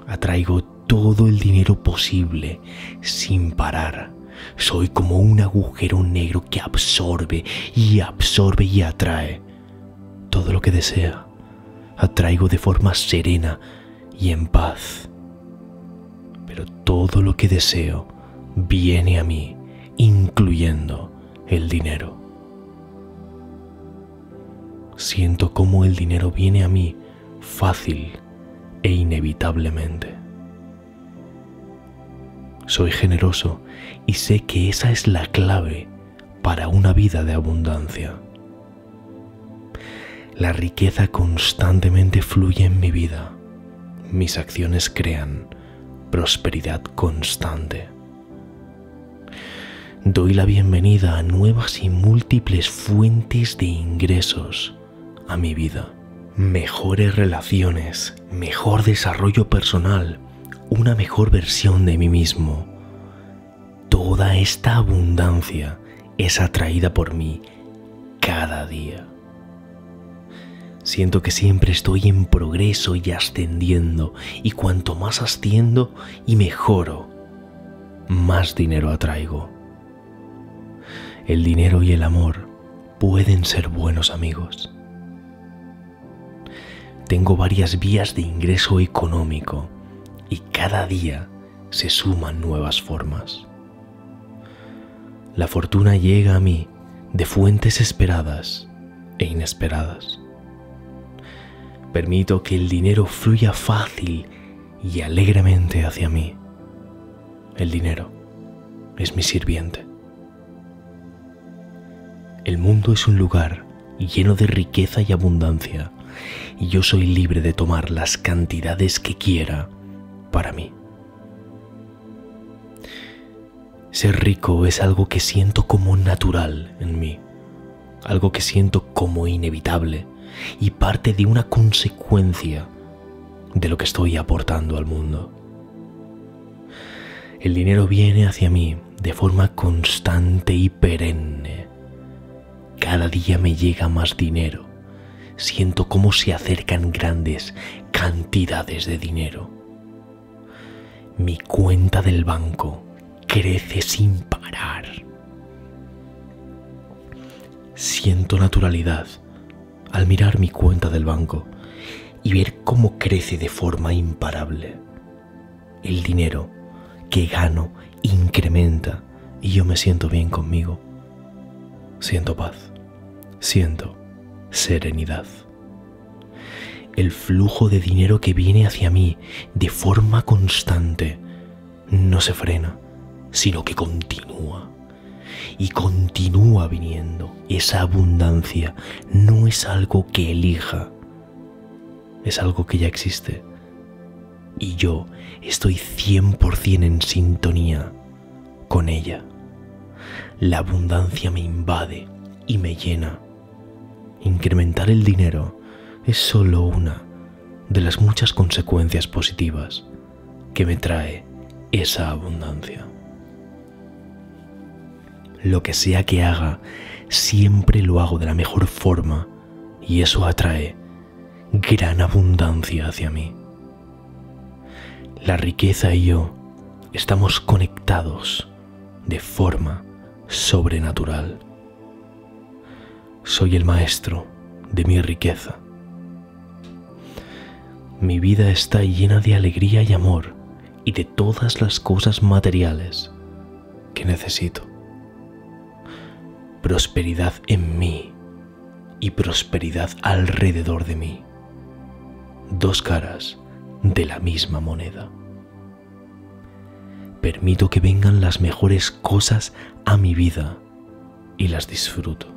Atraigo todo el dinero posible sin parar. Soy como un agujero negro que absorbe y absorbe y atrae todo lo que desea. Atraigo de forma serena y en paz. Pero todo lo que deseo viene a mí, incluyendo el dinero. Siento cómo el dinero viene a mí fácil e inevitablemente. Soy generoso y sé que esa es la clave para una vida de abundancia. La riqueza constantemente fluye en mi vida. Mis acciones crean prosperidad constante. Doy la bienvenida a nuevas y múltiples fuentes de ingresos a mi vida. Mejores relaciones, mejor desarrollo personal, una mejor versión de mí mismo. Toda esta abundancia es atraída por mí cada día. Siento que siempre estoy en progreso y ascendiendo, y cuanto más asciendo y mejoro, más dinero atraigo. El dinero y el amor pueden ser buenos amigos tengo varias vías de ingreso económico y cada día se suman nuevas formas. La fortuna llega a mí de fuentes esperadas e inesperadas. Permito que el dinero fluya fácil y alegremente hacia mí. El dinero es mi sirviente. El mundo es un lugar lleno de riqueza y abundancia y yo soy libre de tomar las cantidades que quiera para mí. Ser rico es algo que siento como natural en mí, algo que siento como inevitable y parte de una consecuencia de lo que estoy aportando al mundo. El dinero viene hacia mí de forma constante y perenne. Cada día me llega más dinero siento cómo se acercan grandes cantidades de dinero. Mi cuenta del banco crece sin parar. Siento naturalidad al mirar mi cuenta del banco y ver cómo crece de forma imparable. El dinero que gano incrementa y yo me siento bien conmigo. Siento paz. Siento serenidad. el flujo de dinero que viene hacia mí de forma constante no se frena, sino que continúa. Y continúa viniendo. Esa abundancia no es algo que elija, es algo que ya existe. Y yo estoy 100% en sintonía con ella. La abundancia me invade y me llena. Incrementar el dinero es solo una de las muchas consecuencias positivas que me trae esa abundancia. Lo que sea que haga, siempre lo hago de la mejor forma y eso atrae gran abundancia hacia mí. La riqueza y yo estamos conectados de forma sobrenatural. Soy el maestro de mi riqueza. Mi vida está llena de alegría y amor y de todas las cosas materiales que necesito. Prosperidad en mí y prosperidad alrededor de mí. Dos caras de la misma moneda. Permito que vengan las mejores cosas a mi vida y las disfruto.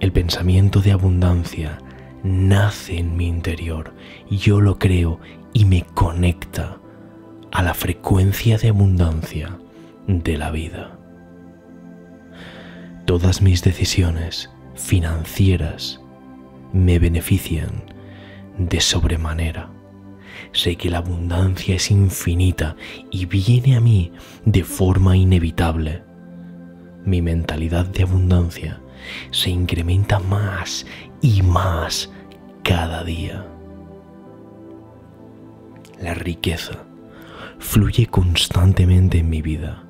El pensamiento de abundancia nace en mi interior, yo lo creo y me conecta a la frecuencia de abundancia de la vida. Todas mis decisiones financieras me benefician de sobremanera. Sé que la abundancia es infinita y viene a mí de forma inevitable. Mi mentalidad de abundancia se incrementa más y más cada día. La riqueza fluye constantemente en mi vida.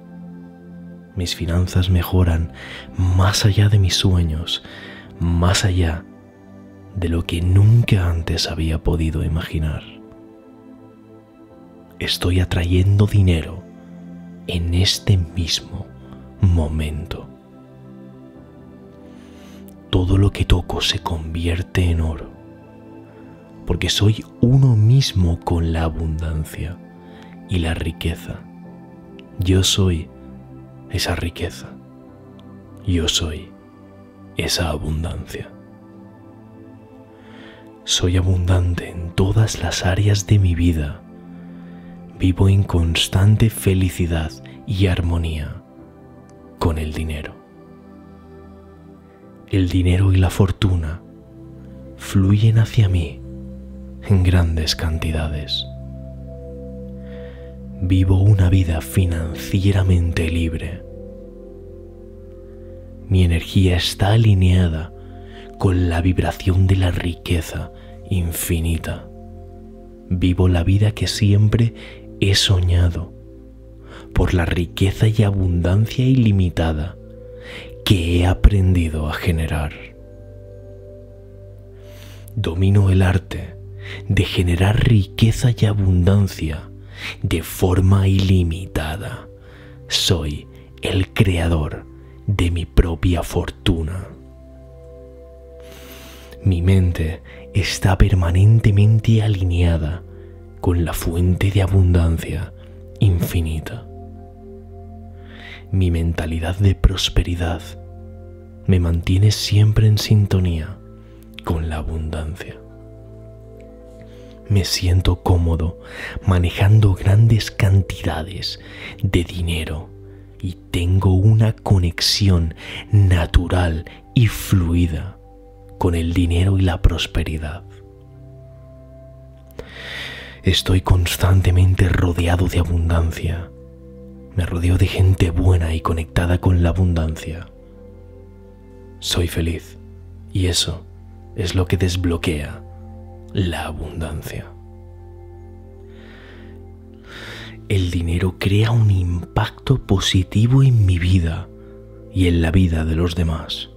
Mis finanzas mejoran más allá de mis sueños, más allá de lo que nunca antes había podido imaginar. Estoy atrayendo dinero en este mismo momento. Todo lo que toco se convierte en oro, porque soy uno mismo con la abundancia y la riqueza. Yo soy esa riqueza. Yo soy esa abundancia. Soy abundante en todas las áreas de mi vida. Vivo en constante felicidad y armonía con el dinero. El dinero y la fortuna fluyen hacia mí en grandes cantidades. Vivo una vida financieramente libre. Mi energía está alineada con la vibración de la riqueza infinita. Vivo la vida que siempre he soñado por la riqueza y abundancia ilimitada que he aprendido a generar. Domino el arte de generar riqueza y abundancia de forma ilimitada. Soy el creador de mi propia fortuna. Mi mente está permanentemente alineada con la fuente de abundancia infinita. Mi mentalidad de prosperidad me mantiene siempre en sintonía con la abundancia. Me siento cómodo manejando grandes cantidades de dinero y tengo una conexión natural y fluida con el dinero y la prosperidad. Estoy constantemente rodeado de abundancia. Me rodeo de gente buena y conectada con la abundancia. Soy feliz y eso es lo que desbloquea la abundancia. El dinero crea un impacto positivo en mi vida y en la vida de los demás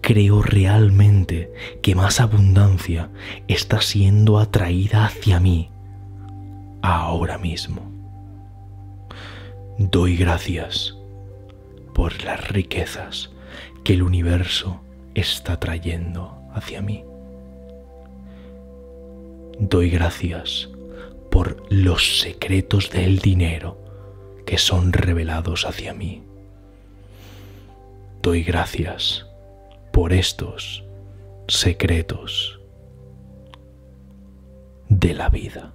creo realmente que más abundancia está siendo atraída hacia mí ahora mismo. Doy gracias por las riquezas que el universo está trayendo hacia mí. Doy gracias por los secretos del dinero que son revelados hacia mí. Doy gracias por estos secretos de la vida.